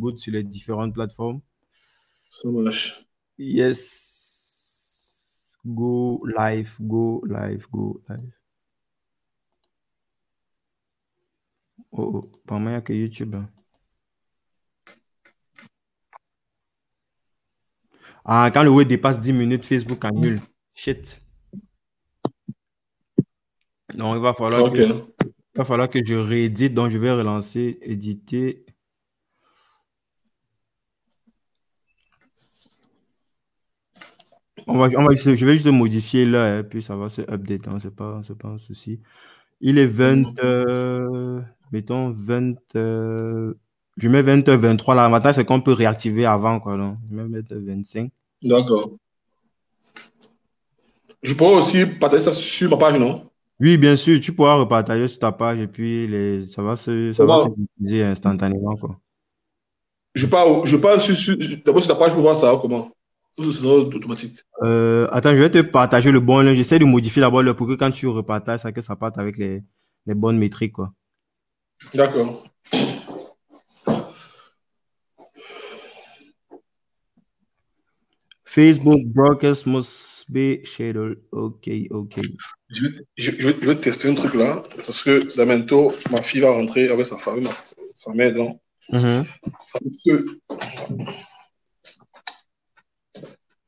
good sur les différentes plateformes. Ça marche. Yes. Go live, go live, go live. Oh, oh. pas moyen que YouTube. hein. Ah, quand le web dépasse 10 minutes, Facebook annule. Shit. Non, il va falloir, que, il va falloir que je réédite. Donc, je vais relancer, éditer. On va, on va je vais juste le modifier là, et puis ça va se update. Hein, c'est pas, c'est pas un souci. Il est 20, euh, mettons 20, euh, je mets 20 h 23 là. L'avantage, c'est qu'on peut réactiver avant, quoi. Donc, je vais mettre 25. D'accord. Je pourrais aussi partager ça sur ma page, non? Oui, bien sûr, tu pourras repartager sur ta page et puis les, ça va se, ça va se instantanément, quoi. Je pars, je pars sur, sur, d'abord sur ta page pour voir ça, comment? Ou c'est automatique. Euh, attends, je vais te partager le bon lien. J'essaie de modifier d'abord le pour que quand tu repartages, ça, que ça parte avec les, les bonnes métriques, quoi. D'accord. Facebook broadcast must be scheduled. OK, OK. Je vais, je, je vais, je vais tester un truc là, parce que bientôt, ma fille va rentrer avec sa ma- sa mère, donc, ça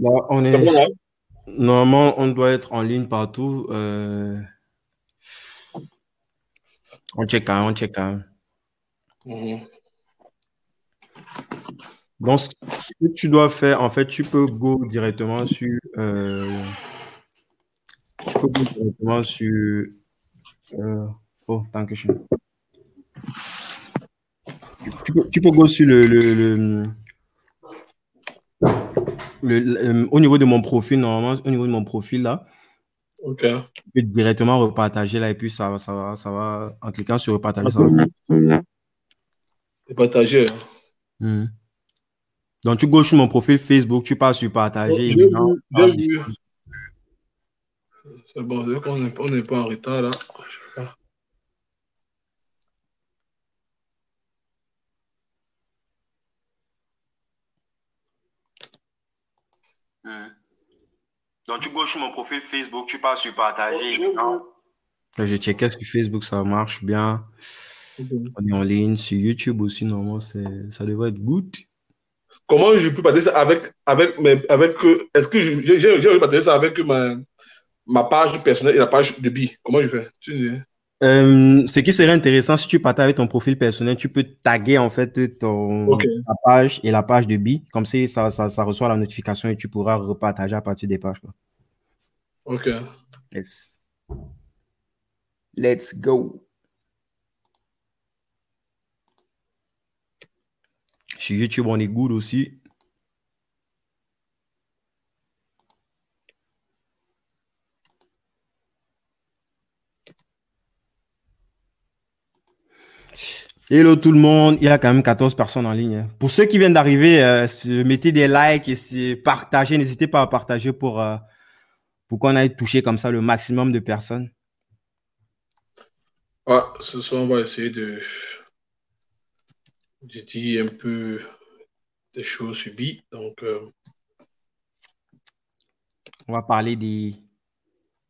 là, on C'est est, bon, là? normalement, on doit être en ligne partout. Euh, on check quand même, on check quand même. Mhm. Donc, ce que tu dois faire, en fait, tu peux go directement sur, euh, tu peux go directement sur, euh, oh, danke schön. Tu peux, tu peux go sur le, le, le, le- euh, au niveau de mon profil, normalement, au niveau de mon profil là, peux directement repartager là et puis ça va, ça va, ça va, en cliquant sur repartager, ça va. Et partager. Mhm. Donc, tu go sur mon profil Facebook, tu passes sur partager. Vu. C'est bon, on n'est pas en retard là. Donc, tu go sur mon profil Facebook, tu passes sur partager. J'ai vu. Là, J'ai checké sur Facebook, ça marche bien. Mhm. On est en ligne. Sur YouTube aussi, normalement, ça devrait être good. Comment je peux partager ça avec, avec, mes- avec, est-ce que je- j'ai partager ça avec ma, ma page personnelle et la page de Bi? Comment je fais? Tu? Euh, ce qui serait intéressant, si tu partages avec ton profil personnel, tu peux taguer en fait ton, ta page et la page de Bi. Comme ça, ça, ça, ça reçoit la notification et tu pourras repartager à partir des pages. quoi. Ok. Yes. Let's go. Sur YouTube, on est good aussi. Hello tout le monde, il y a quand même 14 personnes en ligne. hein. Pour ceux qui viennent d'arriver, euh, mettez des likes et partagez. N'hésitez pas à partager pour, euh, pour qu'on aille toucher comme ça le maximum de personnes. Ah, ce soir, on va essayer de, de dire un peu des choses subies. Donc, euh, On va parler des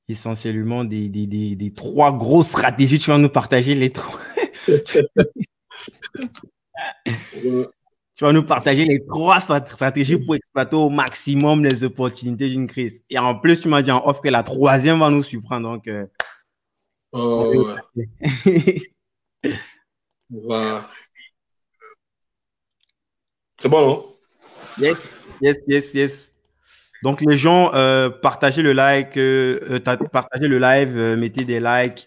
essentiellement des, des, des, des trois grosses stratégies. Tu vas nous partager les trois. Tu vas nous partager les trois strat- stratégies pour exploiter au maximum les opportunités d'une crise. Et en plus, tu m'as dit en off que la troisième va nous surprendre. Donc, euh, ouais, on va, C'est bon, non Yes, yes, yes, yes. Donc, les gens, euh, partagez le like, euh, partagez le live, mettez des likes,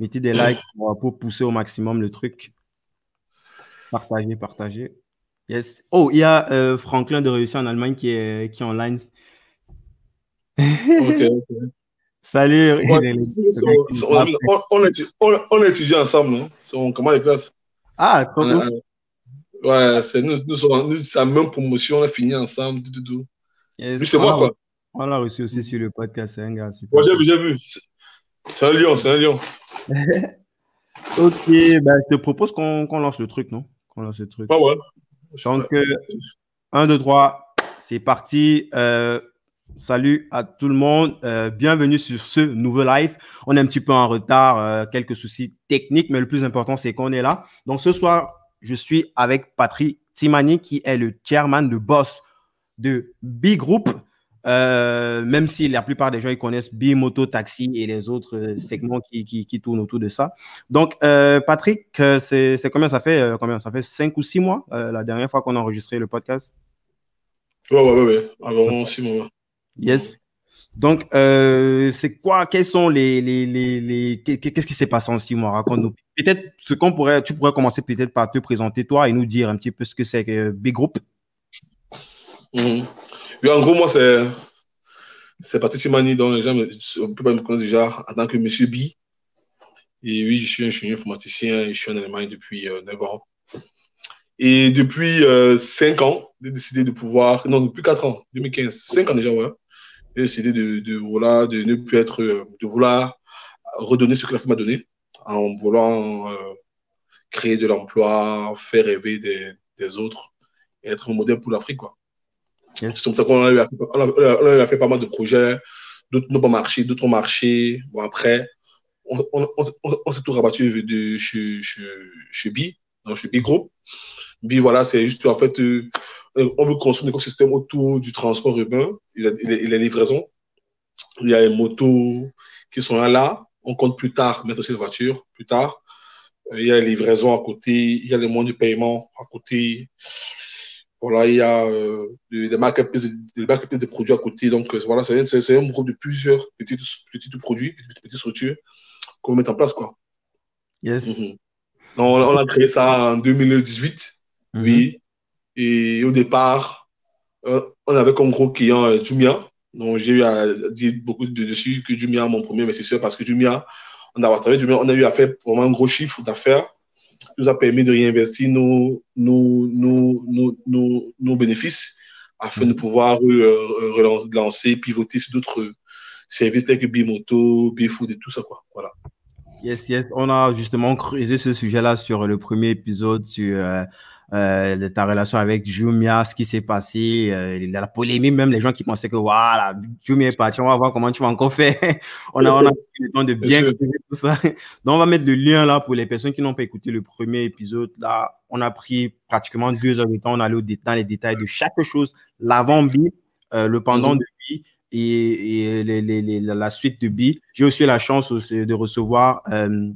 mettez des likes pour, pousser au maximum le truc. Partagez, partagez. Yes. Oh, il y a Franklin de Réussir en Allemagne qui est, qui est online. ok, ok. Salut. on, étudie ensemble, non? On, Comment les classes Ah, trop Ouais, c'est nous, nous sommes nous, la même promotion, on a fini ensemble, tout, tout, tout. c'est moi, quoi. On l'a reçu aussi sur le podcast, c'est un gars super. j'ai vu, j'ai vu. C'est un lion, c'est un lion. ok, ben, je te propose qu'on lance le truc, non? Lance le truc. Ah ouais. Donc, 1, 2, 3, c'est parti. Euh, Salut à tout le monde. Euh, bienvenue sur ce nouveau live. On est un petit peu en retard, euh, quelques soucis techniques, mais le plus important, c'est qu'on est là. Donc, ce soir, je suis avec Patrick Timani, qui est le chairman de boss de B Group. Euh, même si la plupart des gens ils connaissent B Moto Taxi et les autres segments qui, qui, qui, tournent autour de ça. Donc, Patrick, c'est combien ça fait Combien ça fait? Cinq ou six mois la dernière fois qu'on a enregistré le podcast? Ouais, ouais, ouais, ouais. Environ six mois. Yes. Donc, euh, c'est quoi, quels sont les, les, les, qu'est-ce qui s'est passé en six mois? Raconte-nous. Peut-être ce qu'on pourrait, tu pourrais commencer peut-être par te présenter toi et nous dire un petit peu ce que c'est que Big Group. Mhm. En gros, moi, c'est, c'est Patrick Simani, dont les gens me, me connaissent déjà en tant que Monsieur B. Et oui, je suis ingénieur informaticien je suis en Allemagne depuis euh, 9 ans. Et depuis euh, 5 ans, j'ai décidé de pouvoir, non, depuis 4 ans, 2015, 5 ans déjà, ouais, j'ai décidé de, voilà, de ne plus être, euh, de vouloir redonner ce que la femme m'a donné, en voulant euh, créer de l'emploi, faire rêver des, des, autres, et être un modèle pour l'Afrique, quoi. C'est comme ça qu'on a, fait pas mal de projets, d'autres n'ont pas marché, d'autres ont marché. Bon, après, on, on, on, s'est tout rabattu de chez, chez, chez B, donc chez Group. B, voilà, c'est juste, en fait, euh, euh, on veut construire un écosystème autour du transport urbain et la, livraison. Il y a les motos qui sont là. On compte plus tard mettre aussi les voitures, plus tard. Euh, il y a les livraisons à côté, il y a les moyens de paiement à côté. Voilà, il y a euh, des marketplaces de, de, produits à côté. Donc, voilà, c'est un groupe de plusieurs petits, petits produits, petites structures qu'on met en place. Quoi. Yes. Mm-hmm. on, a créé ça en 2018. Mm-hmm. Oui. Et au départ, euh, on avait comme gros client euh, Jumia. Donc, j'ai eu à dire beaucoup de dessus que Jumia, mon premier investisseur, parce que Jumia, on a, Jumia, on a eu à faire vraiment un gros chiffre d'affaires nous a permis de réinvestir nos, nos, nos, nos, bénéfices afin de pouvoir euh, relancer, pivoter sur d'autres services tels que Bimoto, Bifood et tout ça. Quoi. Voilà. Yes, yes. On a justement creusé ce sujet-là sur le premier épisode sur euh, de ta relation avec Jumia, ce qui s'est passé, euh, la polémique, même les gens qui pensaient que voilà, Jumia est parti, on va voir comment tu vas encore faire. on a, on a eu le temps de bien tout ça. Donc, on va mettre le lien là pour les personnes qui n'ont pas écouté le premier épisode. Là, on a pris pratiquement deux heures de temps, on a allé dans les détails de chaque chose, l'avant-bi, euh, le pendant mhm. de bi et, et les, les, la suite de bi. J'ai aussi eu la chance de recevoir euh,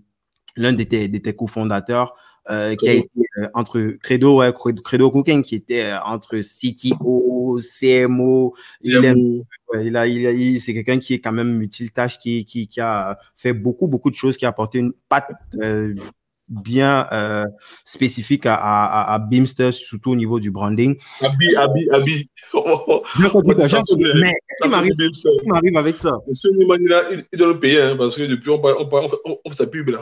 l'un de tes, de tes cofondateurs, euh, qui a été euh, entre Credo, ouais, Credo Cooking, qui était euh, entre CTO, CMO. Il, il, a, il, a, c'est quelqu'un qui est quand même multitâche, qui, qui, qui a fait beaucoup, beaucoup de choses, qui a apporté une patte bien euh, spécifique à, à, à, Beamster, surtout au niveau du branding. Abi, Abi, Abi. Mais qui m'arrive avec ça Monsieur Newman, il, il doit le payer, hein, parce que depuis, on, on, on, on, on fait sa pub là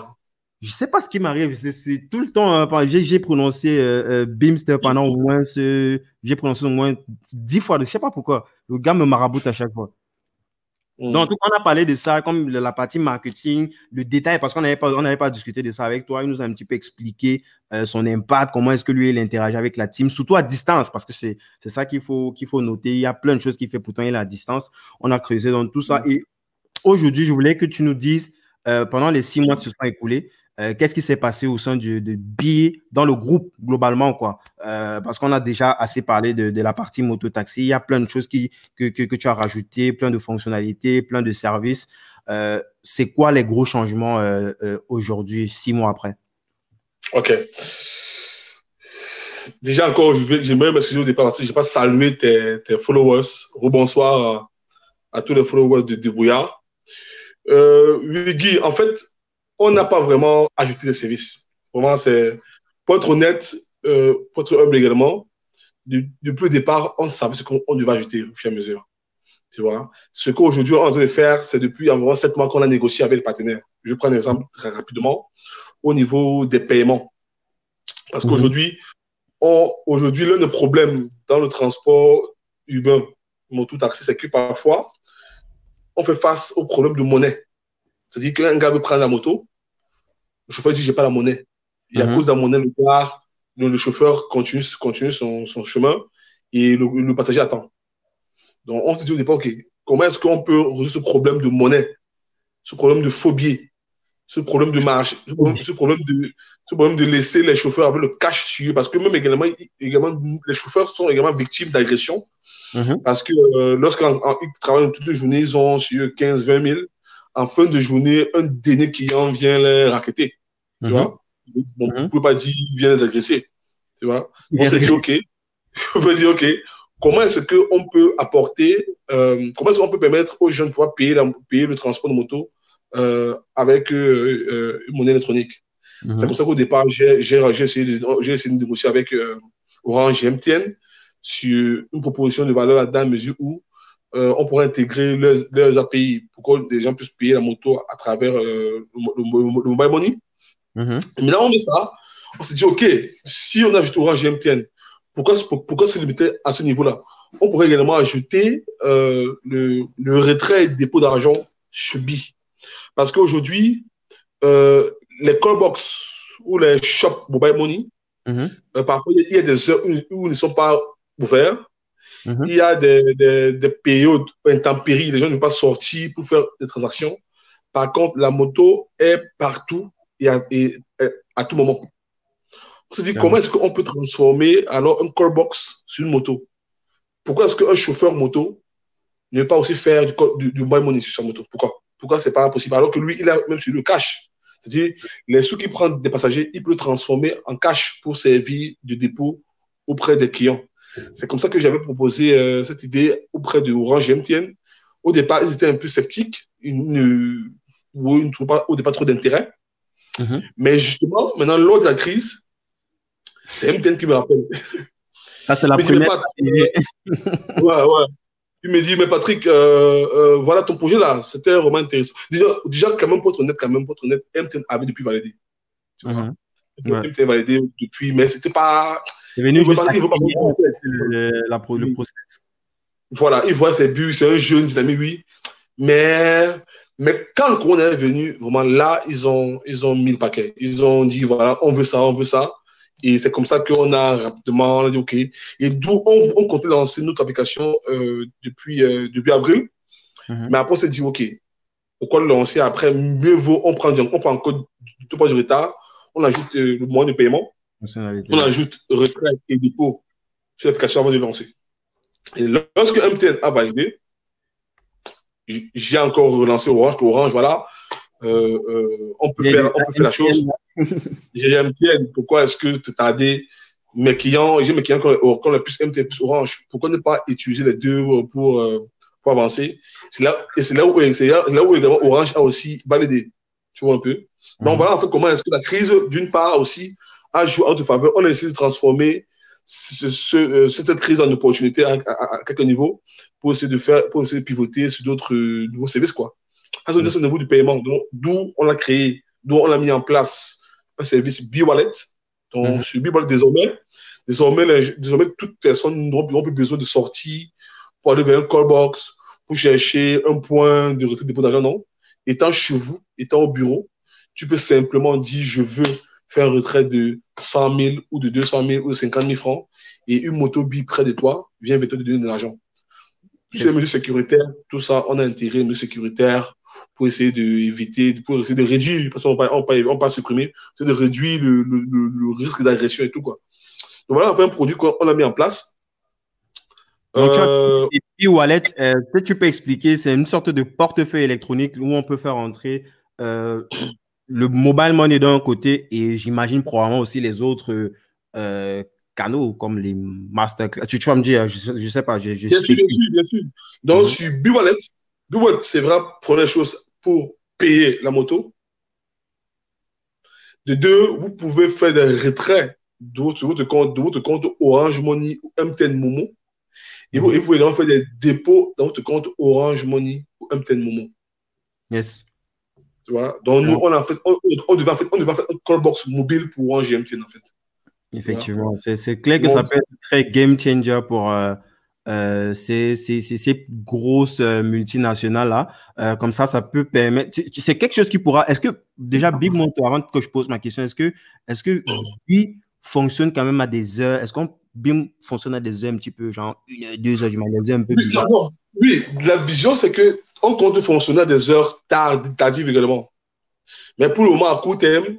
je sais pas ce qui m'arrive. C'est tout le temps. Euh, j'ai prononcé euh, euh, Beamster pendant au moins ce. J'ai prononcé au moins dix fois. Je sais pas pourquoi. Le gars me maraboute à chaque fois. Mm. Donc, on a parlé de ça, comme la partie marketing, le détail, parce qu'on n'avait pas, on pas discuté de ça avec toi. Il nous a un petit peu expliqué son impact, comment est-ce que lui, il interagit avec la team, surtout à distance, parce que c'est ça qu'il faut, qu'il faut noter. Il y a plein de choses qu'il fait, pourtant il est à distance. On a creusé dans tout ça. Mm. Et aujourd'hui, je voulais que tu nous dises, pendant les six mois qui se sont écoulés, euh, qu'est-ce qui s'est passé au sein de, de B dans le groupe globalement quoi? Euh, parce qu'on a déjà assez parlé de, la partie moto taxi il y a plein de choses qui que, que, tu as rajouté plein de fonctionnalités plein de services. Euh, c'est quoi les gros changements aujourd'hui six mois après? Ok. Déjà encore, j'aimerais m'excuser au départ parce que je n'ai pas salué tes, followers. Rebonsoir à, tous les followers de Débrouillard. Euh, Guy, en fait, on n'a pas vraiment ajouté des services. Vraiment, c'est, pour être honnête, euh, pour être humble également, depuis le départ, on savait ce qu'on devait ajouter au fur et à mesure. Tu vois, ce qu'aujourd'hui on est en train de faire, c'est depuis environ sept mois qu'on a négocié avec les partenaires. Je prends un exemple très rapidement au niveau des paiements. Parce mhm. qu'aujourd'hui, aujourd'hui, l'un des problèmes dans le transport urbain, moto taxi, c'est que parfois, on fait face au problème de monnaie. C'est-à-dire qu'un gars veut prendre la moto, le chauffeur dit j'ai pas la monnaie. Et à mhm. cause de la monnaie, le, le, chauffeur continue, continue son, son chemin et le, le, passager attend. Donc on s'est dit au départ, OK, comment est-ce qu'on peut résoudre ce problème de monnaie, ce problème de phobie, ce problème de marge, ce problème, de, ce problème de laisser les chauffeurs avoir le cash sur eux, parce que même également, également les chauffeurs sont également victimes d'agressions, mhm. parce que euh, lorsqu'ils travaillent toute la journée, ils ont sur 15, 20 000, en fin de journée, un dernier client vient les raqueter, tu mhm. vois. Bon, mhm. peut pas dire qu'il vient les agresser, tu vois? On s'est dit, OK, on peut dire, OK, comment est-ce qu'on peut apporter, euh, comment est-ce qu'on peut permettre aux jeunes de pouvoir payer, payer le transport de moto euh, avec euh, une monnaie électronique? Mhm. C'est pour ça qu'au départ, j'ai essayé, de, essayé de négocier avec Orange et MTN sur une proposition de valeur à dans mesure où on pourrait intégrer leurs, API pour que les gens puissent payer la moto à travers le, mobile money. Mhm. Mais là, on met ça. On s'est dit, OK, si on ajoute Orange et MTN, pourquoi, pourquoi se limiter à ce niveau-là? On pourrait également ajouter le, le, retrait et dépôt d'argent subi. Parce qu'aujourd'hui, euh, les callbox ou les shops mobile money, mhm. euh, parfois il y a des heures où, ils ne sont pas ouverts. Mhm. Il y a des, des, des périodes intempéries, les gens ne vont pas sortir pour faire des transactions. Par contre, la moto est partout et à, à tout moment. On se dit, comment est-ce qu'on peut transformer alors un callbox sur une moto? Pourquoi est-ce qu'un chauffeur moto ne peut pas aussi faire du, du, money sur sa moto? Pourquoi? Pourquoi c'est pas possible? Alors que lui, il a même sur le cash. C'est-à-dire, les sous qu'il prend des passagers, il peut le transformer en cash pour servir de dépôt auprès des clients. C'est comme ça que j'avais proposé euh, cette idée auprès de Orange MTN. Au départ, ils étaient un peu sceptiques. Ils ne, ne trouvaient pas au départ trop d'intérêt. Mm-hmm. Mais justement, maintenant, lors de la crise, c'est MTN qui me rappelle. Ça, c'est la première. ouais, ouais il me dit, mais Patrick, euh, euh, voilà ton projet là, c'était vraiment intéressant. Déjà, déjà, quand même, pour être honnête, quand même, pour être honnête, MTN avait depuis validé. Tu vois? Mm MTN validé depuis, mais c'était pas. C'est venu juste le, process. Voilà, il voit ses buts, c'est un jeune dynamique, oui. Mais, mais quand le corona est venu, vraiment là, ils ont, ils ont mis le paquet. Ils ont dit, voilà, on veut ça, on veut ça. Et c'est comme ça qu'on a rapidement on a dit OK. Et d'où on, on, comptait lancer notre application euh, depuis, euh, depuis avril. Mhm. Mais après, on s'est dit OK, pourquoi le lancer après? Mieux vaut, on prend, on prend encore tout pas du retard, on ajoute euh, le moyen de paiement, on ajoute retrait et dépôt. Sur l'application avant de lancer. Et lorsque MTN a validé, j'ai encore relancé Orange, Orange, voilà, euh, euh, on, peut faire, on peut faire la chose. j'ai MTN, pourquoi est-ce que tu as des mes clients, j'ai mes clients qui ont le plus MTN plus Orange, pourquoi ne pas utiliser les deux pour, euh, pour avancer? C'est là, et c'est là où, c'est là, où évidemment Orange a aussi validé, tu vois un peu? Donc mhm. voilà en fait comment est-ce que la crise, d'une part aussi, a joué en notre faveur. On a essayé de transformer ce, ce, cette crise en opportunité à, à, quelques niveaux pour essayer de faire, pour essayer de pivoter sur d'autres nouveaux services, quoi à ce niveau du paiement, d'où on a créé, d'où on a mis en place un service B-Wallet. Donc, mm sur B-Wallet, désormais, désormais, désormais, toute personne n'aura plus besoin de sortir pour aller vers un callbox, pour chercher un point de retrait de dépôt d'argent, non. Étant chez vous, étant au bureau, tu peux simplement dire, je veux faire un retrait de 100 000 ou de 200 000 ou de 50 000 francs et une moto B près de toi vient vers toi te donner de l'argent. Toutes les mesures sécuritaires, tout ça, on a intégré les mesures sécuritaires, pour essayer d'éviter, pour essayer de réduire, parce qu'on ne va pas supprimer, c'est de réduire le, le, le, risque d'agression et tout. Quoi. Donc voilà, on fait un produit qu'on a mis en place. Donc, euh... e-wallet, euh, peut-être tu peux expliquer, c'est une sorte de portefeuille électronique où on peut faire entrer euh, le mobile money d'un côté et j'imagine probablement aussi les autres euh, canaux comme les masterclass. Tu, tu vas me dire, je ne sais pas. Je, je bien, sûr, bien sûr, bien sûr. Donc, mm -hmm. sur B-Wallet, B-Wallet, c'est vrai, première chose pour payer la moto. De deux, vous pouvez faire des retraits de votre, votre compte, de votre compte Orange Money ou MTN Momo. Et vous, et vous pouvez également faire des dépôts dans votre compte Orange Money ou MTN Momo. Yes. Tu vois? Donc, nous, on, fait, on, on, devait en fait, on devait faire un callbox mobile pour et MTN, en fait. Effectivement. C'est clair que bon, ça peut être très game changer pour euh, euh, ces, ces, ces, ces, grosses euh, multinationales là. Euh, comme ça, ça peut permettre. C'est quelque chose qui pourra. Est-ce que déjà Big Monto, avant que je pose ma question, est-ce que est-ce que Big fonctionne quand même à des heures Est-ce qu'on BIM fonctionne à des heures un petit peu, genre une heure, deux heures du matin, un peu bizarre oui, oui, la vision, c'est que on compte fonctionner à des heures tard, tardives également. Mais pour le moment, à court terme,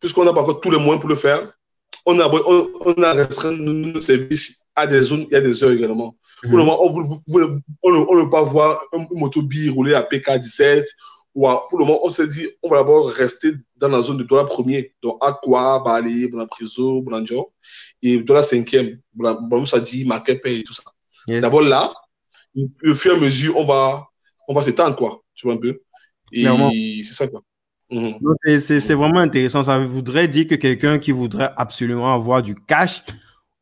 puisqu'on n'a pas encore tous les moyens pour le faire, on a, on, on a restreint nos services à des zones et à des heures également. Mmh. Pour le moment, on ne veut pas voir une moto bi rouler à PK17. Ou à, pour le moment, on s'est dit, on va d'abord rester dans la zone de Douala premier. Donc, Aqua, Bali, Bonapriso, Bolanjo. Et Douala cinquième, Bolamoussadi, Makepe et tout ça. Yes. D'abord là, au fur et à mesure, on va, on va s'étendre, quoi. Tu vois un peu? Et c'est ça, quoi. Mmh. C'est vraiment intéressant. Ça voudrait dire que quelqu'un qui voudrait absolument avoir du cash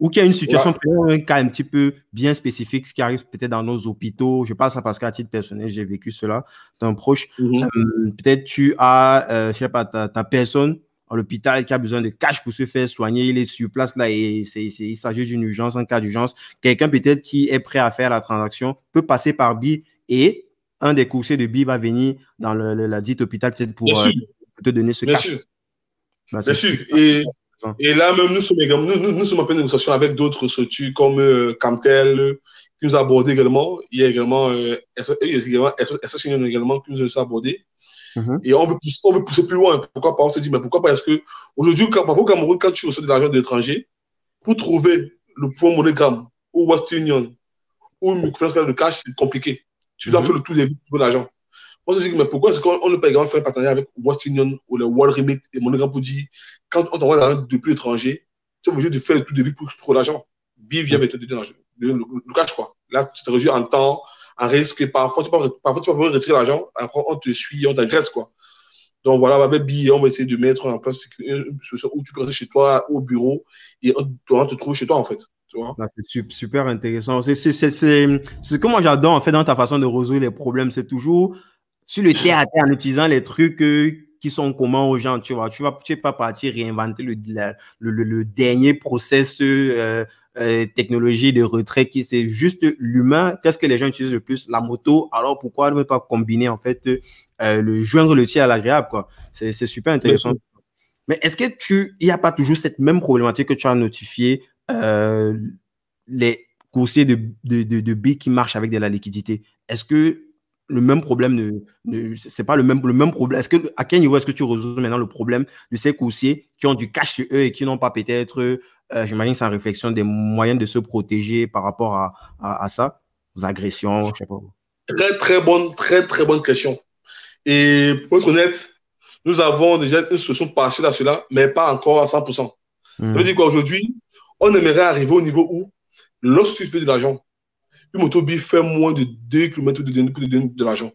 ou qui a une situation, ouais. un cas un petit peu bien spécifique, ce qui arrive peut-être dans nos hôpitaux. Je parle ça parce qu'à titre personnel, j'ai vécu cela d'un proche. Mmh. Euh, peut-être tu as, euh, je sais pas, ta, ta personne à l'hôpital qui a besoin de cash pour se faire soigner. Il est sur place là et c'est, il s'agit d'une urgence, un cas d'urgence. Quelqu'un peut-être qui est prêt à faire la transaction peut passer par BI et un des coursiers de BI va venir dans le, le, la dite hôpital peut-être pour, euh, pour, te donner ce Bien cash. Sûr. Bah, Bien sûr. Et, et, là, même, nous sommes, nous, nous, nous sommes en pleine négociation avec d'autres structures comme euh, Camtel, qui nous a abordé également. Il y a également, euh, également, également qui nous a abordé. Mm -hmm. Et on veut, pousser, on veut pousser plus loin. Pourquoi pas? On se dit, mais pourquoi pas? Parce que aujourd'hui, au Cameroun, quand tu reçois de l'argent de l'étranger, pour trouver le point monogramme ou Western Union ou une microfinance de cash, c'est compliqué. Tu dois mm -hmm. faire le tout des vies pour l'argent. On se dit, mais pourquoi est-ce qu'on ne peut pas faire un partenariat avec Western Union ou le World Remit et Monogram pour dire, quand on t'envoie l'argent depuis l'étranger, tu es obligé de faire tout des vies pour trouver l'argent. Bien vient donner le, cash, quoi. Là, tu te réduis en temps, en risque, parfois tu peux, parfois tu peux retirer l'argent, après on te suit, on t'agresse, quoi. Donc voilà, avec billet, on va essayer de mettre en place une solution où tu peux rester chez toi, au bureau, et on, te trouve chez toi, en fait. Ah, c'est super intéressant. C'est que moi j'adore en fait dans ta façon de résoudre les problèmes. C'est toujours sur le terre à terre en utilisant les trucs euh, qui sont communs aux gens. Tu vois, tu vas, tu vas pas partir réinventer le, le, le, le dernier process euh, euh, technologie de retrait qui c'est juste l'humain. Qu'est-ce que les gens utilisent le plus? La moto. Alors pourquoi ne pas combiner en fait euh, le joindre le tir à l'agréable quoi? C'est super intéressant. Mais est-ce que tu, il n'y a pas toujours cette même problématique que tu as notifié les coursiers de, de, de, de B qui marchent avec de la liquidité, est-ce que le même problème ne, ne c'est pas le même, le même problème. Est-ce que, à quel niveau est-ce que tu résous maintenant le problème de ces coursiers qui ont du cash sur eux et qui n'ont pas peut-être, euh, j'imagine, sans réflexion, des moyens de se protéger par rapport à, à, à, ça, aux agressions, je sais pas. Très, très bonne, très, très bonne question. Et pour être honnête, nous avons déjà une solution partielle à cela, mais pas encore à 100%. Mmh. Ça veut dire qu'aujourd'hui, on aimerait arriver au niveau où, lorsque tu fais de l'argent, une moto fait moins de 2 km de, de, de, de l'argent.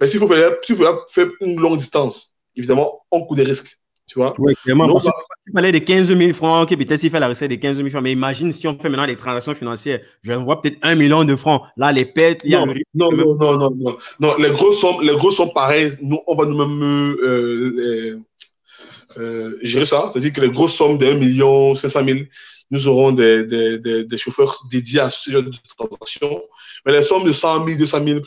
Mais s'il faut, faire, s'il faut faire une longue distance, évidemment, on court des risques. Tu vois Oui, clairement. Donc, parce que tu parlais de 15 000 francs, ok, peut-être s'il fait la recette de 15 000 francs, mais imagine si on fait maintenant des transactions financières, je vois peut-être 1 million de francs. Là, les pètes, il y a non, le non, non, non, non, non, non, les grosses sommes, les grosses sommes pareilles, nous, on va nous-mêmes euh, euh, gérer ça. C'est-à-dire que les grosses sommes de 1 million 500 000, nous aurons des, des, des, des, chauffeurs dédiés à ce genre de transactions. Mais les sommes de 100 000, 200 000,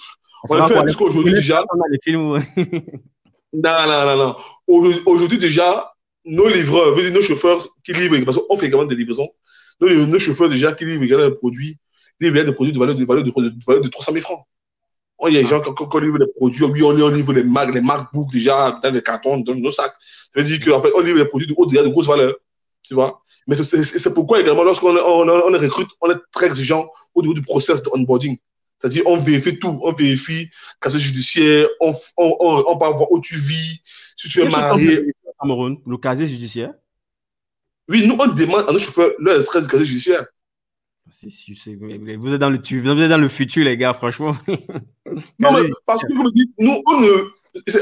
on les fait jusqu'à aujourd'hui déjà. non, non, non, non. Aujourd'hui déjà, nos livreurs, nos chauffeurs qui livrent, parce qu'on fait également des livraisons, nos, nos chauffeurs déjà qui livrent également des produits, livrent des produits de valeur de, valeur de, de, valeur de 300 000 francs. Il y a des gens qui quand, livre des produits, oui, on, livre les Mac, les MacBooks déjà dans les cartons, dans nos sacs. Ça veut dire qu'en fait, on livre des produits de, haute, de grosse valeur. Tu vois Mais c'est pourquoi également, lorsqu'on on, on, recrute, on est très exigeant au niveau du process de onboarding. C'est-à-dire, on vérifie tout. On vérifie casier judiciaire, on, on, on, on peut voir où tu vis, si tu es marié. Cameroun, le casier judiciaire? Oui, nous, on demande à nos chauffeurs leur casier judiciaire. Vous êtes, dans le, vous êtes dans le futur, les gars, franchement. non, mais parce que je me dis, nous, on ne.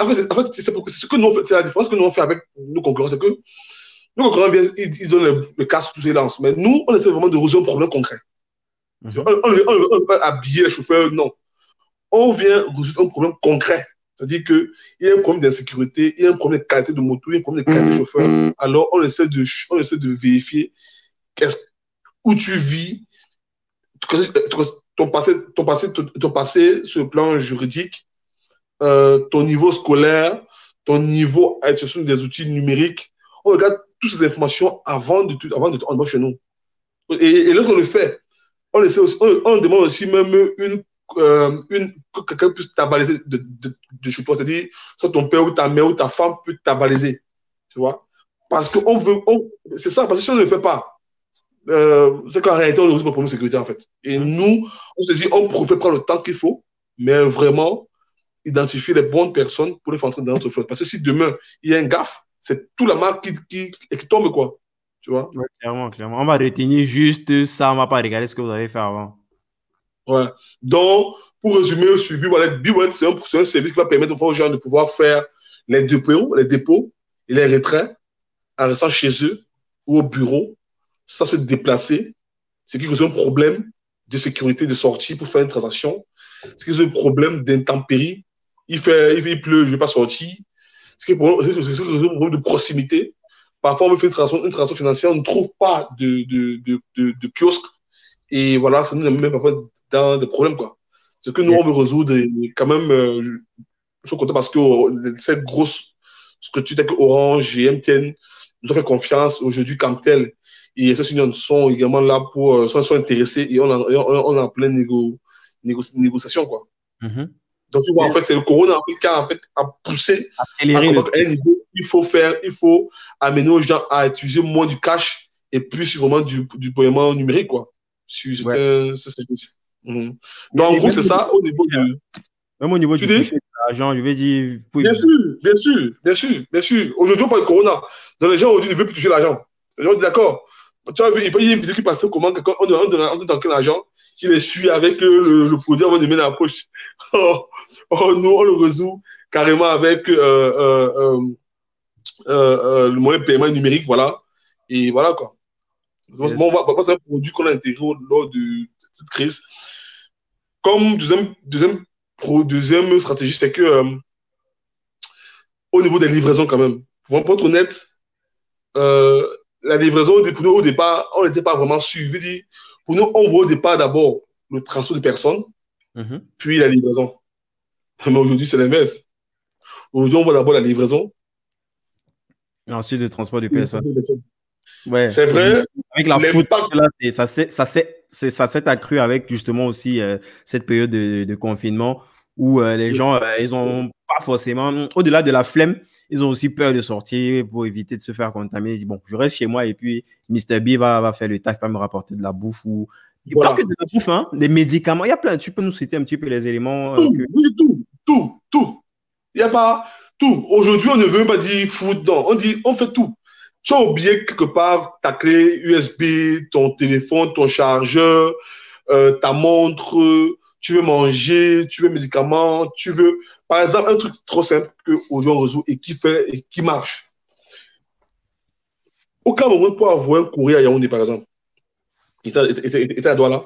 En fait, en fait c'est ce que nous c'est la différence que nous on fait avec nos concurrents, c'est que nos concurrents viennent, ils, donnent le, le casque, tous les lances. Mais nous, on essaie vraiment de résoudre un problème concret. Mm -hmm. On ne veut pas habiller les chauffeurs, non. On vient résoudre un problème concret. C'est-à-dire qu'il y a un problème d'insécurité, il y a un problème de qualité de moto, il y a un problème de qualité de chauffeur. Alors, on essaie de, on essaie de vérifier où tu vis, ton passé, ton passé, ton passé sur le plan juridique, euh, ton niveau scolaire, ton niveau à l'utilisation des outils numériques. On regarde toutes ces informations avant de, avant de chez nous. Et, et lorsqu'on le fait, on, essaie aussi, on, on demande aussi même une euh, une, que quelqu'un puisse t'avaliser de, de, de, chez toi. C'est-à-dire, soit ton père ou ta mère ou ta femme peut t'avaliser. Tu vois Parce qu'on veut. On, c'est ça, parce que si on ne le fait pas, euh, c'est qu'en réalité, on ne résout pas le problème de sécurité, en fait. Et nous, on se dit, on pourrait prendre le temps qu'il faut, mais vraiment identifier les bonnes personnes pour les faire entrer dans notre flotte. Parce que si demain, il y a un gaffe, c'est toute la marque qui, qui, qui tombe, quoi. Tu vois? Ouais, Clairement, clairement. On va retenir juste ça, on ne va pas regarder ce que vous avez fait avant. Ouais. Donc, pour résumer, sur B-Wallet, B-Wallet, c'est un, un, service qui va permettre aux gens de pouvoir faire les dépôts, les dépôts et les retraits en restant chez eux ou au bureau, sans se déplacer, ce qui cause un problème de sécurité de sortie pour faire une transaction, ce qui cause un problème d'intempérie. Il fait, il, fait, il pleut, je ne vais pas sortir. Ce qui cause un problème de proximité. Parfois, on veut faire une transaction, une transaction financière, on ne trouve pas de, de, de, de, de kiosque. Et voilà, ça nous amène parfois dans des problèmes, quoi. Ce que nous, on veut résoudre, quand même, euh, je suis content parce que cette grosse structure telle que Orange et MTN nous ont fait confiance aujourd'hui comme tel. Et ces unions sont également là pour, euh, sont, sont intéressés et on, a, on, est en pleine négo, négo, négociation, quoi. Mm -hmm. Donc, tu vois, en fait, c'est le Corona qui a, en fait, a poussé à, à un niveau. Il faut faire, il faut amener aux gens à utiliser moins du cash et plus vraiment du, du paiement numérique, quoi. C'est ouais. Mmh. Donc, en gros, c'est ça au niveau du. Même au niveau tu du l'argent, je vais dire. Bien sûr, bien sûr, bien sûr, bien sûr. Aujourd'hui, on parle de Corona. Donc, les gens aujourd'hui ne veulent plus toucher l'argent. Les gens disent d'accord. Tu as vu, il y a une vidéo qui passait comment on on dans quel argent il les suit avec le, produit avant de mettre dans la poche. Oh, oh, nous, on le résout carrément avec euh, euh, euh, le moyen de paiement numérique, voilà. Et voilà quoi. Bon, on va, c'est un produit qu'on a intégré lors de cette crise. Comme deuxième, deuxième, deuxième stratégie, c'est que au niveau des livraisons, quand même, pour être honnête, euh, la livraison, pour nous, au départ, on n'était pas vraiment sûr. Dire, pour nous, on voit au départ d'abord le transport de personnes, mm -hmm. puis la livraison. Mais aujourd'hui, c'est l'inverse. Aujourd'hui, on voit d'abord la livraison. Et ensuite, le transport de personnes. Ouais. C'est vrai. Avec la foot, là, ça s'est ça ça s'est accru avec justement aussi euh, cette période de, de confinement où euh, les gens, euh, ils ont pas forcément, au-delà de la flemme, ils ont aussi peur de sortir pour éviter de se faire contaminer. Bon, je reste chez moi et puis Mr. B va, va faire le taf, va me rapporter de la bouffe ou voilà. pas que de la bouffe, hein, des médicaments. Il y a plein. Tu peux nous citer un petit peu les éléments. Tout, que... oui, tout, tout, tout. Il n'y a pas tout. Aujourd'hui, on ne veut pas dire foot, non. On dit, on fait tout tu as oublié quelque part ta clé USB, ton téléphone, ton chargeur, euh, ta montre, tu veux manger, tu veux médicaments, tu veux, par exemple, un truc trop simple que aujourd'hui on résout et qui fait et qui marche. Aucun moment pour avoir un courrier à Yaoundé, par exemple, et tu à Douala,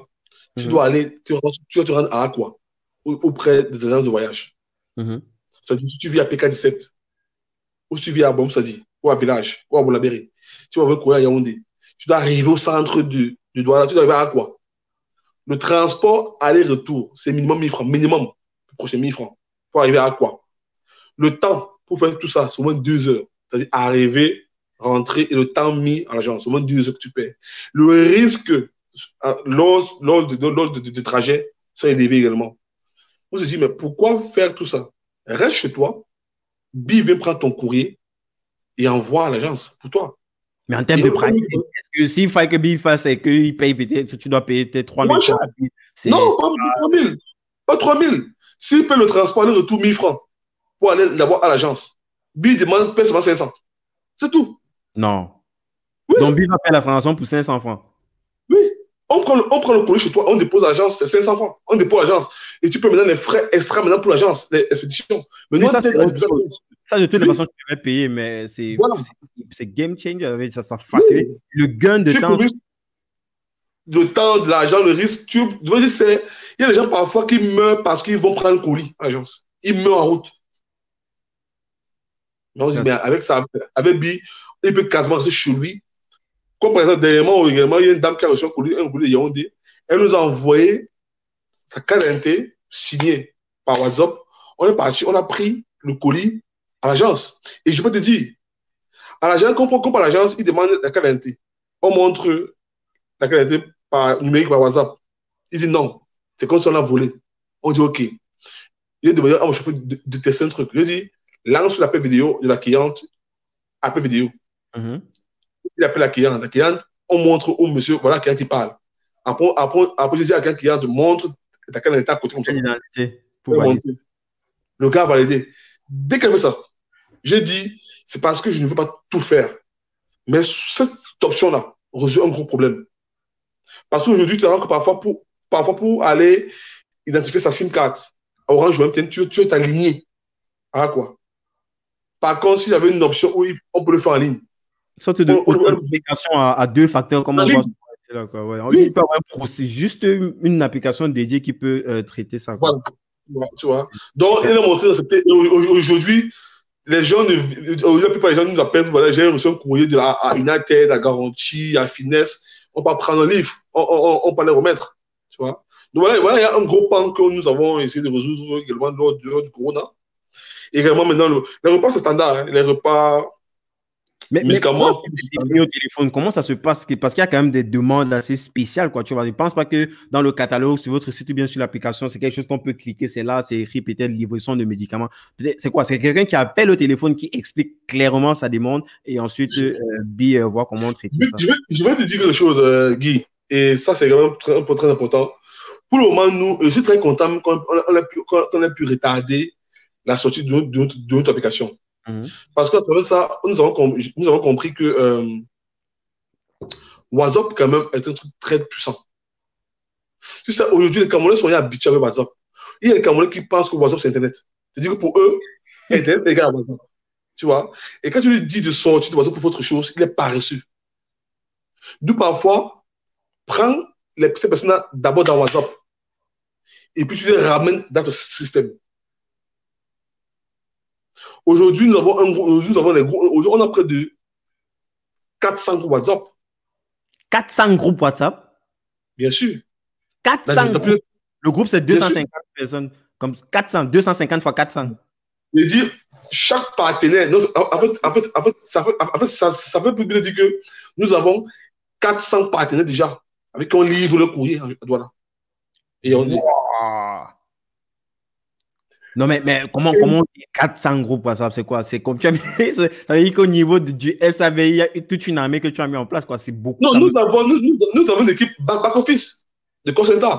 tu dois aller, tu, tu vas te rendre à quoi auprès des agents de voyage. Mm -hmm. C'est-à-dire, si tu vis à PK17, ou si tu vis à Bom, ça dit, ou à Village, ou à Boulabéry, tu vas courir à Yaoundé. Tu dois arriver au centre de, de Douala, tu dois arriver à quoi Le transport aller-retour, c'est minimum 1000 francs, minimum, le prochain 1000 francs. Pour arriver à quoi? Le temps pour faire tout ça, c'est au moins deux heures. C'est-à-dire arriver, rentrer et le temps mis à l'agence, c'est au moins deux heures que tu paies. Le risque lors, lors, de, lors de, trajet, ça élevé également. On se dit, mais pourquoi faire tout ça? Reste chez toi, Bi vient prendre ton courrier, et envoie à l'agence pour toi. Mais en termes de pratique, est-ce que s'il faut que Bill fasse et qu'il paye peut-être, tu dois payer peut-être 3 000 francs Non, pas 3 000. Pas 3 000. S'il paye le transport, le retour 1000 francs pour aller l'avoir à l'agence, Bill demande paye seulement 500. C'est tout. Non. Donc, Bill va faire la transaction pour 500 francs. Oui. On prend, le, on prend le colis chez toi, on dépose l'agence, c'est 500 francs. On dépose l'agence. Et tu peux maintenant les frais extra maintenant pour l'agence, les expéditions. Mais nous, ça, c'est ça, de toute façon, tu devais payer, mais c'est voilà. game changer. Ça, ça facilite oui. le gain de tu temps. De temps, de l'argent, le risque. Tu, il y a des gens parfois qui meurent parce qu'ils vont prendre le colis à l'agence. Ils meurent en route. Mais on dit, mais avec ça, avec Bi, il peut quasiment rester chez lui. Comme par exemple, dernièrement, il y a une dame qui a reçu un colis, un colis de Yaoundé. Elle nous a envoyé sa carte signée par WhatsApp. On est parti, on a pris le colis à l'agence. Et je peux te dire, à l'agence, quand on compte à l'agence, ils demandent la d'identité. On montre la d'identité par numérique, par WhatsApp. Ils disent non, c'est comme si on l'a volé. On dit OK. Il est demandé à mon chauffeur de, de, tester un truc. Je dis, lance l'appel vidéo de la cliente, appel vidéo. Mm -hmm. Il appelle la cliente. La cliente, on montre au monsieur, voilà, quelqu'un qui parle. Après, après, après je dis à quelqu'un qui te montre ta d'identité à côté comme ça. Pour le gars validé. Dès qu'elle fait ça, j'ai dit, c'est parce que je ne veux pas tout faire. Mais cette option-là résout un gros problème. Parce qu'aujourd'hui, tu as que parfois pour, parfois pour aller identifier sa SIM card, Orange ou MTN, tu, tu es aligné à quoi Par contre, s'il y avait une option où on peut le faire en ligne. Sorte de authentification à, à, deux facteurs, comme on voit là, quoi. Ouais. Oui. Il peut avoir un procès, juste une, une, application dédiée qui peut euh, traiter ça. Quoi. Voilà. Tu vois. Donc, il a montré aujourd'hui, les gens, la plupart des gens nous appellent, voilà, j'ai reçu un courrier de la, à United, à Garantie, à Finesse. On va prendre un livre, on, on, on peut les remettre. Tu vois? Donc voilà, voilà, il y a un gros pan que nous avons essayé de résoudre également lors du, Corona. Également maintenant, le, les repas, c'est standard. Hein, les repas. Mais, mais comment, au téléphone, comment ça se passe? Parce qu'il y a quand même des demandes assez spéciales. Quoi, tu vois. Je ne pense pas que dans le catalogue, sur votre site ou bien sur l'application, c'est quelque chose qu'on peut cliquer. C'est là, c'est écrit peut-être livraison de médicaments. C'est quoi? C'est quelqu'un qui appelle au téléphone, qui explique clairement sa demande et ensuite, euh, Bi euh, voit comment traiter je, ça. Je vais, je vais te dire quelque chose, euh, Guy. Et ça, c'est vraiment très, très important. Pour le moment, nous, je suis très content qu'on a, pu, qu'on a pu retarder la sortie de notre, de notre, de notre application. Mmh. Parce travers ça, nous avons, nous avons compris que euh, WhatsApp, quand même, est un truc très puissant. Tu sais, aujourd'hui, les Camerounais sont habitués avec WhatsApp. Il y a les Camerounais qui pensent que WhatsApp, c'est Internet. C'est-à-dire que pour eux, Internet est égal à WhatsApp. Tu vois? Et quand tu lui dis de sortir de WhatsApp pour autre chose, il est paresseux. D'où parfois, prends les, ces personnes-là d'abord dans WhatsApp et puis tu les ramènes dans ton système. Aujourd'hui, nous avons un groupe, nous avons les groupes, on a près de 400 groupes WhatsApp. 400 groupes WhatsApp? Bien sûr. 400 groupes. Plus... Le groupe, c'est 250 personnes. Comme 400, 250 fois 400. Je dire, chaque partenaire, nous, en fait, en fait, en fait, ça, fait, en fait ça, ça plus dire que nous avons 400 partenaires déjà avec qui on livre le courrier à Douala. Et on dit. Wow. Non, mais, mais comment, comment 400 groupes WhatsApp, c'est quoi? C'est comme tu as mis, ça veut dire qu'au niveau du SAV, il y a toute une armée que tu as mis en place, quoi. C'est beaucoup. Non, nous avons, nous, nous, avons une équipe back-office de center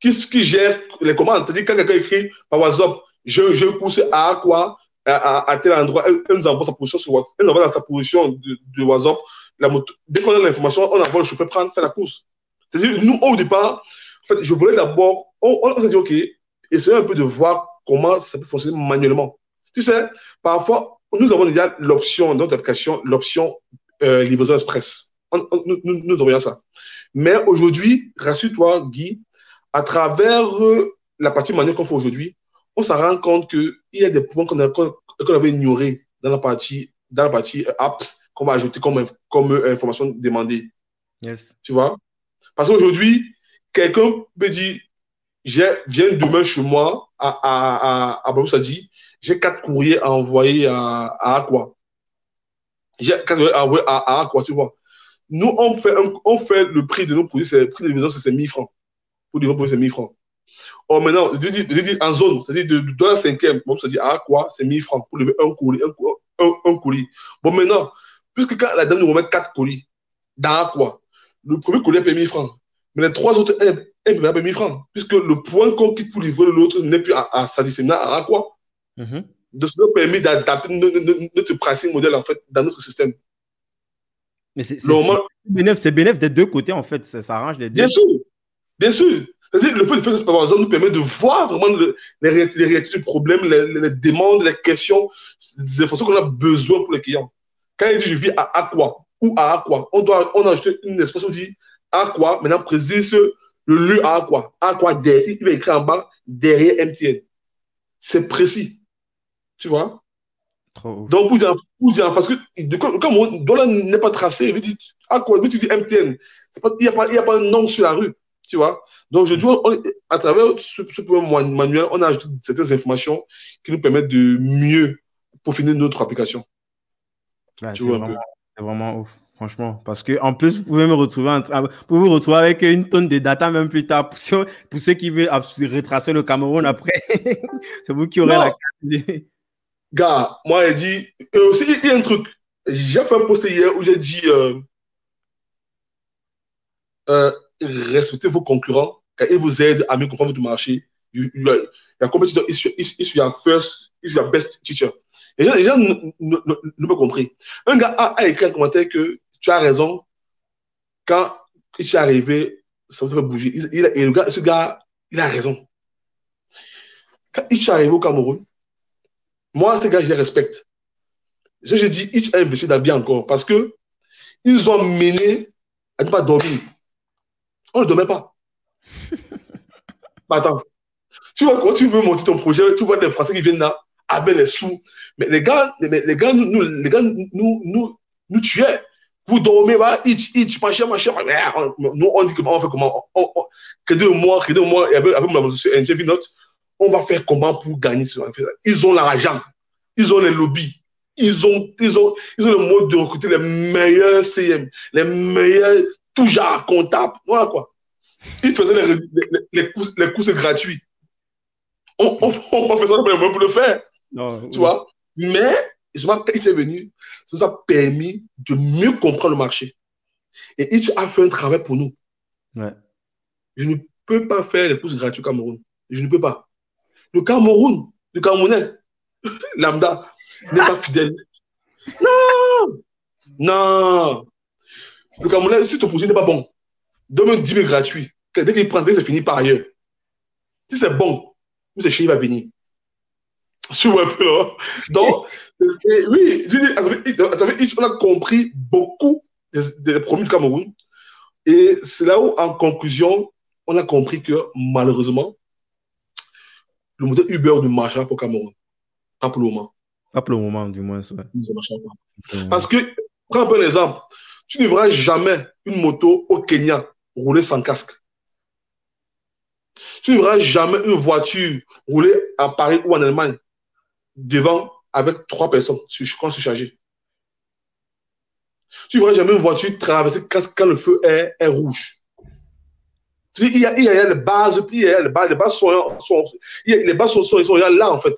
qui, qui gère les commandes. C'est-à-dire, quand quelqu'un écrit par WhatsApp, je, je pousse à quoi? À, à, à, tel endroit, elle, elle, nous envoie sa position sur WhatsApp, elle nous envoie sa position de, de WhatsApp. La moto. Dès qu'on a l'information, on envoie le chauffeur prendre, faire la course. C'est-à-dire, nous, au départ, en fait, je voulais d'abord, on, on, on s'est dit, OK, essayons un peu de voir comment ça peut fonctionner manuellement. Tu sais, parfois, nous avons déjà l'option dans notre application, l'option euh, livraison express. On, on, nous, nous avons ça. Mais aujourd'hui, rassure-toi, Guy, à travers euh, la partie manuelle qu'on fait aujourd'hui, on s'en rend compte qu'il y a des points qu'on qu avait ignorés dans la partie, dans la partie apps qu'on va ajouter comme, comme euh, information demandée. Yes. Tu vois? Parce qu'aujourd'hui, quelqu'un peut dire, viens demain chez moi à, à, à, à j'ai quatre courriers à envoyer à, à Aqua. J'ai quatre courriers à envoyer à, à Aqua, tu vois. Nous, on fait, on fait le prix de nos produits, c'est, le prix de livraison, c'est 1000 francs. Pour livrer c'est 1000 francs. Or, maintenant, je dis, je dis en zone, c'est-à-dire de, de, la cinquième, bon, ça dit à quoi, c'est 1000 francs pour livrer un colis, un, un. Bon, maintenant, puisque quand la dame nous remet quatre colis, dans quoi, le premier colis est 1000 francs. Mais les trois autres, elle, elle peut 1000 francs, puisque le point qu'on quitte pour livrer l'autre n'est plus à, à sa dissémination à quoi? Mm -hmm. De ce permis d'adapter notre pricing modèle, en fait, dans notre système. Mais c'est bénéf, des deux côtés, en fait. Ça, s'arrange les deux. Bien sûr. Bien sûr. C'est-à-dire, le fait de faire cette préparation nous permet de voir vraiment les, réalités du problème, les, demandes, les questions, les informations qu'on a besoin pour les clients. Quand il dit je vis à Aqua ou à Aqua, on doit on a ajouté une expression qui dit Aqua, maintenant précise le lieu à Aqua. Aqua derrière, il va écrire en bas derrière MTN. C'est précis. Tu vois? Donc, pour dire, pour dire, parce que comme mon dollar n'est pas tracé, il dit Aqua, mais tu dis MTN. il n'y a, pas, a pas un nom sur la rue. Tu vois? Donc, je dois, à travers ce, ce manuel, on a ajouté certaines informations qui nous permettent de mieux peaufiner notre application. c'est vraiment, vraiment, ouf, franchement. Parce que en plus, vous pouvez me retrouver, vous vous retrouver avec une tonne de data même plus tard. Pour, pour ceux qui veulent retracer le Cameroun après, c'est vous qui aurez la carte. Gars, moi, il dit, aussi, il y a un truc. J'ai fait un post hier où j'ai dit, euh, euh, respectez vos concurrent quand ils vous aident à mieux comprendre votre marché. La compétition is, is, is your first, is your best teacher. Les gens, les gens n'ont pas compris. Un gars a, écrit un commentaire que tu as raison. Quand il est arrivé, ça vous fait bouger. Il, et le gars, ce gars, il a raison. Quand il est arrivé au Cameroun, moi, ces gars, je les respecte. J'ai dit, il a investi dans bien encore parce que ils ont mené à ne pas dormir. On ne dormait pas. attends. Tu vois, quand tu veux monter ton projet, tu vois des Français qui viennent là avec les sous. Mais les gars, les, les gars, nous, les gars, nous, nous, nous tuaient. Vous dormez, bah, itch, itch, machin, machin. Nous, on dit comment on fait comment? On, on, que deux mois, que deux mois, et avec, avec ma Note, on va faire comment pour gagner ce Ils ont l'argent. Ils ont les lobbies. Ils ont, ils ont, ils ont le mode de recruter les meilleurs CM, les meilleurs tout genre comptable. Voilà quoi. Ils faisaient les, les, les, courses, les courses gratuits. On, on, on fait ça pour le faire. Non, tu vois? Mais, justement, quand il est venu, ça nous a permis de mieux comprendre le marché. Et il a fait un travail pour nous. Ouais. Je ne peux pas faire les courses gratuites au Cameroun. Je ne peux pas. Le Cameroun, le Camerounais, lambda, n'est pas fidèle. Non Non Le Camerounais, si ton projet n'est pas bon, donne-moi 10 000 gratuits. Dès qu'il prend, c'est fini par ailleurs. Si c'est bon, c'est chez il va venir. Tu vois un peu, là. Donc, oui, on a compris beaucoup des, produits du Cameroun. Et c'est là où, en conclusion, on a compris que malheureusement, le modèle Uber ne marche pas pour Cameroun. Pas pour le moment. Pas pour le moment, du moins. Ouais. Parce que, prends un peu l'exemple. Tu ne verras jamais une moto au Kenya rouler sans casque. Tu ne verras jamais une voiture rouler à Paris ou en Allemagne devant avec trois personnes quand c'est chargé. Tu ne verras jamais une voiture traverser quand, le feu est, est rouge. Il y, a, il y a les bases, il y a les bases, les bases sont, sont, les bases sont, sont, sont là en fait.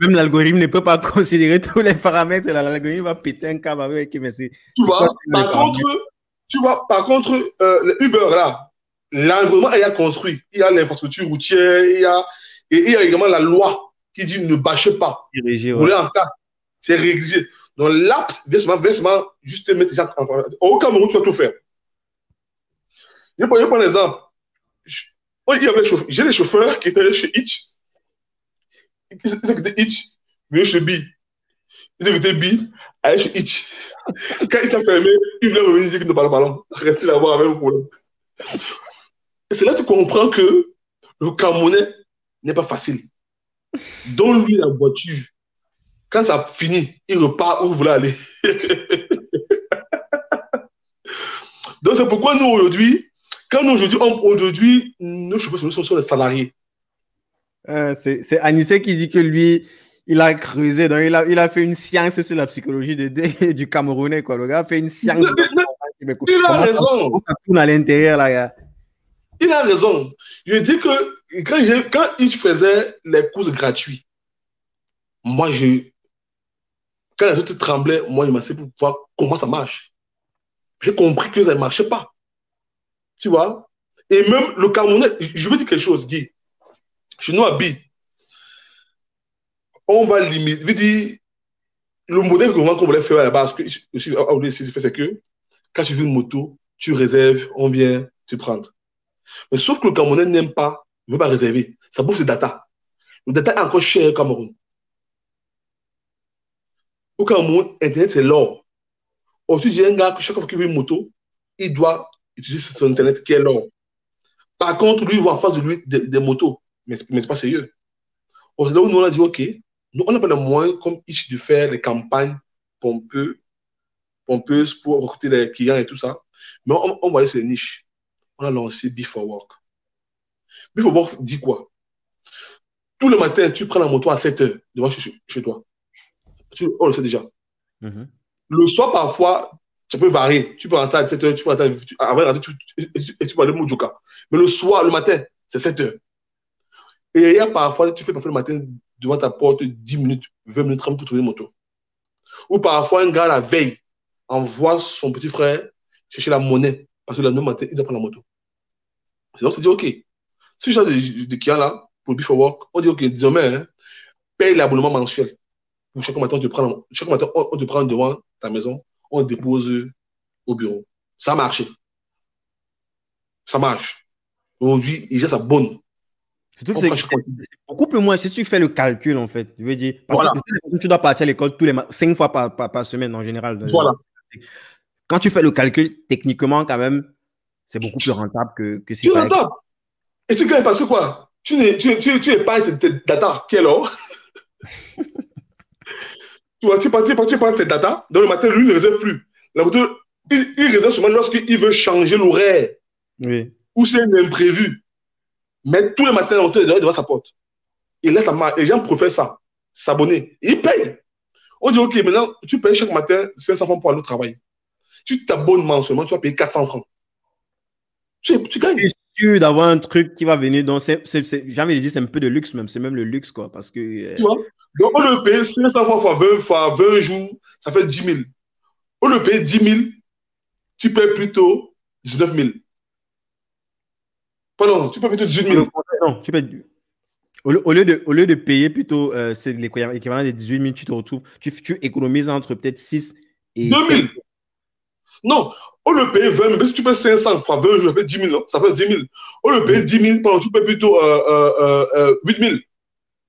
même l'algorithme ne peut pas considérer tous les paramètres. L'algorithme va péter un câble avec. Mais tu vois, par contre, tu vois, par contre, euh, le Uber là, l'environnement est construit. Il y a l'infrastructure routière, il y a, et il y a également la loi qui dit ne bâchez pas. Rouler en place. C'est rédigé. Donc l'APS vient seulement, vient seulement juste mettre les gens en Au Cameroun, tu vas tout faire. Je vais prendre un exemple. J'ai des chauffeurs qui étaient chez Hitch. Ils étaient Hitch, venaient chez B. Ils étaient B, allaient chez Hitch. Quand Hitch a fermé, ils venaient revenir dire qu'ils ne parlent pas Rester là-bas avec un problème. C'est là que tu comprends que le Camerounais n'est pas facile. Donne-lui la voiture. Quand ça finit, il repart où vous voulez aller. Donc c'est pourquoi nous aujourd'hui, quand nous aujourd'hui, aujourd'hui, nos chauffeurs sont, salariés. Euh, c'est Anissé qui dit que lui, il a creusé, donc il a, il a fait une science sur la psychologie de, du Camerounais. Quoi. Le gars a fait une science. il a raison. Ça, à l'intérieur, là. Il a raison. Je dis que quand, quand il faisait les courses gratuits, moi, je, quand les autres tremblaient, moi, je m'asseyais pour voir comment ça marche. J'ai compris que ça ne marchait pas. Tu vois? Et même le Camerounais, je veux dire quelque chose, Guy. Chez nous, à on va limiter. Je veux dire, le modèle qu'on voulait faire à la base, c'est que quand tu veux une moto, tu réserves, on vient te prendre. Mais sauf que le Camerounais n'aime pas, ne veut pas réserver. Ça bouffe de data. Le data est encore cher au Cameroun. Au Cameroun, Internet, c'est l'or. Aujourd'hui, j'ai un gars que chaque fois qu'il veut une moto, il doit utiliser son Internet qui est l'or. Par contre, lui, il voit en face de lui des, motos. Mais, mais ce n'est pas sérieux. Là où nous, on a dit, OK, nous, on n'a pas le moyen, comme ici, de faire les campagnes pompeuses, pompeuses pour recruter les clients et tout ça. Mais on, on va aller sur les niches. On a lancé Before Work. Before Work dit quoi? Tous les matins, tu prends la moto à 7 heures devant chez, chez toi. on le sait déjà. Mm-hmm. Le soir, parfois, ça peut varier. Tu peux rentrer à 7 heures, tu peux rentrer avant de tu, et tu peux aller au Moudjouka. Mais le soir, le matin, c'est 7 heures. Et il y a parfois, tu fais parfois le matin devant ta porte 10 minutes, 20 minutes, 30 pour trouver une moto. Ou parfois, un gars, la veille, envoie son petit frère chercher la monnaie parce que le lendemain matin, il doit prendre la moto. C'est donc, c'est dit, OK. Ce genre de, de client là, pour le Before Work, on dit, OK, désormais, hein, paye l'abonnement mensuel. Chaque matin, on te prend, chaque matin, on te prend devant ta maison, on dépose au bureau. Ça a marché. Ça marche. Aujourd'hui, il ça bonne. C'est beaucoup plus moins si tu fais le calcul, en fait. Je veux dire, parce que tu dois partir à l'école tous les cinq fois par, par, semaine en général. Voilà. Quand tu fais le calcul, techniquement, quand même, c'est beaucoup plus rentable que, que si. C'est rentable. Et tu gagnes parce que quoi? Tu n'es tu, tu, tu pas tes data. Quel or Tu vois, tu prends, tu, tu tes data. Dans le matin, lui ne réserve plus. La moto, il, il réserve seulement lorsqu'il veut changer l'horaire. Oui. Ou c'est un imprévu. Mais tous les matins, on est devant sa porte. Et là, ça marche. Les gens préfèrent ça. S'abonner. Ils payent. On dit, OK, maintenant, tu payes chaque matin 500 francs pour aller au travail. Tu t'abonnes mensuellement, tu vas payer 400 francs. Tu, tu gagnes. Je suis sûr d'avoir un truc qui va venir. Donc, jamais dit, c'est un peu de luxe même. C'est même le luxe, quoi. Parce que. Euh, tu vois? Donc, on le paye 500 francs fois 20 fois 20 jours, ça fait 10 000. On le paye 10 000, tu payes plutôt 19 000. Pardon, tu peux plutôt 18 000. Non, tu payes. Au lieu, de, au lieu de payer plutôt euh, c'est l'équivalent des 18 000, tu te retrouves, tu, tu économises entre peut-être 6 et 2 000. Non, on le paye 20 000, mais si tu payes 500 fois 20 jours, ça fait 10 000, ça fait 10 000. On le paye 10 000, pardon, tu payes plutôt euh, euh, 8 000. Tu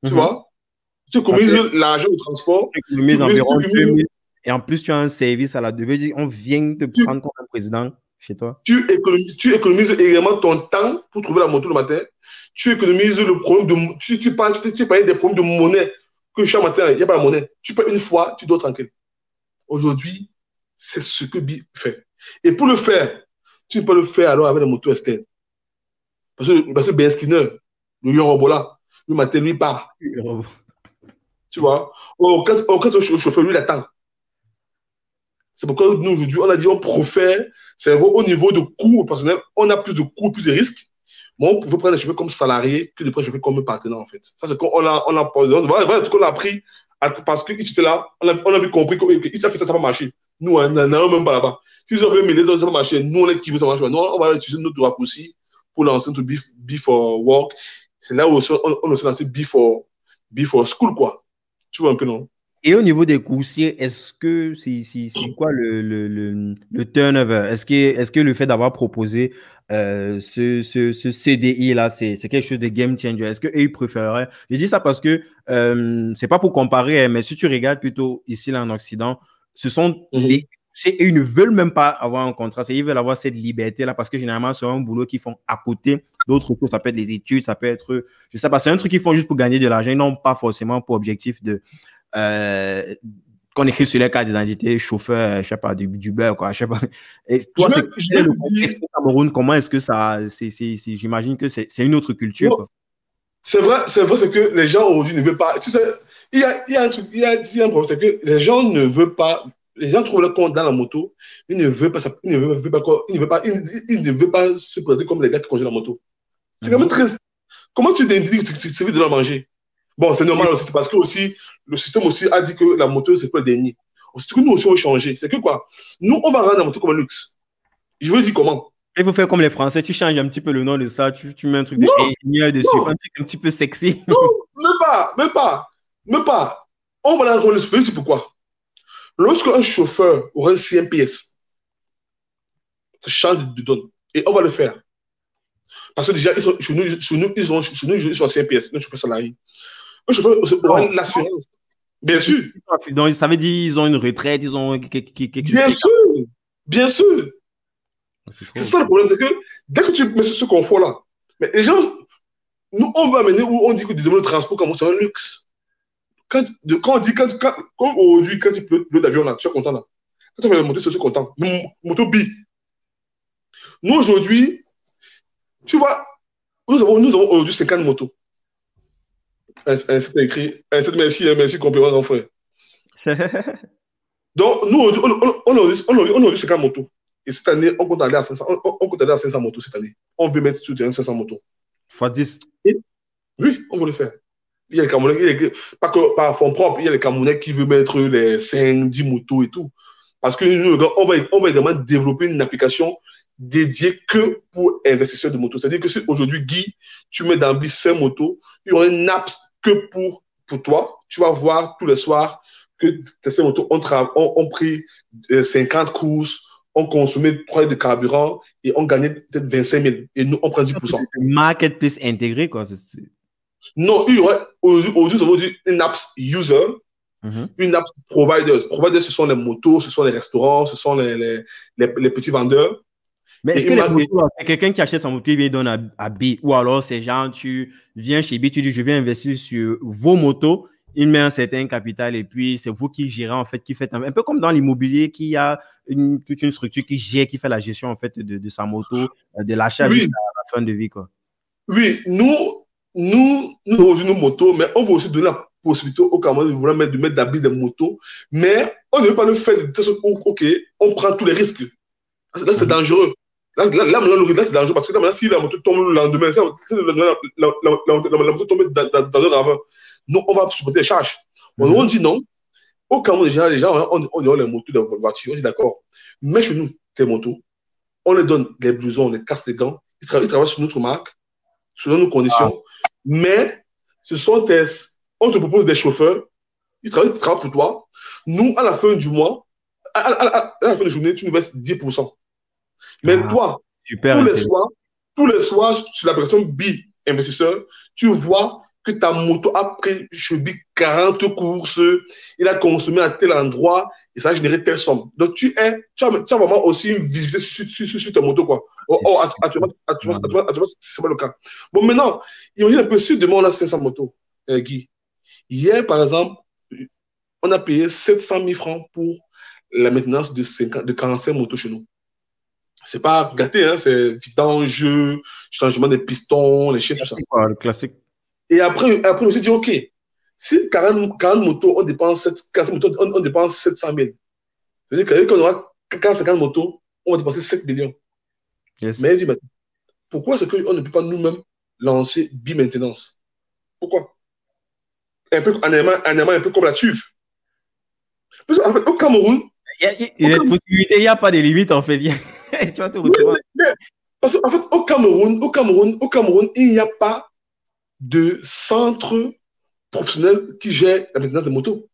mhm. vois? Tu économises l'argent du transport? Tu économises environ 2 000. Et en plus, tu as un service à la devise. On vient te prendre comme un président chez toi tu économises, tu économises également ton temps pour trouver la moto le matin. Tu économises le problème de. Tu, tu, parles, tu, tu des problèmes de monnaie que chaque matin, il n'y a pas de monnaie. Tu payes une fois, tu dois tranquille. Aujourd'hui, c'est ce que Bi fait. Et pour le faire, tu peux le faire alors avec la moto externe. Parce que, parce que Ben Skinner, le Yorobola, le matin, lui part. Tu vois? Au cas où le chauffeur, lui, l'attend. C'est pourquoi nous, aujourd'hui, on a dit on préfère, c'est au niveau de coûts personnel, on a plus de coûts, plus de risques. Mais on pouvait prendre les cheveux comme salarié que de prendre les cheveux comme partenaire, en fait. Ça, c'est qu'on a, on a, voilà, tout qu'on a appris parce qu'il était là, on a, on a vu compris qu'il s'est fait ça, ça va marcher. Nous, on n'a même pas là-bas. Si ils ont fait milliers ça va marcher. Nous, on est qui veut ça marche. Nous, on va utiliser notre raccourci pour lancer notre before work. C'est là où on, on a lancé before, before school, quoi. Tu vois un peu, non? Et au niveau des coursiers, est-ce que c'est quoi le, le, le, le turnover? Est-ce que, est que le fait d'avoir proposé euh, ce, ce, ce CDI-là, c'est quelque chose de game changer? Est-ce qu'eux, ils préféreraient? Je dis ça parce que euh, c'est pas pour comparer, hein, mais si tu regardes plutôt ici, là, en Occident, ce sont mhm. les ils ne veulent même pas avoir un contrat, ils veulent avoir cette liberté-là parce que généralement, c'est un boulot qu'ils font à côté d'autres choses. Ça peut être les études, ça peut être, je sais pas, c'est un truc qu'ils font juste pour gagner de l'argent. Ils n'ont pas forcément pour objectif de, euh, qu'on écrit sur les cartes d'identité, chauffeur, je sais pas, du, du beurre, quoi, je sais pas. Et toi, c'est le contexte au Cameroun, comment est-ce que ça, c'est, j'imagine que c'est, une autre culture. C'est vrai, c'est vrai, c'est que les gens aujourd'hui ne veulent pas, tu sais, il y a, il y a un truc, il y a, il y a un problème, c'est que les gens ne veulent pas, les gens trouvent le compte dans la moto, ils ne veulent pas, ils ne veulent, pas quoi, ils ne veulent pas, ils, ne veulent pas se présenter comme les gars qui conduisent la moto. C'est quand même mhm. très, comment tu dis que tu veux de la manger? Bon, c'est normal aussi, c'est parce que aussi, le système aussi a dit que la moto, c'est pas le dernier. Ce que nous aussi, on changer. C'est que quoi? Nous, on va rendre la moto comme un luxe. Je veux dire comment? Il faut faire comme les Français, tu changes un petit peu le nom de ça, tu, tu mets un truc d'ingénieur dessus, un truc un petit peu sexy. Non, même pas, même pas, même pas. On va la rendre le pourquoi? Lorsque un chauffeur aura un CMPS, ça change de donne. Et on va le faire. Parce que déjà, ils sont, chez nous, nous, ils sont, chez nous, ils sont CMPS, un chauffeur salarié. Un chauffeur aura l'assurance. Bien sûr. Donc, ça veut dire qu'ils ont une retraite, ils ont quelque chose. Bien sûr. Bien sûr. C'est ça le problème, c'est que dès que tu mets ce confort-là, mais les gens, nous, on va amener où on dit que le transport comme c'est un luxe. Quand, quand on dit, quand, quand, aujourd'hui, quand tu peux l'avion là, tu es content là. Quand tu la moto, tu es content. Moto bi. Nous, aujourd'hui, tu vois, nous avons, nous avons aujourd'hui 50 motos. Un, écrit, un merci, un merci complément, grand frère. Donc, nous, on, on, a 50 motos. Et cette année, on compte aller à 500, on, on compte aller à 500 motos cette année. On veut mettre sur le 500 motos. Fois 10. oui, on veut le faire. Il y a les Camerounais, pas que par fond propre, il y a les qui veulent mettre les 5, 10 motos et tout. Parce que nous, on va, on va également développer une application dédiée que pour investisseurs de motos. C'est-à-dire que si aujourd'hui, Guy, tu mets dans 5 motos, il y aura une app que pour, pour toi. Tu vas voir tous les soirs que tes motos ont, ont, ont pris 50 euh, courses, on consommait 3 litres de carburant et on gagnait peut-être 25 000. Et nous, on prend 10%. Marketplace intégré, quoi. Non, il y aurait, aujourd'hui, nous avons dit une app user, mm-hmm. une app providers. Providers, ce sont les motos, ce sont les restaurants, ce sont les, les, les, petits vendeurs. Mais est-ce que les motos, c'est quelqu'un qui achète son moto, il vient donner à, à B, ou alors c'est genre, tu viens chez B, tu dis, je vais investir sur vos motos, il met un certain capital et puis c'est vous qui gérez en fait, qui faites un, peu comme dans l'immobilier, qui a une, toute une structure qui gère, qui fait la gestion en fait de, de sa moto, euh, de l'achat oui. jusqu'à la fin de vie quoi. Oui, nous, nous, nous avons nos motos, mais on veut aussi donner la possibilité au Cameroun de vouloir mettre, de mettre d'habits des motos, mais on ne veut pas le faire de telle ok, on prend tous les risques. Là, c'est mhm. dangereux. Là, là, là, là c'est dangereux parce que là, si la moto tombe le lendemain, la, la, la, moto tombe dans, dans, dans un ravin, nous, on va supporter les charges. Mm -hmm. On dit non. Au Cameroun, déjà, les gens, on, on, on les motos dans votre voiture, on dit d'accord. Mais chez nous, tes motos, on les donne les blousons, les casques, les gants. Ils travaillent, ils travaillent sur notre marque, selon nos conditions. Ah. Mais ce sont tes. On te propose des chauffeurs, ils travaillent, ils travaillent pour toi. Nous, à la fin du mois, à, à, à, à la fin de la journée, tu nous verses 10%. Mais ah, toi, tous les soirs, tous les soirs, sur l'application B-Investisseur, tu vois que ta moto a pris, je dis, 40 courses, il a consommé à tel endroit et ça a généré telle somme. Donc, tu, es, tu, as, tu as vraiment aussi une visibilité sur, sur, sur, sur ta moto, quoi. Oh, oh actuellement, c'est pas le cas. Bon, maintenant, imagine un peu, si demain on a 500 motos, euh, Guy. Hier, par exemple, on a payé 700 000 francs pour la maintenance de, 50, de 45 motos chez nous. C'est pas gâté, hein, c'est vidange, changement des pistons, les chiens, tout ça. Quoi, le classique. Et après, après on s'est dit, OK, si 40, 40 motos, on dépense, 7, 40 motos, on, on dépense 700 000. C'est-à-dire qu'on aura 40, 50 motos, on va dépenser 7 millions. Yes. Mais dis pourquoi est-ce qu'on ne peut pas nous-mêmes lancer bi-maintenance? Pourquoi? Un peu, en Allemagne, un peu comme la TUV. Parce qu'en fait, au Cameroun. Il y a, il n'y a pas de limite, en fait. tu vas te retrouver. parce qu'en fait, au Cameroun, au Cameroun, au Cameroun, il n'y a pas de centres professionnels qui gèrent la maintenance des motos.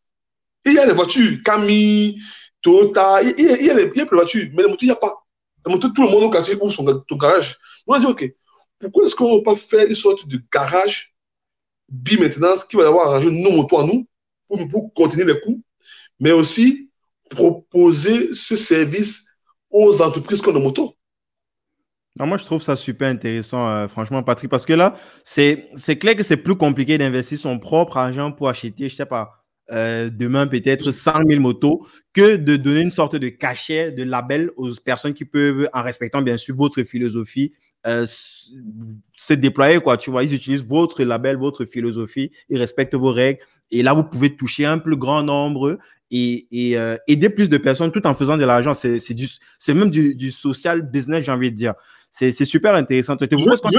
il y a les voitures, Camille, Toyota, il y a, il y a, les, il y a les voitures, mais les motos, il n'y a pas. Motos, tout le monde au quartier ouvre son, garage. On a dit, OK, pourquoi est-ce qu'on ne va pas faire une sorte de garage bi-maintenance qui va avoir arrangé nos motos à nous pour, contenir les coûts, mais aussi proposer ce service aux entreprises comme nos motos? Non, moi, je trouve ça super intéressant, euh, franchement, Patrick, parce que là, c'est clair que c'est plus compliqué d'investir son propre argent pour acheter, je sais pas, euh, demain peut-être 100 000 motos, que de donner une sorte de cachet, de label aux personnes qui peuvent, en respectant bien sûr votre philosophie, euh, se déployer, quoi. Tu vois, ils utilisent votre label, votre philosophie, ils respectent vos règles. Et là, vous pouvez toucher un plus grand nombre et, et euh, aider plus de personnes tout en faisant de l'argent. C'est même du, du social business, j'ai envie de dire c'est super intéressant. Je te propose qu'on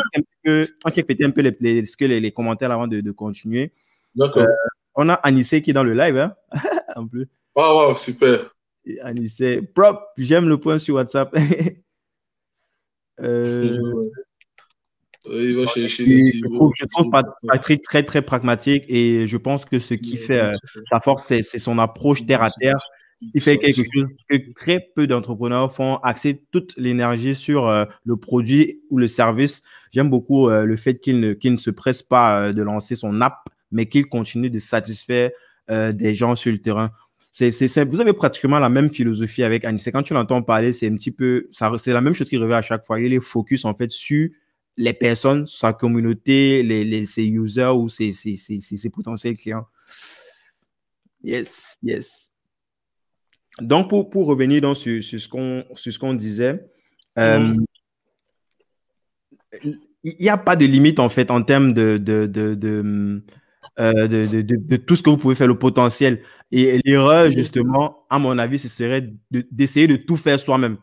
check un peu les, les, les, les, commentaires avant de, de continuer. D'accord. Euh, on a Anissé qui est dans le live, hein, en plus. Ah, wow, super. Et Anissé, propre, j'aime le point sur WhatsApp. euh, il va chercher je, trouve, je trouve Patrick très, très pragmatique et je pense que ce qui fait euh, sa force, c'est son approche terre à terre Il fait quelque chose que très peu d'entrepreneurs font, axer toute l'énergie sur euh, le produit ou le service. J'aime beaucoup euh, le fait qu'il ne, ne se presse pas de lancer son app, mais qu'il continue de satisfaire des gens sur le terrain. C'est, vous avez pratiquement la même philosophie avec Annie. Quand tu l'entends parler, c'est un petit peu, c'est la même chose qui revient à chaque fois. Il est focus en fait sur les personnes, sa communauté, les, les, ses users ou ses, ses, ses, ses potentiels clients. Yes, yes. Donc, pour, pour revenir donc sur, sur ce qu'on disait, euh, mm. il n'y a pas de limite en fait en termes de, de, de, de euh, de, de, de, tout ce que vous pouvez faire, le potentiel. Et l'erreur, justement, à mon avis, ce serait d'essayer de, tout faire soi-même.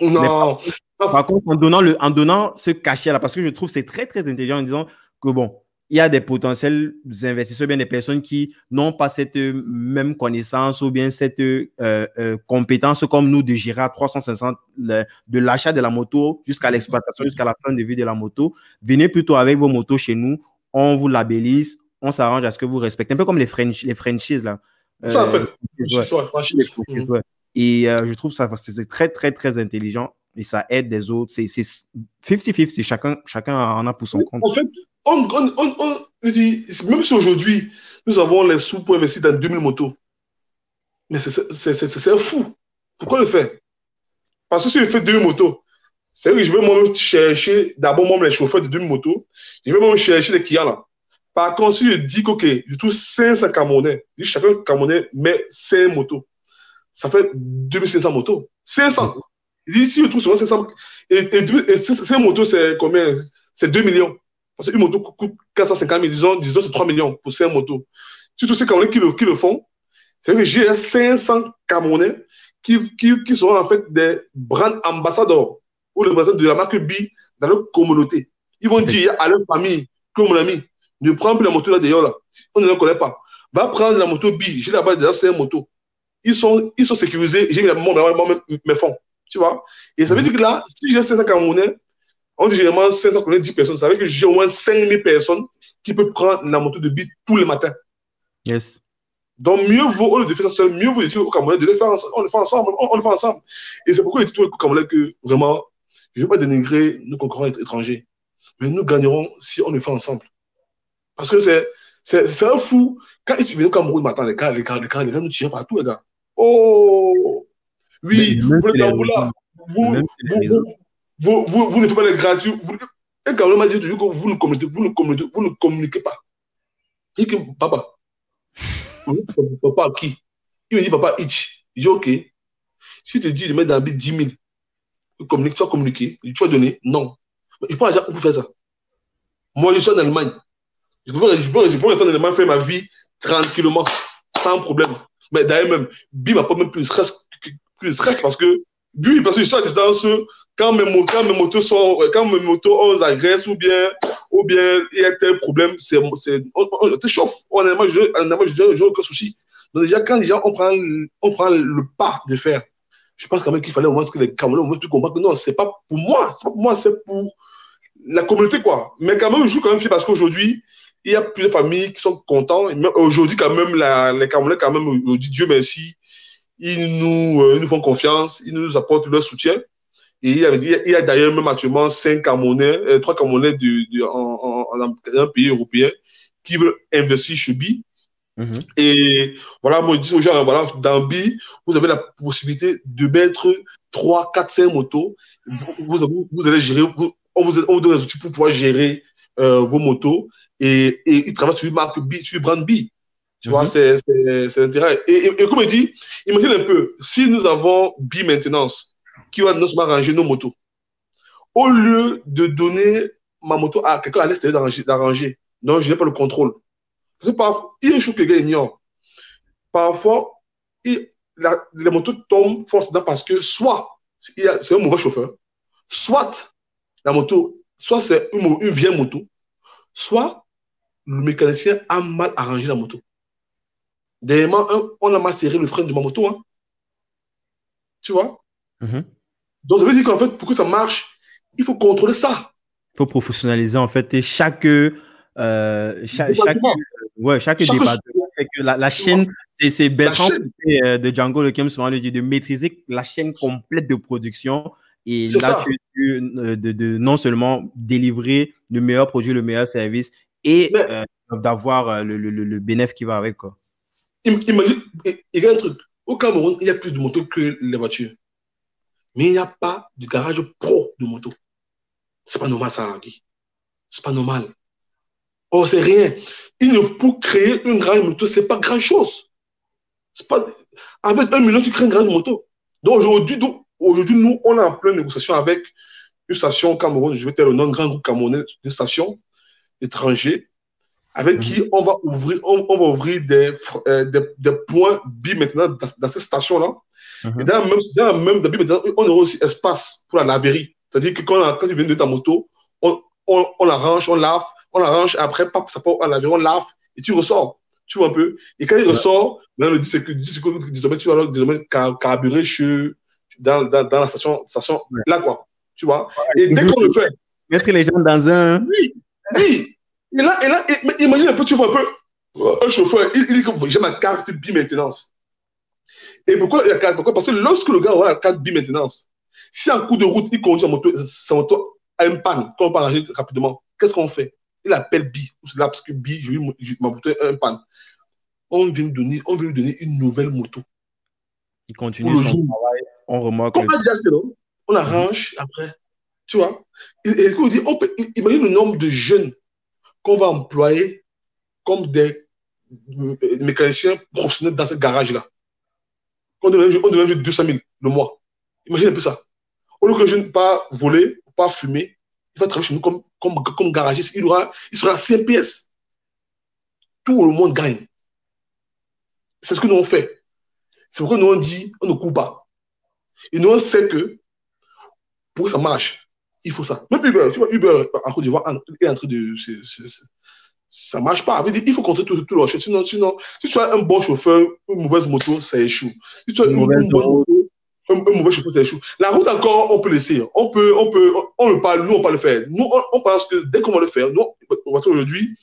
Non. Par, contre, en donnant, le, en donnant ce cachet-là, parce que je trouve c'est très, très intelligent en disant que, bon, il y a des potentiels investisseurs, bien des personnes qui n'ont pas cette même connaissance ou bien cette euh, euh, compétence comme nous de gérer à 360 de l'achat de la moto jusqu'à l'exploitation, jusqu'à la fin de vie de la moto. Venez plutôt avec vos motos chez nous, on vous labellise, on s'arrange à ce que vous respectez. Un peu comme les, French, les franchises, là. Ça, en fait. Ouais. Et euh, je trouve ça c'est très, très, très intelligent et ça aide des autres. C'est 50-50, chacun, chacun en a pour son compte. En fait, on, on, on, même si aujourd'hui, nous avons les sous pour investir dans 2000 motos, mais c'est fou. Pourquoi le faire? Parce que si je fais 2000 motos, c'est que je vais moi-même chercher d'abord moi les chauffeurs de 2000 motos, je vais moi-même chercher les clients là. Par contre, si je dis que je trouve 500 Camerounais, chacun Camerounais met 5 motos, ça fait 2500 motos. 500. Il dit, si je trouve seulement 500, et, et, 5 motos, c'est combien? C'est 2 millions. Parce qu'une moto coûte 450 000, disons, disons c'est 3 millions pour 5 motos. Surtout ces Camerounais qui le, qui le font, c'est que j'ai 500 Camerounais qui, qui, qui seront en fait des brand ambassadeurs ou les représentants de la marque B dans leur communauté. Ils vont dire à leur famille que mon ami, ne prends plus la moto là d'ailleurs là. On ne la connaît pas. Va prendre la moto B. J'ai là-bas déjà cinq motos. Ils sont, ils sont sécurisés. J'ai mes fonds. Tu vois? Et ça veut dire que là, si j'ai 500 Camerounais, on dit généralement 500 Camerounais, 10 personnes. Ça veut dire que j'ai au moins 5000 personnes qui peuvent prendre la moto de B tous les matins. Yes. Donc, mieux vaut, au lieu de faire ça seul, mieux vaut dire aux Camerounais de le faire ensemble. On le fait ensemble. On, le fait ensemble. Et c'est pourquoi je dis aux Camerounais que vraiment, je ne veux pas dénigrer nos concurrents étrangers. Mais nous gagnerons si on le fait ensemble. Parce que c'est, c'est, un fou. Quand ils sont venus au Cameroun, maintenant, les gars, les gars, les gars, les gars nous tiraient partout, les gars. Oh! Oui, vous, vous, vous, vous, vous, ne faites pas les gratuits. Vous, un Cameroun m'a dit toujours que vous ne communiquez, vous ne communiquez, vous ne communiquez pas. Il dit que, papa, papa, qui? Il me dit, papa, Itch. Il dit, OK. Si tu te dis de mettre dans le 10 000, tu communiques, tu vas communiquer, tu vas donner? Non. Je prends l'argent pour faire ça. Moi, je suis en Allemagne. Je peux, je peux, je en faire ma vie tranquillement, sans problème. Mais d'ailleurs, même, Bi m'a pas même plus de stress, plus de stress parce que, lui, parce que je suis à distance, quand mes, quand mes motos sont, quand mes motos ont agresse ou bien, ou bien il y a tel problème, c'est, c'est, on, on, te chauffe. Honnêtement, je, honnêtement, je, je, aucun souci. Donc déjà, quand déjà on prend, on prend le pas de faire, je pense quand même qu'il fallait au moins que les Camerounais au moins comprennent que non, c'est pas pour moi, c'est pas pour moi, c'est pour la communauté, quoi. Mais quand même, je suis quand même parce qu'aujourd'hui, il y a plusieurs familles qui sont contents. Aujourd'hui, quand même, la, les Camerounais, quand même, aujourd'hui, Dieu merci, ils nous, euh, ils nous font confiance, ils nous apportent leur soutien. Et il y a, a d'ailleurs même actuellement cinq Camerounais, euh, trois Camerounais de, de, en, en, en, un pays européen qui veulent investir chez BI. Mm -hmm. Et voilà, moi, je dis aux gens, voilà, dans BI, vous avez la possibilité de mettre 3, 4, 5 motos. Vous, vous, vous allez gérer, vous, on, vous, on vous donne des outils pour pouvoir gérer euh, vos motos et, et il travaille sur une marque B, sur une brand B. Tu vois, mm-hmm. c'est l'intérêt. Et, et, et, comme il dit, imagine un peu, si nous avons B Maintenance qui va nous arranger nos motos, au lieu de donner ma moto à quelqu'un à l'extérieur d'arranger, non, je n'ai pas le contrôle. Parce que parfois, il y a une chose que les gars ignorent. Parfois, il, la, les motos tombent forcément parce que soit c'est un mauvais chauffeur, soit la moto, soit c'est une, une vieille moto, soit le mécanicien a mal arrangé la moto. Dernièrement, on a mal serré le frein de ma moto. Hein. Tu vois? Mm -hmm. Donc, ça veut dire qu'en fait, pour que ça marche, il faut contrôler ça. Il faut professionnaliser, en fait, et chaque, euh, chaque, chaque, ouais, chaque, chaque débat, la, la, chaîne, C'est Bertrand euh, de Django le Kim souvent le dit de maîtriser la chaîne complète de production et là, tu, euh, de, de, non seulement délivrer le meilleur produit, le meilleur service et euh, d'avoir le, le, le, bénéfice qui va avec. Quoi. Imagine, il y a un truc. Au Cameroun, il y a plus de motos que les voitures. Mais il n'y a pas de garage pro de moto. C'est pas normal, ça, Guy. C'est pas normal. Oh, c'est rien. Il faut créer une grande moto, c'est pas grand chose. C'est pas, avec un million, tu crées une grande moto. Donc aujourd'hui, aujourd'hui, nous, on est en pleine négociation avec une station au Cameroun, je vais te le nom, grand groupe camerounais, une station étrangère, avec qui mhm. on va ouvrir, on, va ouvrir des, euh, des, des, points bi maintenant dans, dans cette station-là. Mhm. Et dans la même, dans la même bi maintenant, on aura aussi espace pour la laverie. C'est-à-dire que quand, quand tu viens de ta moto, on, on, on arrange, on lave, on arrange, après, pap, ça part à laver, on lave, et tu ressors. Tu vois un peu. Et quand il ressort, dans le 10 secondes, désormais, tu vas désormais carburer chez, dans, dans, dans la station, station là, quoi. Tu vois. Et dès qu'on le fait. Mettre les gens dans un. Oui, oui. Et là, et là imagine un peu, tu vois un peu, un chauffeur, il, il dit que j'ai ma carte bi-maintenance. Et pourquoi il a carte? Pourquoi? Parce que lorsque le gars aura la carte bi-maintenance, si en coup de route, il conduit sa moto, sa moto a une panne, qu'on peut arranger rapidement, qu'est-ce qu'on fait? Il appelle Bi, ou c'est là parce que Bi, j'ai eu ma moto a une panne. On vient, donner, on veut lui donner une nouvelle moto. Il continue son travail, on remarque. On, le... on arrange après. Tu vois? Et, et, on dit, on peut, imagine le nombre de jeunes qu'on va employer comme des mécaniciens professionnels dans ce garage-là. On donne, on donne 200 000 le mois. Imagine un peu ça. Au lieu que je ne pas voler, pas fumer, il va travailler chez nous comme, comme, comme garagiste. Il, aura, il sera 5 pièces. Tout le monde gagne. C'est ce que nous on fait. C'est pourquoi nous on dit, on ne coupe pas. Et nous on sait que pour que ça marche, il faut ça. Même Uber, tu vois, Uber en Côte d'Ivoire est en train de. ça ne marche pas. Il faut compter tout, tout leur sinon, sinon, si tu as un bon chauffeur, une mauvaise moto, ça échoue. Si tu as une, une bonne moto, un, un, mauvais chauffeur, ça échoue. La route encore, on peut laisser. On peut, on peut, on le parle, nous, on peut le faire. Nous, on, on pense que dès qu'on va le faire, nous, aujourd'hui,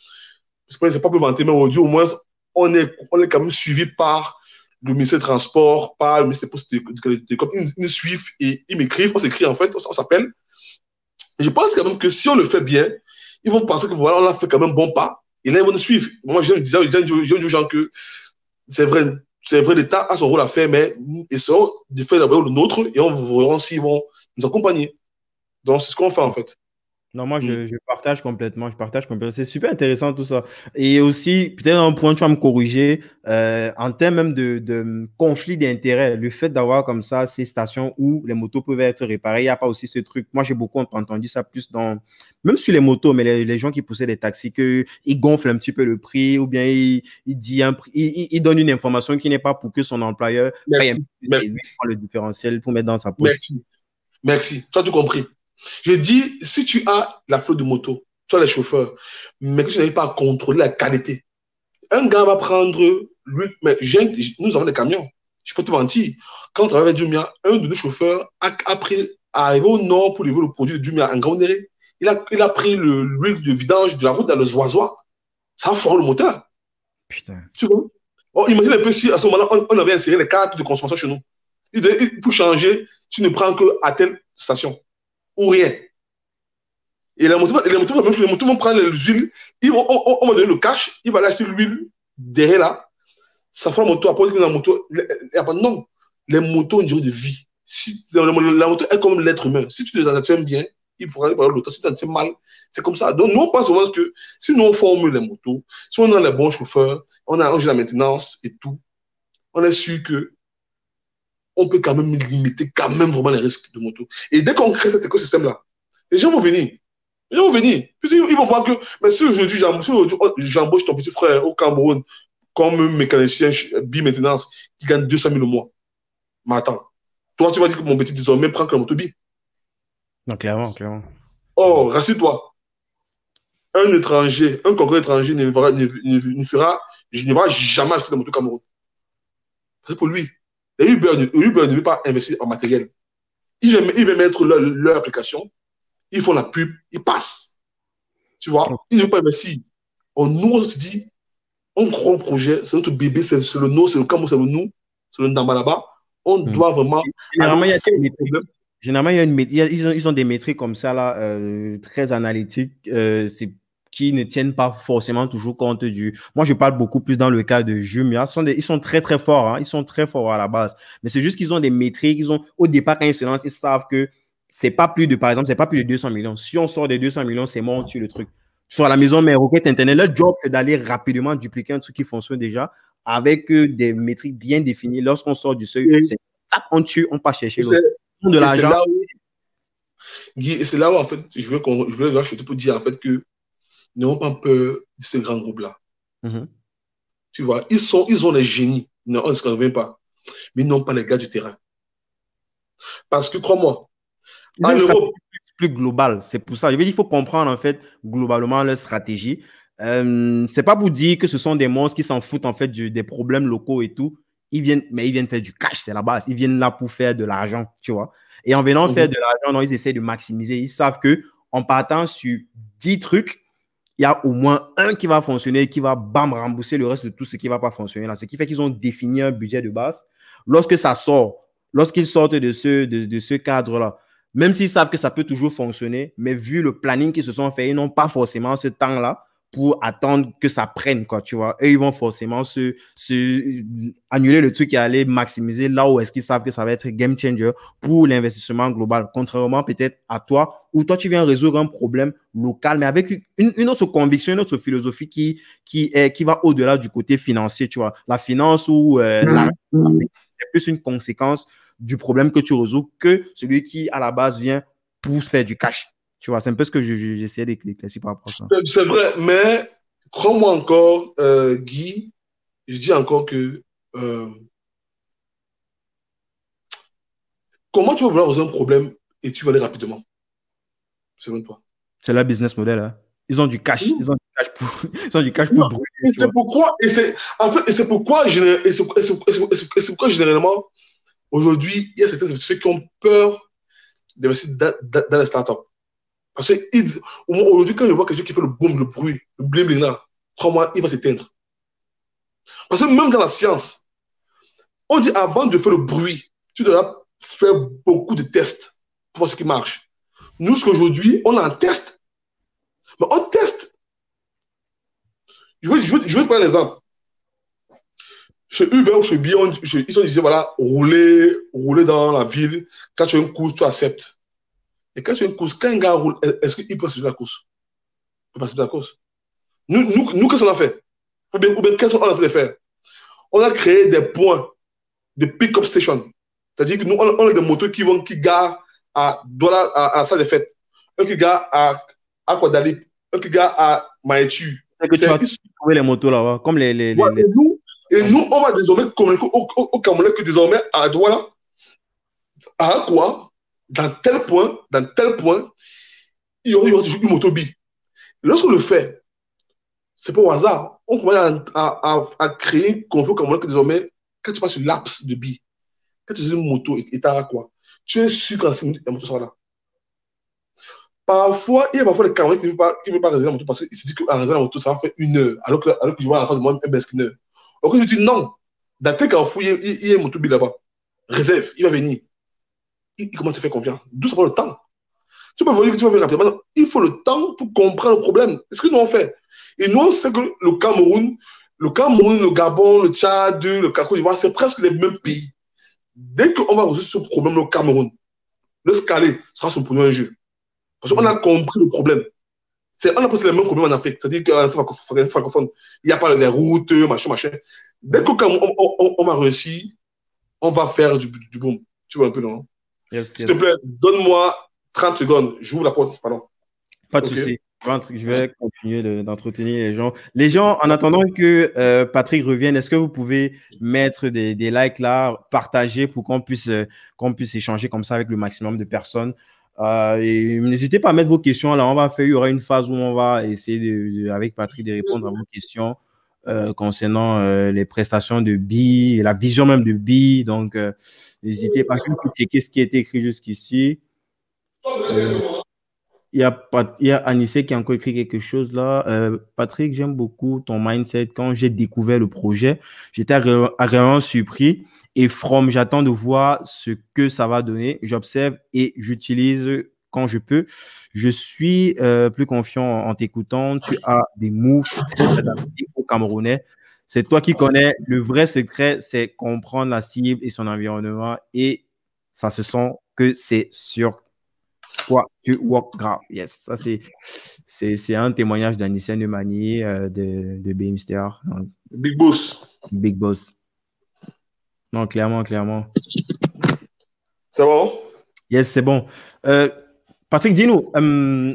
je ne sais pas mentir, mais aujourd'hui, au moins, on est, on est quand même suivi par le ministère des Transports, par le ministère des Postes, ils nous suivent et ils m'écrivent, on s'écrit en fait, on s'appelle je pense quand même que si on le fait bien, ils vont penser que voilà, on a fait quand même bon pas. Et là, ils vont nous suivre. Moi, je disais aux gens que c'est vrai, c'est vrai, l'État a son rôle à faire, mais essayons de faire le nôtre et on verra s'ils vont nous accompagner. Donc, c'est ce qu'on fait en fait. Non, moi, je, mm. je, partage complètement. Je partage complètement. C'est super intéressant tout ça. Et aussi, peut-être un point, tu vas me corriger, euh, en termes même de, de conflit d'intérêts, le fait d'avoir comme ça ces stations où les motos peuvent être réparées, il n'y a pas aussi ce truc. Moi, j'ai beaucoup entendu ça plus dans, même sur les motos, mais les, les gens qui poussaient des taxis, qu'ils gonflent un petit peu le prix ou bien ils, ils, dit un prix, ils, ils donnent une information qui n'est pas pour que son employeur Merci. Merci. Lui, prend le différentiel pour mettre dans sa poche. Merci. Merci. Tu as tout compris. Je dis, si tu as la flotte de moto, tu as les chauffeurs, mais que tu n'arrives pas à contrôler la qualité, un gars va prendre, lui, mais nous avons des camions. Je peux te mentir. Quand on travaille avec Jumia, un de nos chauffeurs a, a pris, arrivé au nord pour livrer le produit de Jumia en Gaoundéré. Il a, il a pris l'huile de vidange de la route dans le Zoisois. Ça a foiré le moteur. Putain. Tu vois? Oh, imagine un peu si à ce moment-là, on, on, avait inséré les cartes de consommation chez nous. Il, pour changer, tu ne prends que à telle station ou rien. Et les motos, les motos, même les motos vont prendre l'huile, ils vont, on, va donner le cash, il va acheter l'huile derrière là, ça fera la moto, après, la moto, non, les motos ont une durée de vie. Si, la, la, moto est comme l'être humain. Si tu les entretiens bien, il faudra aller par l'auto. Si tu entretiens mal, c'est comme ça. Donc, nous, on pense souvent que si nous, on forme les motos, si on a les bons chauffeurs, on a la maintenance et tout, on est sûr que on peut quand même limiter quand même vraiment les risques de moto. Et dès qu'on crée cet écosystème-là, les gens vont venir. Les gens vont venir. Puis ils vont voir que, mais si aujourd'hui j'embauche ton petit frère au Cameroun comme mécanicien bi-maintenance qui gagne 200 000 au mois, mais attends, toi tu vas dire que mon petit désormais prend que la moto bi. Non, clairement, clairement. Oh, rassure-toi. Un étranger, un concurrent étranger ne, fera, ne, ne, ne fera, ne va jamais acheter la moto Cameroun. C'est pour lui. Et Uber, Uber ne veut pas investir en matériel. Ils veulent, ils veulent mettre leur, leur, application, ils font la pub, ils passent. Tu vois, ils ne veulent pas investir. On nous, on se dit, on croit au projet, c'est notre bébé, c'est le nous, c'est le Cameroun, c'est le nous, c'est le Ndamba là-bas. On hmm. doit vraiment. Généralement, il y a des Généralement, il y a une, ils, ont, ils ont des métriques comme ça, là, euh, très analytiques, euh, qui ne tiennent pas forcément toujours compte du. Moi, je parle beaucoup plus dans le cas de Jumia. Ils sont, ils sont très, très forts. Hein, ils sont très forts à la base. Mais c'est juste qu'ils ont des métriques. Ils ont, au départ, quand ils se lancent, ils savent que c'est pas plus de, par exemple, c'est pas plus de 200 millions. Si on sort des 200 millions, c'est mort, on tue le truc. Sur la maison mais Rocket Internet, le job, c'est d'aller rapidement dupliquer un truc qui fonctionne déjà avec euh, des métriques bien définies. Lorsqu'on sort du seuil, c'est ça, on tue, on pas chercher l'autre. De l'argent. C'est là où, en fait, je veux, je veux je te dire, en fait, que n'ayons pas peur de ce grand groupe-là. Mm-hmm. Tu vois, ils, sont, ils ont les génies. Non, on ne se convainc pas. Mais ils n'ont pas les gars du terrain. Parce que, crois-moi, en Europe. Plus, global. C'est pour ça. Je veux dire, il faut comprendre, en fait, globalement, leur stratégie. Euh, c'est pas pour dire que ce sont des monstres qui s'en foutent, en fait, des problèmes locaux et tout. Ils viennent, mais ils viennent faire du cash, c'est la base. Ils viennent là pour faire de l'argent, tu vois. Et en venant faire mhm. de l'argent, ils essaient de maximiser. Ils savent que en partant sur 10 trucs, il y a au moins un qui va fonctionner, qui va bam rembourser le reste de tout ce qui ne va pas fonctionner là. Ce qui fait qu'ils ont défini un budget de base. Lorsque ça sort, lorsqu'ils sortent de ce, de, ce cadre-là, même s'ils savent que ça peut toujours fonctionner, mais vu le planning qu'ils se sont fait, ils n'ont pas forcément ce temps-là pour attendre que ça prenne, quoi, tu vois. Et ils vont forcément se, se annuler le truc et aller maximiser là où est-ce qu'ils savent que ça va être game changer pour l'investissement global. Contrairement peut-être à toi, où toi tu viens résoudre un problème local, mais avec une, une autre conviction, une autre philosophie qui, qui, est, qui va au-delà du côté financier, tu vois. La finance ou euh, c'est plus une conséquence du problème que tu résous que celui qui, à la base, vient pour faire du cash. Tu vois, c'est un peu ce que j'essaie d'éclaircir par rapport à ça. C'est vrai, mais crois-moi encore, euh, Guy, je dis encore que euh, comment tu vas vouloir résoudre un problème et tu vas aller rapidement Selon toi? C'est la business model. Hein. Ils ont du cash. Ils ont du cash pour, ils ont du cash pour brûler. Et c'est pourquoi, et c'est, en fait, et c'est pourquoi, pourquoi généralement, aujourd'hui, il y a certains ceux qui ont peur d'investir dans, dans, dans les startups. Parce que aujourd'hui, quand je vois quelqu'un qui fait le boom, le bruit, le bling bling là, crois-moi, il va s'éteindre. Parce que même dans la science, on dit avant de faire le bruit, tu dois faire beaucoup de tests pour voir ce qui marche. Nous, ce qu'aujourd'hui, on en teste. Mais on teste. Je vais, je je te prendre un exemple. Chez Uber ou chez Beyond, ils ont dit, voilà, rouler, rouler dans la ville, quand tu as une course, tu acceptes. Et quand tu une course, quand un gars roule, est-ce qu'il peut passer la course? Il peut passer la course. Nous, nous, nous qu'est-ce qu'on a fait? Ou bien, ou bien qu'est-ce qu'on a fait de faire? On a créé des points de pick-up station. C'est-à-dire que nous, on, a des motos qui vont, qui garent à Douala, à, à, la salle des fêtes. Un qui gare à, à. Un qui gare à Maïtu. C'est que tu vas trouver les motos là-bas, comme les. les, les, Et, nous, et nous, on va désormais communiquer au, au, au Cameroun que désormais à Douala, à quoi? Dans tel point, dans tel point, il y aura, toujours une moto bi. Lorsqu'on le fait, c'est pas au hasard. On commence à, à, créer une confiance comme que désormais, quand tu passes sur l'axe de bi, quand tu as une moto et tu as quoi, tu es sûr que la moto sera là. Parfois, il y a parfois des Camerounais qui ne veulent pas, réserver la moto parce qu'ils se disent qu'en réservant la moto, ça va faire une heure, alors que, alors que je vois en face de moi un heure. Alors que je dis non, dans tel carrefour, il y a une moto là-bas. Réserve, il va venir comment te faire confiance D'où ça prend le temps Tu peux dire que tu vas faire rapidement. Il faut le temps pour comprendre le problème. est ce que nous on fait. Et nous, on sait que le Cameroun, le Cameroun, le Gabon, le Tchad, le Côte d'Ivoire, c'est presque les mêmes pays. Dès qu'on va résoudre ce problème au Cameroun, le scaler sera son premier jeu. Parce qu'on a compris le problème. C'est, on a presque les mêmes problèmes en Afrique. C'est-à-dire qu'en francophone, il n'y a pas les routes, machin, machin. Dès qu'on on, on, va réussir, on va faire du, du boom. Tu vois un peu, non? S'il te plaît, donne-moi 30 secondes. J'ouvre la porte. Pardon. Pas de souci. Je vais continuer d'entretenir les gens. Les gens, en attendant que euh, Patrick revienne, est-ce que vous pouvez mettre des, likes là, partager pour qu'on puisse, euh, qu'on puisse échanger comme ça avec le maximum de personnes? Euh, et n'hésitez pas à mettre vos questions là. On va faire, il y aura une phase où on va essayer de, avec Patrick de répondre à vos questions concernant les prestations de BI la vision même de BI. Donc, N'hésitez pas à checker ce qui est écrit jusqu'ici. il y a, Anissé qui a encore écrit quelque chose là. Euh, Patrick, j'aime beaucoup ton mindset. Quand j'ai découvert le projet, j'étais agréablement surpris. Et From, j'attends de voir ce que ça va donner. J'observe et j'utilise quand je peux. Je suis euh, plus confiant en, t'écoutant. Tu as des moves Camerounais. C'est toi qui connais. Le vrai secret, c'est comprendre la cible et son environnement. Et ça se sent que c'est sur quoi tu work grave. Yes, ça c'est, c'est, un témoignage d'Anissa Nemani euh, de, de Beamster. Big Boss. Big Boss. Non, clairement, clairement. C'est bon? Yes, c'est bon. Euh, Patrick, dis-nous, euh,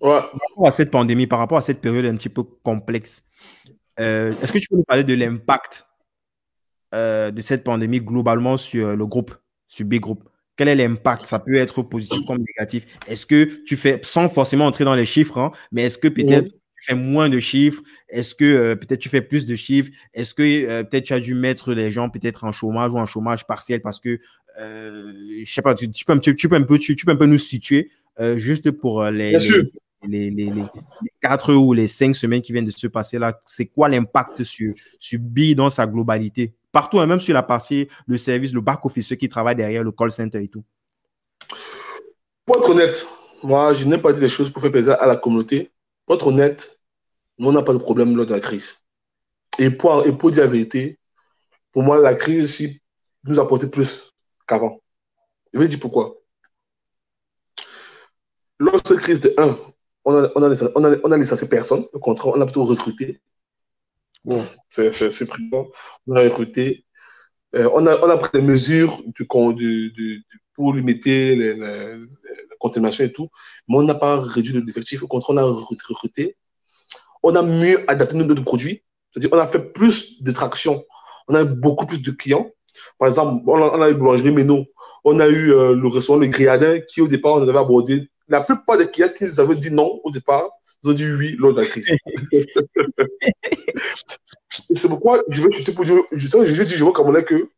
par rapport à cette pandémie, par rapport à cette période un petit peu complexe, est-ce que tu peux nous parler de l'impact de cette pandémie globalement sur le groupe, sur Big Group? Quel est l'impact? Ça peut être positif comme négatif. Est-ce que tu fais, sans forcément entrer dans les chiffres, hein, mais est-ce que peut-être tu fais moins de chiffres? Est-ce que euh, peut-être tu fais plus de chiffres? Est-ce que euh, peut-être tu as dû mettre les gens peut-être en chômage ou en chômage partiel parce que, euh, je sais pas, tu, peux, un peu, tu, peux un peu nous situer juste pour les, les, les, quatre ou les cinq semaines qui viennent de se passer là. C'est quoi l'impact sur, sur B dans sa globalité? Partout, hein, même sur la partie de service, le back-office, qui travaille derrière le call center et tout. Pour être honnête, moi, je n'ai pas dit des choses pour faire plaisir à la communauté. Pour être honnête, nous, on n'a pas de problème lors de la crise. Et pour, et pour dire la vérité, pour moi, la crise ici nous a apporté plus qu'avant. Je vais dire pourquoi. Lors de cette crise de 1, on a, on a, on a, on a licencié personne. Au contraire, on a plutôt recruté. Bon, c'est surprenant. On a recruté. Euh, on, a, on a pris des mesures du, du, pour limiter la contamination et tout, mais on n'a pas réduit l'effectif. Au contraire, on a recruté. On a mieux adapté notre produit. C'est-à-dire, on a fait plus de traction. On a beaucoup plus de clients. Par exemple, on a, on a eu Boulangerie Méno. On a eu euh, le restaurant Le Griadin qui, au départ, on avait abordé. La plupart des clients qui nous avaient dit non au départ, ils ont dit oui lors de la crise. c'est pourquoi je veux chuter pour dire, je, je, je dis, je vois est que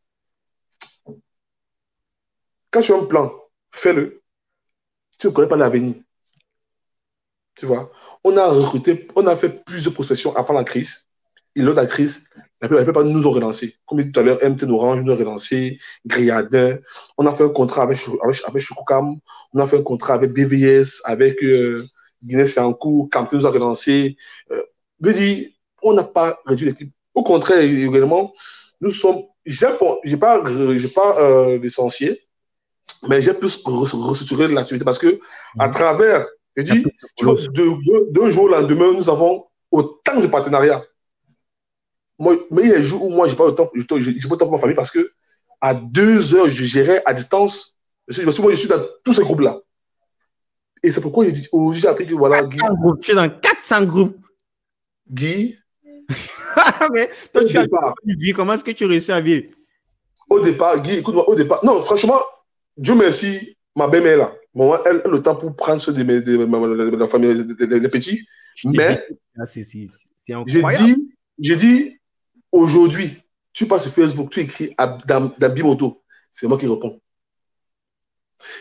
quand tu as un plan, fais-le. Tu ne connais pas l'avenir. Tu vois, on a recruté, on a fait plusieurs prospections avant la crise. Et de la crise, la plupart nous ont relancé. Comme dit tout à l'heure, MT Orange nous a relancé, Griadin. On a fait un contrat avec, avec, avec On a fait un contrat avec BVS, avec euh, Guinness cours, Canton nous a relancé. Euh, je dire, on n'a pas réduit l'équipe. Au contraire, également, nous sommes, j'ai pas, j'ai pas euh, licencié, mais j'ai plus restructuré l'activité parce que à mhm. travers, je dis, d'un jour au lendemain, nous avons autant de partenariats. Moi, mais il y a des jours où moi, j'ai pas le temps, j'ai pas le temps pour ma famille parce que à deux heures, je gérais à distance. Parce que moi, je suis dans tous ces groupes-là. Et c'est pourquoi j'ai dit, aujourd'hui, j'ai appris que voilà. Guy, groupes, tu es dans 400 groupes. Guy. mais toi, tu as Guy, comment est-ce que tu réussis à vivre? Au départ, Guy, écoute-moi, au départ. Non, franchement, Dieu merci, ma belle-mère là. Bon, elle, a le temps pour prendre ceux de, de, de, la famille, des petits. Mais. Ah, c'est incroyable. J'ai dit, j'ai dit aujourd'hui, tu passes sur Facebook, tu écris Dabimoto. C'est moi qui réponds.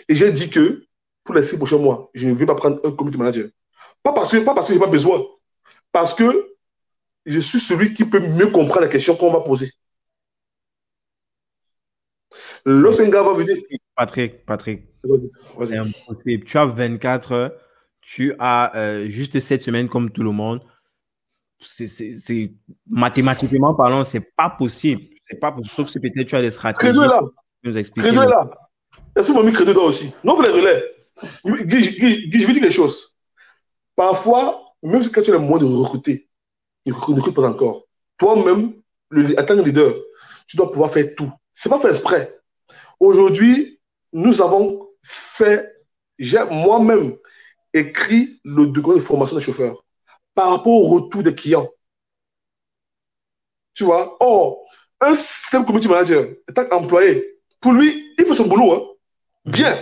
Et j'ai dit que pour les six prochains mois, je ne vais pas prendre un comité manager. Pas parce que, pas parce que je n'ai pas besoin. Parce que je suis celui qui peut mieux comprendre la question qu'on m'a posée. Lorsqu'un gars va venir. Patrick, Patrick. Vas-y. Vas tu as 24 heures. Tu as euh, juste 7 semaines comme tout le monde. C'est mathématiquement parlant, c'est pas possible. C'est pas possible, sauf si peut-être tu as des stratégies. Credo là. Nous expliquer. Credo là. Est-ce que mon mis Credo là aussi? Non, vous les relais. Guy, je vais dire quelque chose. Parfois, même si quand tu as le moyen de recruter, ne recrute pas encore. Toi-même, en tant que leader, tu dois pouvoir faire tout. Ce n'est pas fait exprès. Aujourd'hui, nous avons fait, j'ai moi-même écrit le document de formation des chauffeurs par rapport au retour des clients. Tu vois, or, un simple community manager, en tant qu'employé, pour lui, il fait son boulot. Hein. Bien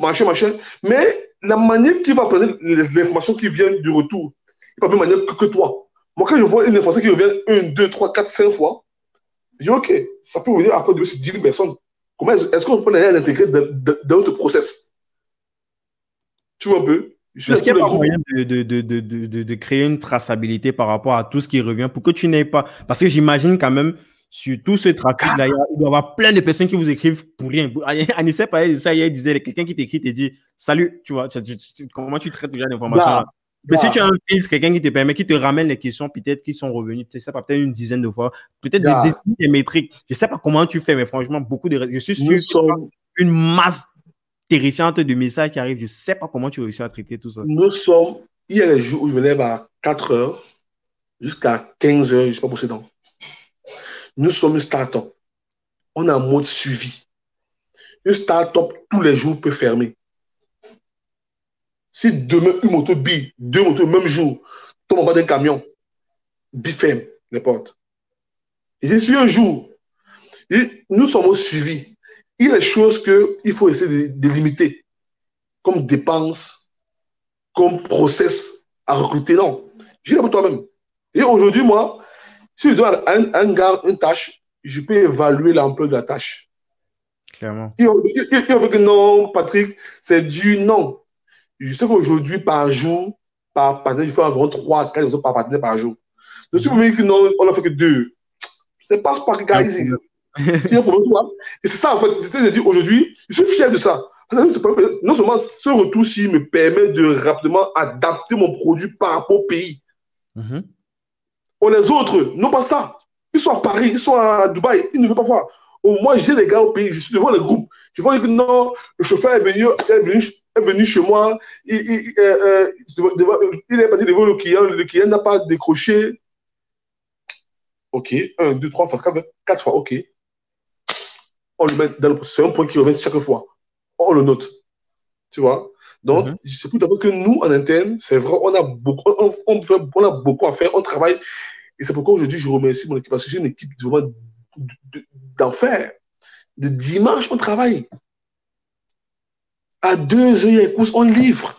machin, machin. Mais la manière qu'il va prendre l'information qui vient du retour, n'est pas la même manière que, toi. Moi, quand je vois une information qui revient une, deux, trois, quatre, cinq fois, je dis, OK, ça peut venir après de 10 000 personnes. Comment est-ce qu'on peut l'intégrer dans, dans notre process? Tu vois un peu? Est-ce qu'il n'y a pas moyen de, de, de, de, de créer une traçabilité par rapport à tout ce qui revient pour que tu n'aies pas? Parce que j'imagine quand même sur tout ce trafic-là, il doit y avoir plein de personnes qui vous écrivent pour rien. Anissa parlait de ça il disait quelqu'un qui t'écrit te dit Salut, tu vois, comment tu traites déjà l'information bah, Mais si bah. tu as un filtre, quelqu'un qui te permet, qui te ramène les questions, peut-être qui sont revenues, tu sais pas, peut-être une dizaine de fois, peut-être des, des, métriques. Je sais pas comment tu fais, mais franchement, beaucoup de. Je suis sûr une masse terrifiante de messages qui arrivent. Je sais pas comment tu réussis à traiter tout ça. Nous sommes. Il y a les jours où je me lève à 4 heures jusqu'à 15 heures, je ne suis pas bossé dans. Nous sommes une start-up. On a un mode suivi. Une start-up, tous les jours, peut fermer. Si demain, une moto bille, deux motos même jour, tombe en bas d'un camion, bille ferme les portes. Et si un jour, nous sommes au suivi, il y a des choses qu'il faut essayer de, limiter, comme dépenses, comme process à recruter. Non, j'ai pour toi-même. Et aujourd'hui, moi, si je dois un, un gars une tâche, je peux évaluer l'ampleur de la tâche. Clairement. Il veut que non, Patrick, c'est du non. Je sais qu'aujourd'hui, par jour, par partenaire, il faut environ 3 4 par partenaire par jour. Je suis me que non, on n'a fait que deux. C'est pas pas gars ici. Et c'est ça, en fait. C'est-à-dire, aujourd'hui, je suis fier de ça. Non seulement ce retour-ci me permet de rapidement adapter mon produit par rapport au pays. Mm les autres n'ont pas ça. Ils sont à Paris, ils sont à Dubaï, ils ne veulent pas voir. Au moins, j'ai les gars au pays, je suis devant le groupe. Je vois que non, le chauffeur est venu, est venu, chez moi, il, il, euh, euh, il est parti devant le client, le client n'a pas décroché. Ok, un, deux, trois fois, quatre fois, ok. On le met dans le c'est un point qui revient chaque fois. On le note. Tu vois? Donc, mm -hmm. c'est tout à fait que nous, en interne, c'est vrai, on a beaucoup, on, on, a beaucoup à faire, on travaille. Et c'est pourquoi aujourd'hui, je remercie mon équipe, parce que j'ai une équipe vraiment d'enfer. De, dimanche, on travaille. À deux heures, course, on livre.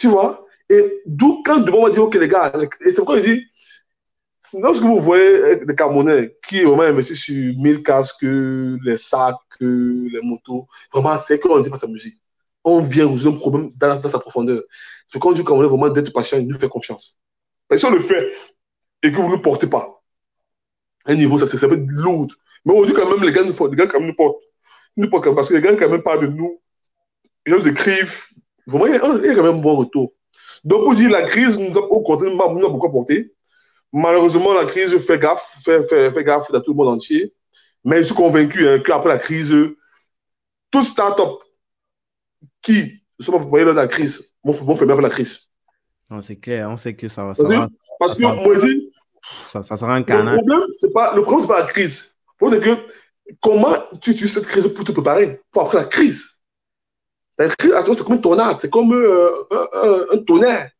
Tu vois? Et d'où, quand demain, on va dire, OK, les gars, et c'est pourquoi je dis, lorsque vous voyez des Camerounais qui vraiment investi sur 1000 casques, les sacs, les motos, vraiment, c'est qu'on ne pas sa musique on vient résoudre un problème dans, sa profondeur. C'est quand on dit est vraiment d'être patient, il nous fait confiance. Mais si on le fait et que vous ne portez pas, un niveau, ça, ça peut être lourd. Mais on dit quand même, les gars, nous, les gars quand même nous portent. Nous portent parce que les gars, quand même, parlent de nous. Gens nous écrivent. Vraiment, il y a quand même un bon retour. Donc, pour dire la crise nous a, au contraire, nous a beaucoup apporté. Malheureusement, la crise fait gaffe, fait, fait, fait gaffe dans tout le monde entier. Mais je suis convaincu hein, qu'après la crise, toute start-up qui sont lors de la crise vont, vont fermer la crise. Non, c'est clair, on sait que ça va. Ça va parce que moi, je dis, ça, ça sera un canard. Le problème, c'est pas, le problème, c'est pas la crise. Le problème, c'est que comment tu utilises cette crise pour te préparer pour après la crise? La crise, c'est comme une tornade, c'est comme euh, un, un, tonnerre.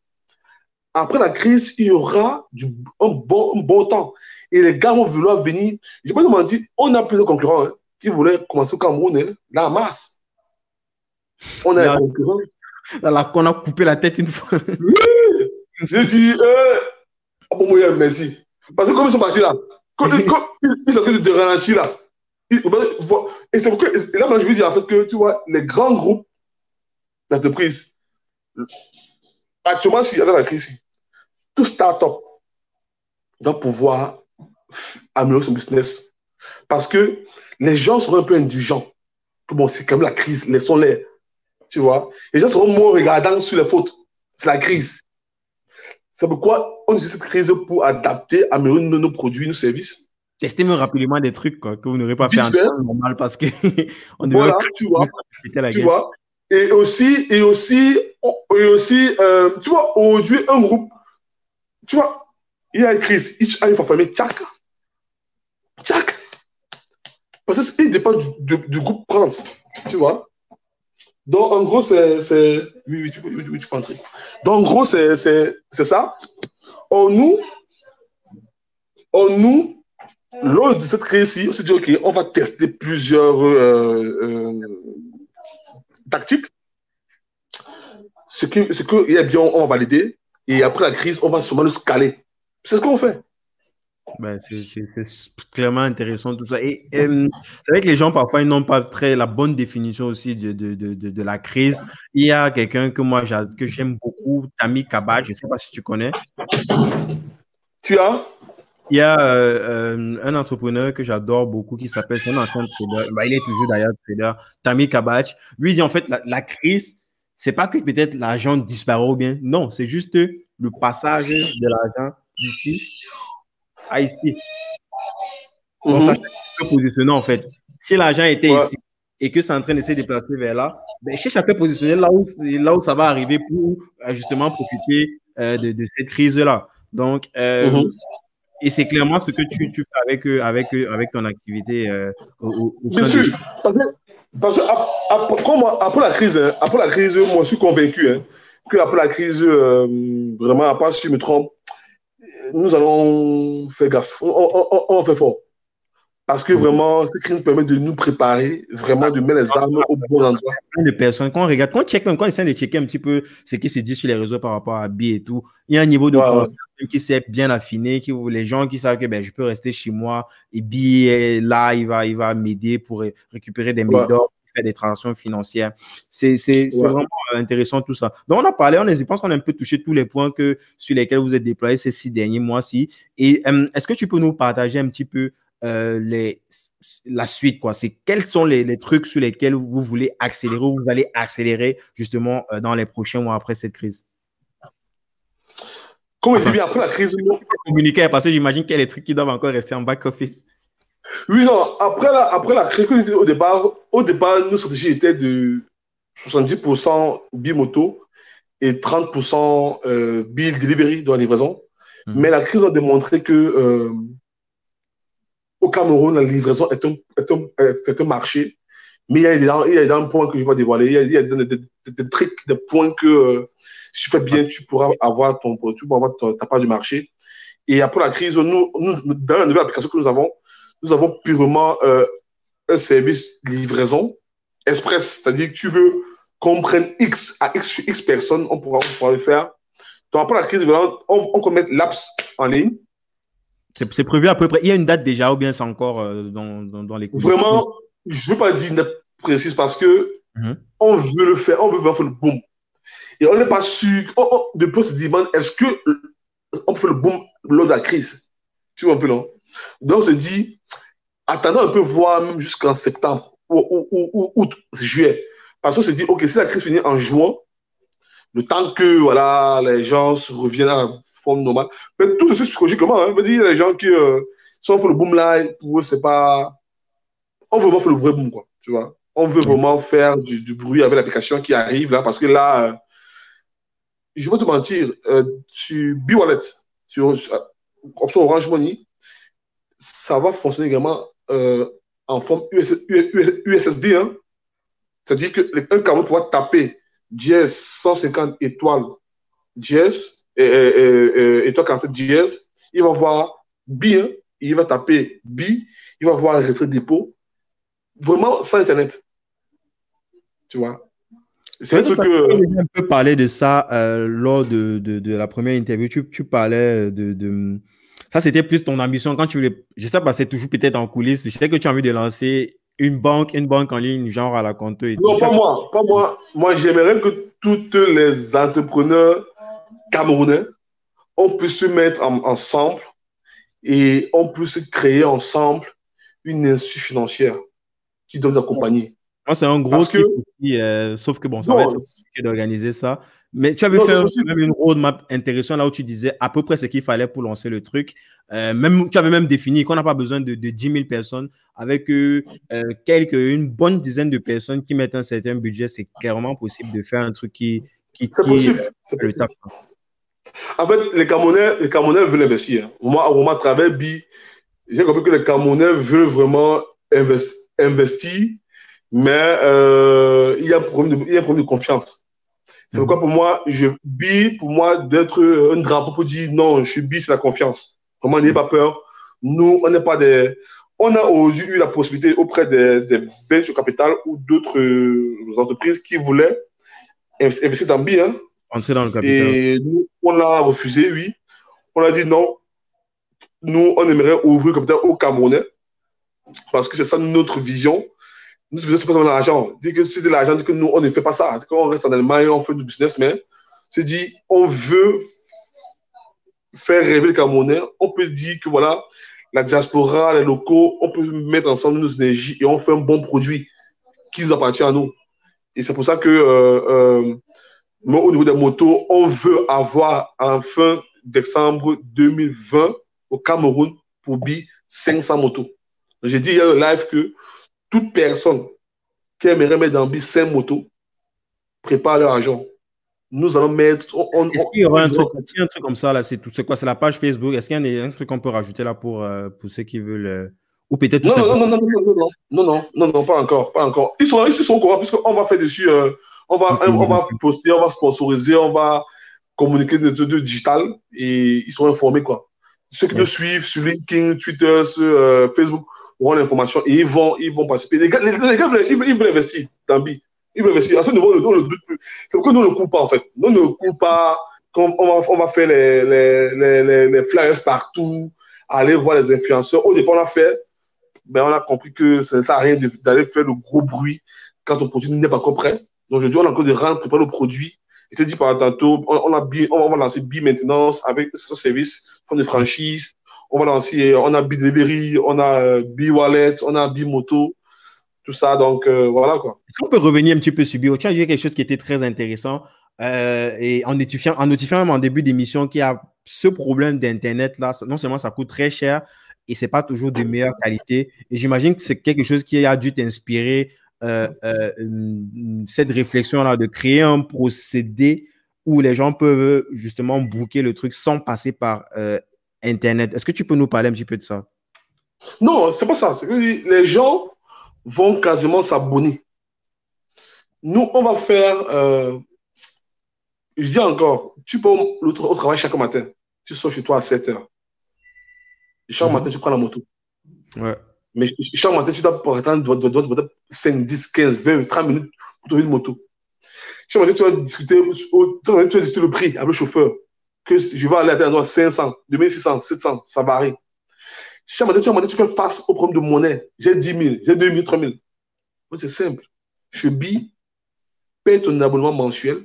Après la crise, il y aura du, un, bon, un bon temps. Et les gars vont vouloir venir. Je pas comment dire, on a plusieurs concurrents hein, qui voulaient commencer au Cameroun, hein, la masse. On a un concurrent. Là, qu'on a coupé la tête une fois. Oui J'ai dit, euh, oh, bon, oui, merci. Parce que comme ils sont partis là, quand, ils sont de ralentir là, et c'est pourquoi, et là, moi, je veux dire en fait que, tu vois, les grands groupes d'entreprises, actuellement, s'il y a la crise, tout start-up doit pouvoir améliorer son business. Parce que les gens seront un peu indulgents. Bon, c'est comme la crise, laissons-les. Tu vois Les gens seront moins regardants sur les fautes. C'est la crise. C'est pourquoi on utilise cette crise pour adapter, améliorer nos, nos produits, nos services. Testez-moi rapidement des trucs quoi, que vous n'aurez pas fait en temps normal parce que on voilà, tu vois, tu vois. Et aussi, et aussi, et aussi euh, tu vois, aujourd'hui, un groupe, tu vois, il y a une crise, il a une fois fermé, tchac, tchac. Parce qu'il dépend du, du, groupe France, tu vois. Donc, en gros, c'est. Oui, oui, tu, oui, oui, tu peux entrer. Donc, en gros, c'est ça. On nous, on nous, lors de cette crise-ci, on s'est dit, OK, on va tester plusieurs euh, euh, tactiques. Ce qui, ce est bien, on va. Et après la crise, on va sûrement nous scaler. C'est ce qu'on fait. Ben, c'est clairement intéressant tout ça. Et euh, c'est vrai que les gens parfois ils n'ont pas très la bonne définition aussi de, de, de, de la crise. Il y a quelqu'un que moi que j'aime beaucoup, Tami Kabaj, je ne sais pas si tu connais. Tu as? Il y a euh, euh, un entrepreneur que j'adore beaucoup qui s'appelle, c'est un ancien trader, ben, il est toujours d'ailleurs trader, Tami Kabach. Lui il dit en fait la, la crise, c'est pas que peut-être l'argent disparaît ou bien, non, c'est juste le passage de l'argent d'ici à ici. On mm se positionner en fait. Si l'argent était ici et que c'est en train de se déplacer vers là, ben, cherche à te positionner là où, là où ça va arriver pour euh, justement profiter euh, de, de, cette crise-là. Donc, euh, mhm. et c'est clairement ce que tu, tu fais avec, avec, avec ton activité. Au, au Bien sûr. Parce que, après, la crise, hein, après la crise, moi je suis convaincu hein, qu'après la crise, vraiment, à part si je me trompe, nous allons faire gaffe. On, on, on, fait fort. Parce que vraiment, ce qui nous permet de nous préparer, vraiment de mettre les armes au bon endroit. De personnes, quand on regarde, quand on check, quand on essaie de checker un petit peu ce qui se dit sur les réseaux par rapport à B et tout, il y a un niveau de ouais, qui s'est bien affiné, qui, les gens qui savent que ben, je peux rester chez moi et B là, il va, il va m'aider pour récupérer des médailles des transactions financières. C'est vraiment intéressant tout ça. Donc, on a parlé, on, je pense qu'on a un peu touché tous les points que, sur lesquels vous êtes déployés ces six derniers mois-ci. Et euh, est-ce que tu peux nous partager un petit peu euh, les, la suite quoi C'est quels sont les, les, trucs sur lesquels vous voulez accélérer ou vous allez accélérer justement euh, dans les prochains mois après cette crise? Comment enfin, bien après la crise Communiquer parce que j'imagine qu'il y a des trucs qui doivent encore rester en back office. Oui, non, après la, après la crise, au départ, au départ, nos stratégies étaient de 70% bimoto et 30% euh, bill delivery dans la livraison. Mmh. Mais la crise a démontré que euh, au Cameroun, la livraison est un, un, un marché. Mais il y, a des points que je vais dévoiler. Il y a, des, des, des, trucs, des points que euh, si tu fais bien, tu pourras avoir ton tu pourras avoir ta, part du marché. Et après la crise, nous, dans la nouvelle application que nous avons, nous avons purement euh, un service livraison express, c'est-à-dire que tu veux qu'on prenne X à X, X personnes, on pourra, on pourra le faire. Donc après la crise, on, on peut mettre l'apps en ligne. C'est prévu à peu près. Il y a une date déjà ou bien c'est encore euh, dans, dans, dans, les cours? Vraiment, je ne veux pas dire une date précise parce que mm -hmm. on veut le faire, on veut faire le boom. Et on n'est pas sûr, on, on, de se demande est-ce que on peut le boom lors de la crise? Tu vois un peu, non? Donc on se dit, attendons un peu, voir même jusqu'en septembre ou, ou, ou, août, juillet. Parce qu'on se dit, OK, si la crise finit en juin, le temps que voilà, les gens se reviennent à la forme normale, mais tout ceci psychologiquement, hein, dire, les gens qui, euh, si fait le boom là, pour eux, c'est pas. On veut vraiment faire le vrai boom, quoi. Tu vois? On veut vraiment faire du, bruit avec l'application qui arrive là, parce que là, euh, je vais te mentir, euh, sur B-Wallet, sur, option Orange Money, ça va fonctionner également euh, en forme US, US, USSD. Hein. C'est-à-dire qu'un Cameroun pourra taper JS 150 étoiles JS et, et, étoile 47 JS. Il va voir B, hein. il va taper B, il va voir retrait dépôt. Vraiment sans Internet. Tu vois? C'est un truc que. Un peu parlé de ça euh, lors de, de, de, la première interview. Tu, tu parlais de, de, ça, c'était plus ton ambition quand tu voulais. Je sais pas, c'est toujours peut-être en coulisses. Je sais que tu as envie de lancer une banque, une banque en ligne, genre à la compte. non, pas moi. Pas moi. Moi, j'aimerais que toutes les entrepreneurs camerounais, on puisse se mettre en, ensemble et on puisse créer ensemble une institution financière qui doit nous accompagner. Moi, c'est un gros que... Aussi, euh, sauf que bon, ça non, va être compliqué d'organiser ça. Mais tu avais non, fait même une roadmap intéressante là où tu disais à peu près ce qu'il fallait pour lancer le truc. Euh, même, tu avais même défini qu'on n'a pas besoin de, de 10 000 personnes. Avec euh, quelques, une bonne dizaine de personnes qui mettent un certain budget, c'est clairement possible de faire un truc qui. qui c'est possible. En fait, les Camerounais, les Camerounais veulent investir. Moi, moi, à travers BI, j'ai compris que les Camerounais veulent vraiment investi investir, mais euh, il, y a problème de, il y a un problème de confiance. C'est pourquoi pour moi, je bi pour moi d'être un drapeau pour dire non, je suis bi, c'est la confiance. Vraiment, n'ayez pas peur. Nous, on n'est pas des. On a aujourd'hui eu la possibilité auprès des, des venture capital ou d'autres euh, entreprises qui voulaient investir dans bi. Hein. Entrer dans le capital. Et nous, on l'a refusé, oui. On a dit non. nous, on aimerait ouvrir comme au Camerounais, parce que c'est ça notre vision. Nous, c'est pas l'argent. Dès que c'est de l'argent, que nous, on ne fait pas ça. C'est qu'on reste en Allemagne, on fait du business, mais c'est dit, on veut faire rêver le Camerounais. On peut dire que voilà, la diaspora, les locaux, on peut mettre ensemble nos énergies et on fait un bon produit qui nous appartient à nous. Et c'est pour ça que, euh, euh, au niveau des motos, on veut avoir en fin décembre 2020 au Cameroun pour BI 500 motos. J'ai dit hier au live que toute personne qui aimerait mettre dans BI 5 motos prépare leur argent. Nous allons mettre. Est-ce qu'il y aura un truc, un truc, comme ça là C'est quoi C'est la page Facebook? Est-ce qu'il y a un, truc qu'on peut rajouter là pour, euh, pour ceux qui veulent euh, Ou peut-être non, non, non, non, non, non, non, non, non, pas encore, pas encore. Ils sont, ils sont au courant puisqu'on va faire dessus. Euh, on va, on va poster, on va sponsoriser, on va communiquer de, de, digital et ils sont informés quoi. Ceux qui nous suivent sur LinkedIn, Twitter, sur Facebook l'information et ils vont, ils vont participer. Les gars, les, gars ils, veulent, investir dans BI. Ils veulent investir. À ce niveau, on ne doute plus. C'est pourquoi nous ne coupons pas en fait. Nous ne coupons pas. On va, on va faire les, les, les, flyers partout, aller voir les influenceurs. Au départ, on a fait, mais on a compris que ça ne sert à rien d'aller faire le gros bruit quand ton produit n'est pas encore prêt. Donc aujourd'hui, on a encore de rendre préparer le produit je t'ai dit par tantôt, on, a on va lancer Bi Maintenance avec ce service, fonds de franchise. On va lancer, on a Bi Delivery, on a euh, Bi Wallet, on a Bi Moto, tout ça. Donc euh, voilà quoi. Est-ce qu'on peut revenir un petit peu sur Bi Tu as dit quelque chose qui était très intéressant. Euh, et en notifiant, en notifiant même en début d'émission qu'il y a ce problème d'Internet là, non seulement ça coûte très cher et c'est pas toujours de meilleure qualité. Et j'imagine que c'est quelque chose qui a dû t'inspirer cette réflexion-là de créer un procédé où les gens peuvent justement booker le truc sans passer par Internet. Est-ce que tu peux nous parler un petit peu de ça? Non, c'est pas ça. C'est que les gens vont quasiment s'abonner. Nous, on va faire. je dis encore, tu peux au, au travail chaque matin. Tu sors chez toi à 7 heures. chaque mhm. matin, tu prends la moto. Ouais. Mais chaque matin, tu dois attendre 5, 10, 15, 20, 30 minutes pour trouver une moto. Chaque matin, tu vas discuter, tu vas discuter le prix avec le chauffeur. Que je vais aller à un endroit 500, 2600, 700, ça varie. Chaque matin, tu, matin, tu fais face au problème de monnaie. J'ai 10 000, j'ai 2 000, 3 000. C'est simple. Je bille, paye ton abonnement mensuel.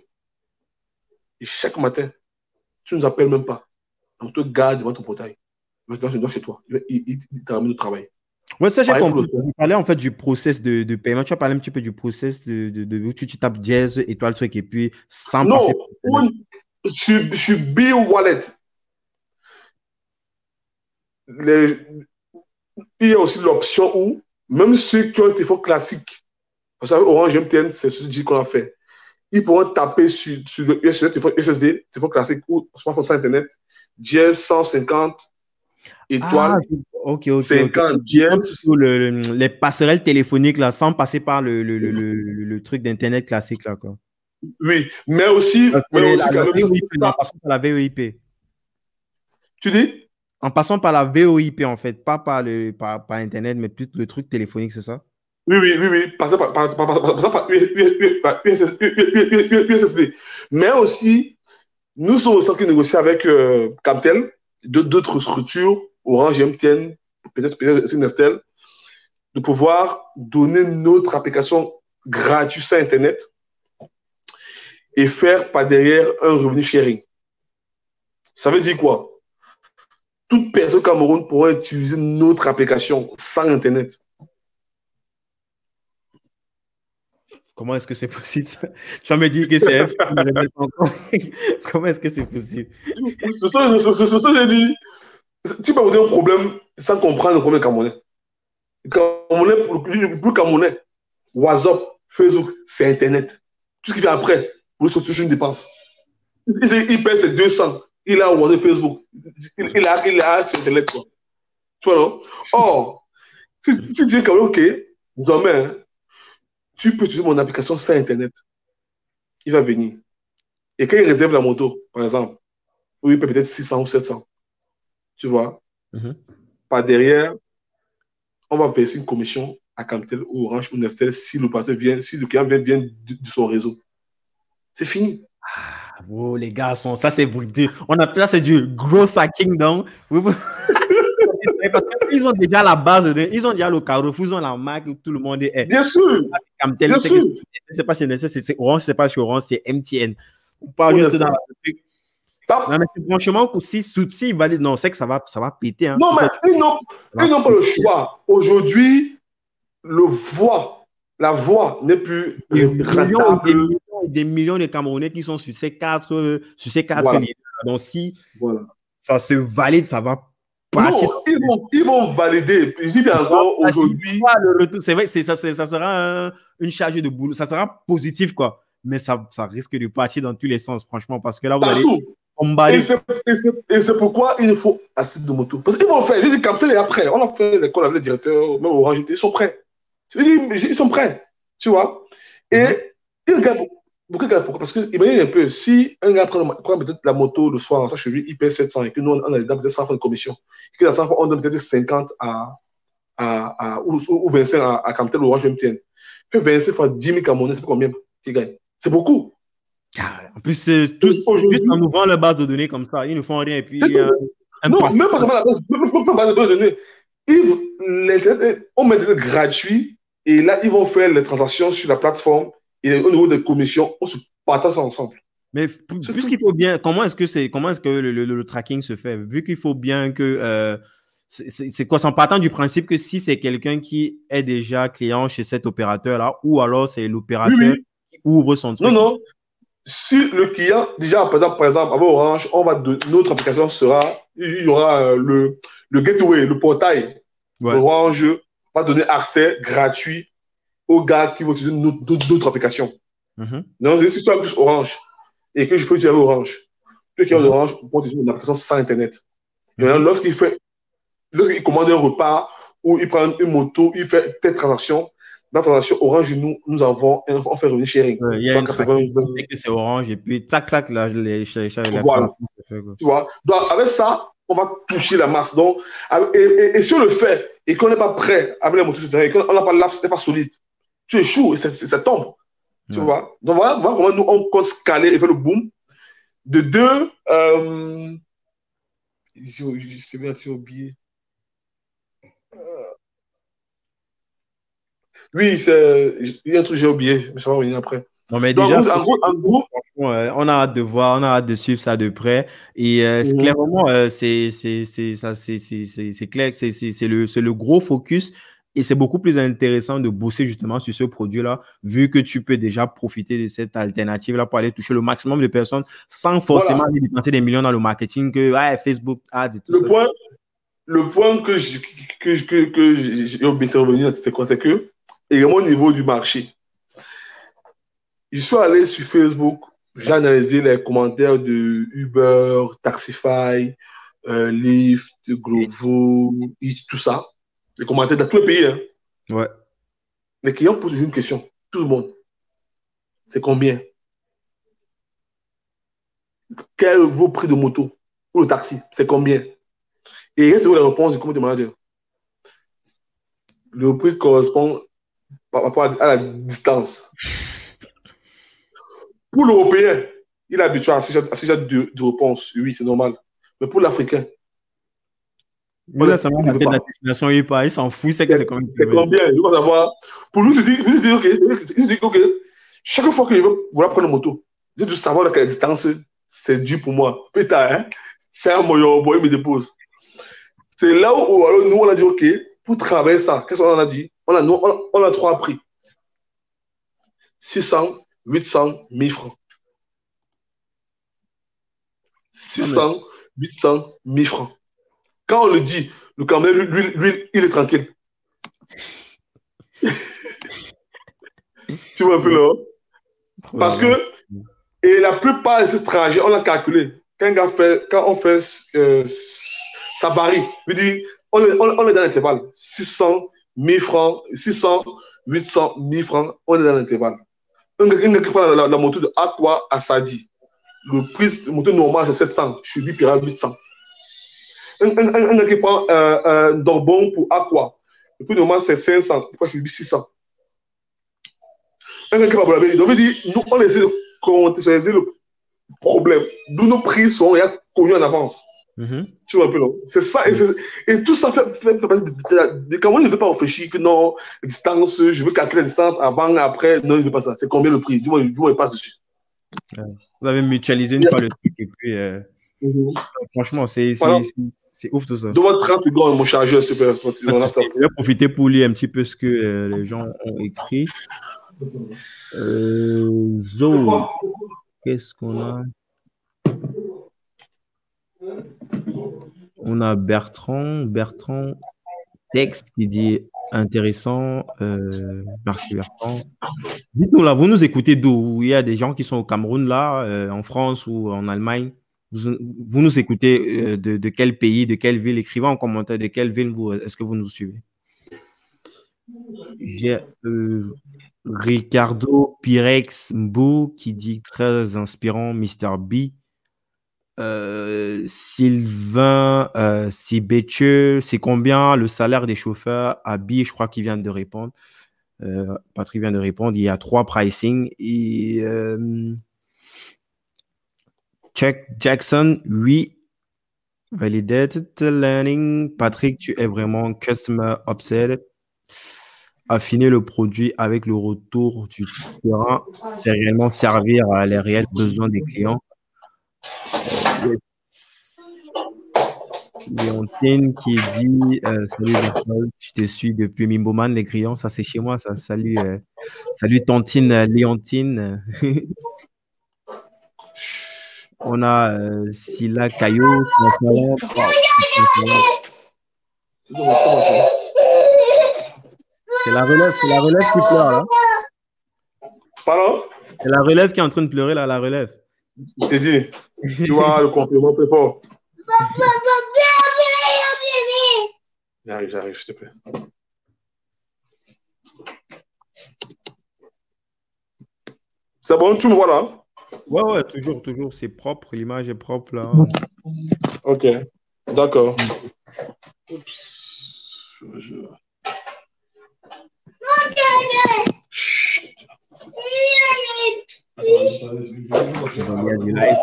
Et chaque matin, tu ne nous appelles même pas. On te garde devant ton portail. Il va chez toi. Il, il termine le travail. Oui, ça, j'ai compris. Tu parlais en fait du process de, de, paiement. Tu as parlé un petit peu du process de, de, où tu, tu, tapes jazz, étoile, truc, et puis sans non, passer. Non, suis Bill Wallet. Les, il y a aussi l'option où, même ceux qui ont un téléphone classique, vous savez, Orange MTN, c'est ce qu'on a fait. Ils pourront taper sur, sur, le, sur le téléphone SSD, téléphone classique ou smartphone sans Internet, jazz 150 étoiles. Ah, Ok, ok. 50 les passerelles téléphoniques, là, sans passer par le, le truc d'Internet classique, là, quoi. Oui, mais aussi, mais aussi la, VOIP, en passant par la VOIP. Tu dis? En passant par la VOIP, en fait, pas par, le, par, par Internet, mais plus le truc téléphonique, c'est ça? Oui, oui, oui, oui, passant par, par, par, par, par USSD. Mais aussi, nous sommes aussi en train de négocier avec euh, Captel, d'autres structures Orange, MTN, peut-être peut Nestel, de pouvoir donner notre application gratuite sur Internet et faire par derrière un revenu sharing. Ça veut dire quoi? Toute personne au Cameroun pourra utiliser notre application sans Internet. Comment est-ce que c'est possible? Tu vas me dire que c'est Comment est-ce que c'est possible? C'est ça, que j'ai dit tu peux avoir un problème sans comprendre le problème camerounais. Camerounais, pour le plus camerounais, WhatsApp, Facebook, c'est Internet. Tout ce qu'il fait après, pour sortir une dépense. Il, paye ses 200, il a WhatsApp, Facebook, il, a, il a sur Internet. Quoi. Tu vois, non? Or, si tu dis même, OK, désormais, hein, tu peux utiliser mon application sans Internet. Il va venir. Et quand il réserve la moto, par exemple, oui, il paye peut-être 600 ou 700 tu vois? Mhm. Par derrière, on va verser une commission à Camtel ou Orange ou Nestel si le partenaire vient, si le client vient, vient de, son réseau. C'est fini. Ah, les gars, sont, ça c'est vous On a ça c'est du growth hacking donc. ils ont déjà la base, de, ils ont déjà le carrefour, ils ont la marque où tout le monde est. Bien sûr. Bien sûr. C'est pas chez c'est Orange, c'est pas chez Orange, c'est MTN. On parle juste dans non, mais franchement, si Soutsi valide, non, c'est que ça va, ça va péter. Hein. Non, mais ils n'ont pas le choix. Aujourd'hui, le voix, la voix n'est plus millions, des, millions, de Camerounais qui sont sur ces quatre, sur ces quatre voilà. Donc, si voilà. ça se valide, ça va partir. Non, ils vont, ils vont valider. Je dis bien encore aujourd'hui. C'est vrai, ça, ça sera un, une charge de boulot. Ça sera positif, quoi. Mais ça, ça risque de partir dans tous les sens, franchement, parce que là, vous Partout. allez et c'est pourquoi il faut assez de moto. Parce qu'ils vont faire, je dis, Captel est après. On a fait l'école avec le directeur, même Orange, ils sont prêts. Je dis, ils sont prêts, tu vois. Et mhm. ils regardent pourquoi? Parce que, imaginez un peu, si un gars prend, prend peut-être la moto le soir, ça chez lui, il paie 700 et que nous, on a peut-être 100 francs de commission. Et que la 100 francs, on donne peut-être 50 à, à, à, ou, ou 25 à, à Captel, Orange, MTN. Que 25 fois 10 000 Camerounais, c'est combien qui gagne C'est beaucoup. En plus, c'est tous juste en ouvrant la base de données comme ça, ils ne font rien et puis. Euh, non, même pas la base, même pas la base de données. Ils, on met des gratuit et là, ils vont faire les transactions sur la plateforme et au niveau des commissions, on se partage ça ensemble. Mais puisqu'il faut bien, comment est-ce que c'est, comment est-ce que le, le, le, tracking se fait? Vu qu'il faut bien que euh, c'est quoi, en partant du principe que si c'est quelqu'un qui est déjà client chez cet opérateur-là, ou alors c'est l'opérateur oui, oui. qui ouvre son truc. Non, non, si le client, déjà, par exemple, par exemple, avec Orange, on va de, notre application sera, il y aura euh, le, le gateway, le portail. Ouais. Orange va donner accès gratuit aux gars qui vont utiliser d'autres applications. Mm -hmm. Donc, si tu as plus Orange et que je fais utiliser Orange, ceux qui ont -hmm. Orange vont utiliser une application sans Internet. -hmm. Lorsqu'il fait, lorsqu'il commande un repas ou il prend une moto, il fait telle transaction, dans la transaction Orange, nous, nous avons, on fait revenir sharing. Y a une que c'est Orange et puis tac, tac, là, les, Voilà. Tu vois? Donc, avec ça, on va toucher la masse. Donc, et, et, et si on le fait et qu'on n'est pas prêt avec la moto et qu'on n'a pas l'app, n'est pas solide, tu échoues et ça, ça tombe. Tu vois. Donc, voilà, voilà comment nous, on compte scaler et faire le boom. De deux, euh, je sais bien, as oublié. Oui, c'est... il y a un truc que j'ai oublié, mais ça va revenir après. Non, mais déjà, en gros, en gros, on a hâte de voir, on a hâte de suivre ça de près. Et euh, mmh. clairement, euh, c'est, clair que c'est, le, c'est le gros focus. Et c'est beaucoup plus intéressant de bosser justement sur ce produit-là, vu que tu peux déjà profiter de cette alternative-là pour aller toucher le maximum de personnes sans forcément voilà. dépenser des millions dans le marketing que Facebook Ads et tout le ça. Point, le point que, je, que, que, que j'ai revenir, c'est quoi? C'est que également au niveau du marché. Je suis allé sur Facebook, j'ai analysé les commentaires de Uber, Taxify, euh, Lyft, Glovo, tout ça. Les commentaires de tous les pays. Hein. Ouais. Les clients posent une question. Tout le monde. C'est combien? Quel est vos prix de moto ou le taxi? C'est combien? Et il y a toujours la réponse du comité manager. Le prix correspond par rapport à la distance. Pour l'Européen, il est habitué à ce genre de, de réponse. Oui, c'est normal. Mais pour l'Africain, voilà, ça m'a fait la destination, il il s'en fout, c'est c'est combien. C'est combien, il veut savoir. Pour nous, c'est dit, ok, c'est dit, ok, chaque fois que je veux vouloir prendre une moto, je dois savoir à quelle distance c'est dû pour moi. Putain, hein, c'est un moyen, il me dépose. C'est là où, alors, nous, on a dit, ok, pour travailler ça, qu'est-ce qu'on a dit? On a, on, on a trois prix. 600, 800, 1000 francs. 600, 800, 1000 francs. Quand on le dit, le Cameroun, lui, lui, il est tranquille. tu vois un peu là Parce que, et la plupart des étrangers, on a calculé. Quand, fait, quand on fait euh, ça varie. Je on est, on, on est dans l'intervalle. 600, 1000 francs, 600, 800, 1000 francs, on est dans l'intervalle. Un gars qui prend la, la, moto de Aqua à Sadi, le prix de moto normale c'est 700, je lui paierai 800. Un, un, un, qui prend euh, un Dorbon pour Aqua, le prix normal c'est 500, je lui 600. Un gars qui va vous l'avez dit, donc dit, nous on essaie de contextualiser le problème, d'où nos prix sont connus en avance. Mhm. Tu vois un peu, non? C'est ça. Et, tout ça fait, fait, fait partie de, la- Quand on ne veut pas réfléchir que non, distance, je veux calculer la distance avant, après. Non, il ne veut pas ça. C'est combien le prix? Dis-moi, dis-moi, il passe dessus. Vous avez mutualisé une fois le truc et puis, euh, franchement, c'est c'est- Voilà. C'est- ouf tout ça. Donne-moi 30 secondes, mon chargeur, s'il te plaît. Je vais profiter pour lire un petit peu ce que euh, les gens ont écrit. Euh, Zo, qu'est-ce qu'on a? On a Bertrand, Bertrand texte qui dit intéressant. euh, merci Bertrand. Dites-nous là, vous nous écoutez d'où? Il y a des gens qui sont au Cameroun là, en France ou en Allemagne? Vous, nous écoutez euh, de, quel pays, de quelle ville Écrivez en commentaire de quelle ville vous, est-ce que vous nous suivez? J'ai euh, Ricardo Pirex Mbou qui dit très inspirant, Mr. B. Euh, Sylvain euh, c'est combien le salaire des chauffeurs à B? Je crois qu'il vient de répondre. Patrick vient de répondre. Il y a trois pricing. Et, Check Jackson, oui. Validated learning. Patrick, tu es vraiment customer upset. Affiner le produit avec le retour du terrain, c'est réellement servir à les réels besoins des clients. Léontine qui dit euh, Salut je te suis depuis Mimboman, les clients, ça c'est chez moi, ça. Salut, euh, salut Tantine Léontine. On a euh, Silla Caillot, c'est la relève, c'est la relève qui pleure là. Pardon? C'est la relève qui est en train de pleurer là, la relève. Je t'ai dit. Tu vois le compliment très fort. J'arrive, j'arrive, s'il te plaît. C'est bon, tu me vois là? Ouais, ouais, toujours, toujours, c'est propre, l'image est propre là. Ok, d'accord. Oups. Je- Il y a du live.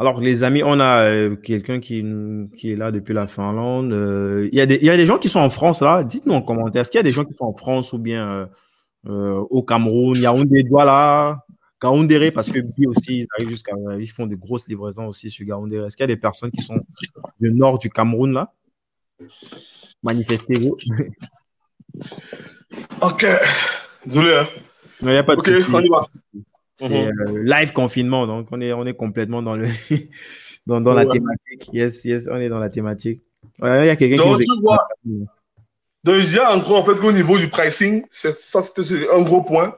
Alors, les amis, on a euh, quelqu'un qui, est là depuis la Finlande. Euh, il, y a des, il y a des gens qui sont en France là. Dites-nous en commentaire. Est-ce qu'il y a des gens qui sont en France ou bien euh, au Cameroun? Yaoundé, Douala, Gaoundéré, parce que Bi aussi, ils arrivent jusqu'à. Ils font de grosses livraisons aussi sur Gaoundéré. Est-ce qu'il y a des personnes qui sont du nord du Cameroun là? Manifestez-vous. Ok. Désolé, hein. Non, il n'y a pas de Ok, on y va. C'est euh, live confinement, donc on est, on est complètement dans, le dans, dans la thématique. Yes, yes, on est dans la thématique. Ouais, il y a quelqu'un qui Donc, nous tu vois, donc, je en gros, en fait, qu'au niveau du pricing, c'est- ça, c'était un gros point.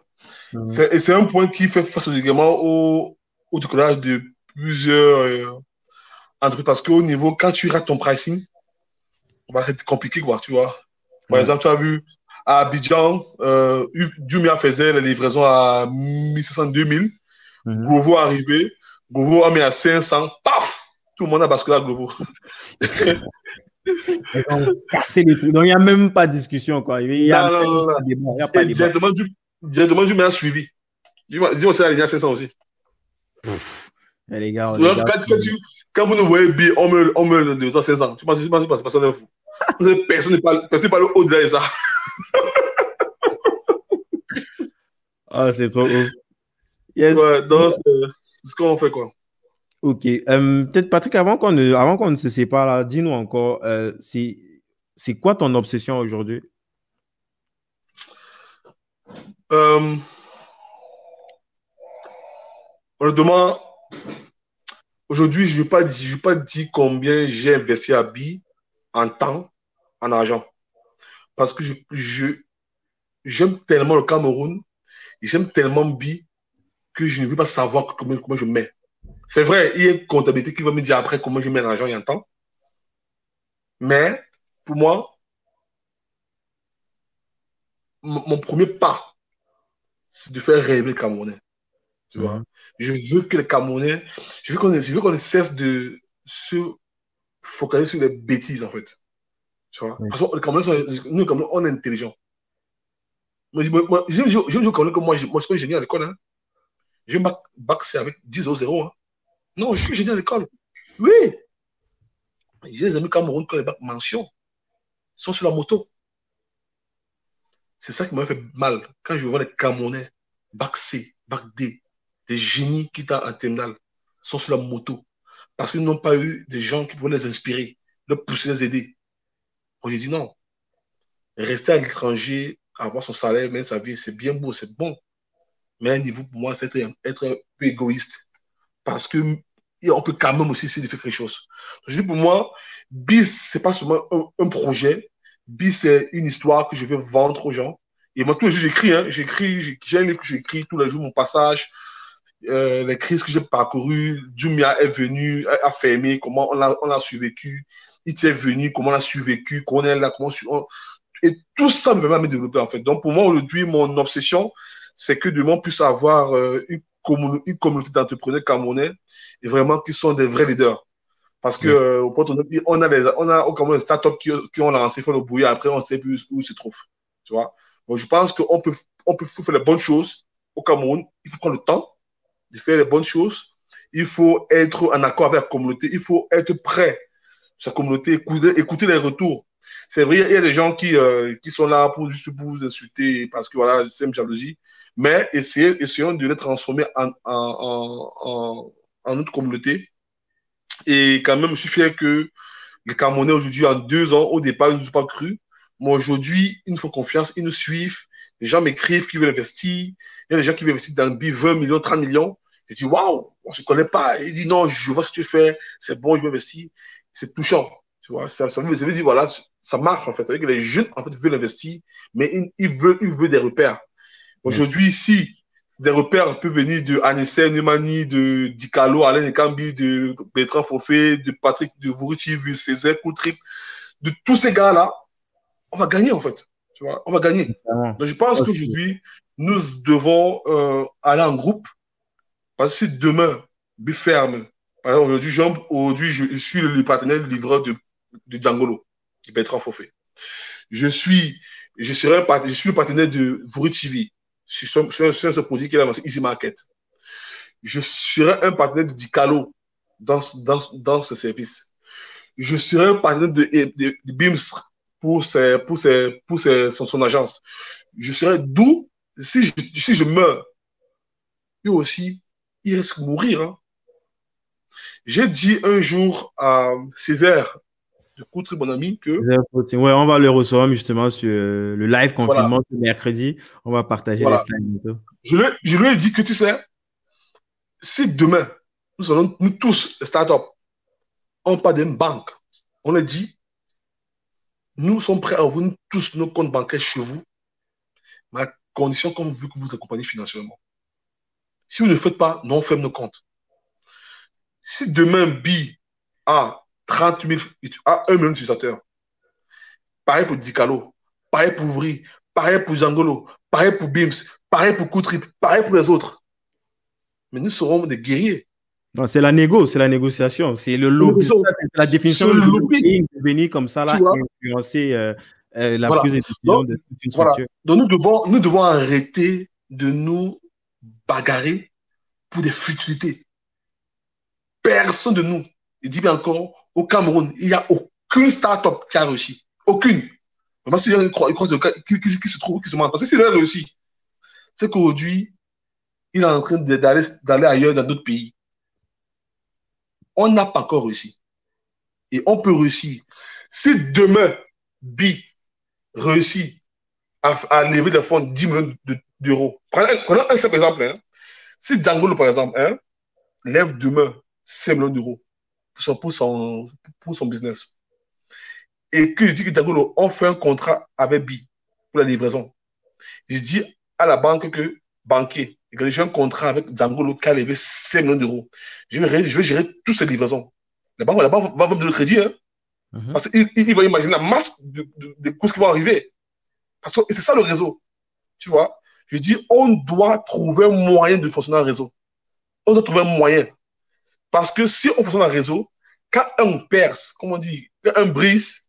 C'est- Et c'est un point qui fait face également au, au décollage de plusieurs euh, entreprises. Parce qu'au niveau, quand tu rates ton pricing, bah, c'est compliqué, quoi, tu vois. Par exemple, tu as vu à Abidjan, euh, Jumia faisait la livraison à 1500, 2000. Mhm. Glovo est arrivé. Glovo a mis à 500. Paf! Tout le monde a basculé à Glovo. Ils ont cassé les trucs. Donc, il n'y a même pas de discussion. Quoi. Il n'y a, Non, non, non, il y a pas directement, du, directement, Jumia a suivi. Dis-moi dis-moi, c'est la ligne à 500 aussi. Eh, les gars, les gars, quand, quand, tu- quand vous nous voyez bien, on me, on me le les 500. Tu penses, penses, c'est personne n'est fou. Personne n'est pas, personne pas au-delà de ça. Ah, c'est trop ouf. Yes. Ouais, donc, c'est ce qu'on fait, quoi. Ok. Euh, Peut-être, Patrick, avant qu'on ne, avant qu'on ne se sépare, là, dis-nous encore, euh, c'est, c'est quoi ton obsession aujourd'hui? Euh, honnêtement, aujourd'hui, je ne vais pas je vais pas dire combien j'ai investi à BI en temps, en argent. Parce que je, je- j'aime tellement le Cameroun, j'aime tellement BI que je ne veux pas savoir combien je mets. C'est vrai, il y a une comptabilité qui va me dire après comment je mets l'argent et en temps. Mais pour moi, mon premier pas, c'est de faire rêver les Camerounais. Tu vois? Je veux que les Camerounais, je veux qu'on je veux qu'on cesse de se focaliser sur les bêtises, en fait. Tu vois? Oui. Parce que les Camerounais sont, nous, Camerounais, on est intelligents. Moi, je- moi, au Cameroun comme moi, je- moi, je suis génial à l'école, hein. J'ai un bac, C avec 10 au 0. Hein. Non, je suis génie à l'école. Oui. J'ai des amis Cameroun qui ont les bacs mention. Ils sont sur la moto. C'est ça qui m'a fait mal. Quand je vois les Camerounais, bac C, bac D, des génies qui sont en terminale, sont sur la moto. Parce qu'ils n'ont pas eu des gens qui pouvaient les inspirer, les pousser, les aider. Moi, j'ai dit non. Rester à l'étranger, avoir son salaire, mener sa vie, c'est bien beau, c'est bon. Mais à un niveau, pour moi, c'est être, un peu égoïste. Parce que on peut quand même aussi essayer de faire quelque chose. Je dis pour moi, BIS, c'est pas seulement un, projet. BIS, c'est une histoire que je vais vendre aux gens. Et moi, tous les jours, j'écris. Hein, j'écris, j'ai un livre que j'écris tous les jours, mon passage, euh, les crises que j'ai parcourues. Jumia est venu, a, fermé, comment on a, on a survécu. Il est venu, comment on a survécu, qu'on est là, comment on, et tout ça me permet de me développer, en fait. Donc, pour moi, aujourd'hui, mon obsession, c'est que demain, on puisse avoir euh, une, une, communauté d'entrepreneurs camerounais et vraiment qui sont des vrais leaders. Parce que, euh, on a des, on a au Cameroun des startups qui, qui ont lancé, fait le bouillir, après, on ne sait plus où ils se trouvent. Tu vois? Bon, je pense qu'on peut, on peut faire les bonnes choses au Cameroun. Il faut prendre le temps de faire les bonnes choses. Il faut être en accord avec la communauté. Il faut être prêt sa communauté, écouter, écouter les retours. C'est vrai, il y a des gens qui, euh, qui sont là pour juste vous insulter parce que voilà, c'est une jalousie. Mais essayez, essayons de les transformer en, en, en, en, notre communauté. Et quand même, je suis fier que les Camerounais aujourd'hui, en deux ans, au départ, ils ne nous ont pas cru. Mais aujourd'hui, ils nous font confiance, ils nous suivent. Les gens m'écrivent qui veulent investir. Il y a des gens qui veulent investir dans le 20 millions, 30 millions. Je dis, waouh, on ne se connaît pas. Il dit, non, je vois ce que tu fais, c'est bon, je vais investir. C'est touchant. Tu vois, ça, ça, veut, dire, voilà, ça marche en fait. que les jeunes en fait, veulent investir, mais ils, veulent, ils veulent des repères. Aujourd'hui, ici, des repères peuvent venir de Anissé, Numani, de Dicalo, Alain Ekambi, de Bertrand Fofé, de Patrick de Vouruti, Césaire, Koutrip, de tous ces gars-là, on va gagner en fait. Tu vois, on va gagner. Donc, je pense qu'aujourd'hui, nous devons euh, aller en groupe parce que si demain, ferme, par exemple, aujourd'hui, je suis le partenaire livreur de de Djangolo, qui être Fofé. Je suis, je serai je suis le partenaire de Vuru TV sur, ce produit qui est lancé Easy Market. Je serai un partenaire de Dicalo dans, dans, dans ce service. Je serai un partenaire de, BIMS pour, ses, pour, ses, pour ses, son, agence. Je serai d'où, si je, si je meurs, lui aussi, il risque de mourir. Hein. J'ai dit un jour à Césaire, de mon ami, que. Ouais, on va le recevoir justement sur euh, le live confinement ce mercredi. On va partager les slides Je lui, je lui ai dit que tu sais, si demain, nous allons, nous tous, les startups, on pas d'une banque, on a dit, nous sommes prêts à ouvrir tous nos comptes bancaires chez vous, mais à condition qu'on veut que vous accompagnez financièrement. Si vous ne faites pas, non, on ferme nos comptes. Si demain, B a 30 000, à 1 million d'utilisateurs. Pareil pour Dicalo, pareil pour Vri, pareil pour Zangolo, pareil pour Bims, pareil pour Koutrip, pareil pour les autres. Mais nous serons des guerriers. Non, c'est la négo, c'est la négociation, c'est le lobby, c'est la définition du lobbying venir comme ça là influencer euh, euh, la prise de décision de toute une structure. Donc nous devons, nous devons arrêter de nous bagarrer pour des futilités. Personne de nous, il dit bien encore, au Cameroun, il n'y a aucune start-up qui a réussi. Aucune. Même s'il y a une croix, qui, se trouve, qui se montre. Parce que s'il a réussi, c'est qu'aujourd'hui, il est en train d'aller ailleurs dans d'autres pays. On n'a pas encore réussi. Et on peut réussir. Si demain, B réussit à, lever des fonds de 10 millions d'euros, prenons un simple exemple. Hein. Si Django, par exemple, hein, lève demain 5 millions d'euros, pour son, pour son business. Et que je dis que Django, on fait un contrat avec B pour la livraison. Je dis à la banque que, banquier, j'ai un contrat avec Django qui a levé 5 millions d'euros. Je vais, je vais gérer toutes ces livraisons. La banque, la banque va me donner le crédit. Hein, mhm. Parce qu'il il va imaginer la masse de, de, qui vont arriver. Parce que c'est ça le réseau. Tu vois Je dis, on doit trouver un moyen de fonctionner en réseau. On doit trouver un moyen. Parce que si on fonctionne en réseau, quand un perce, comme on dit, quand un brise,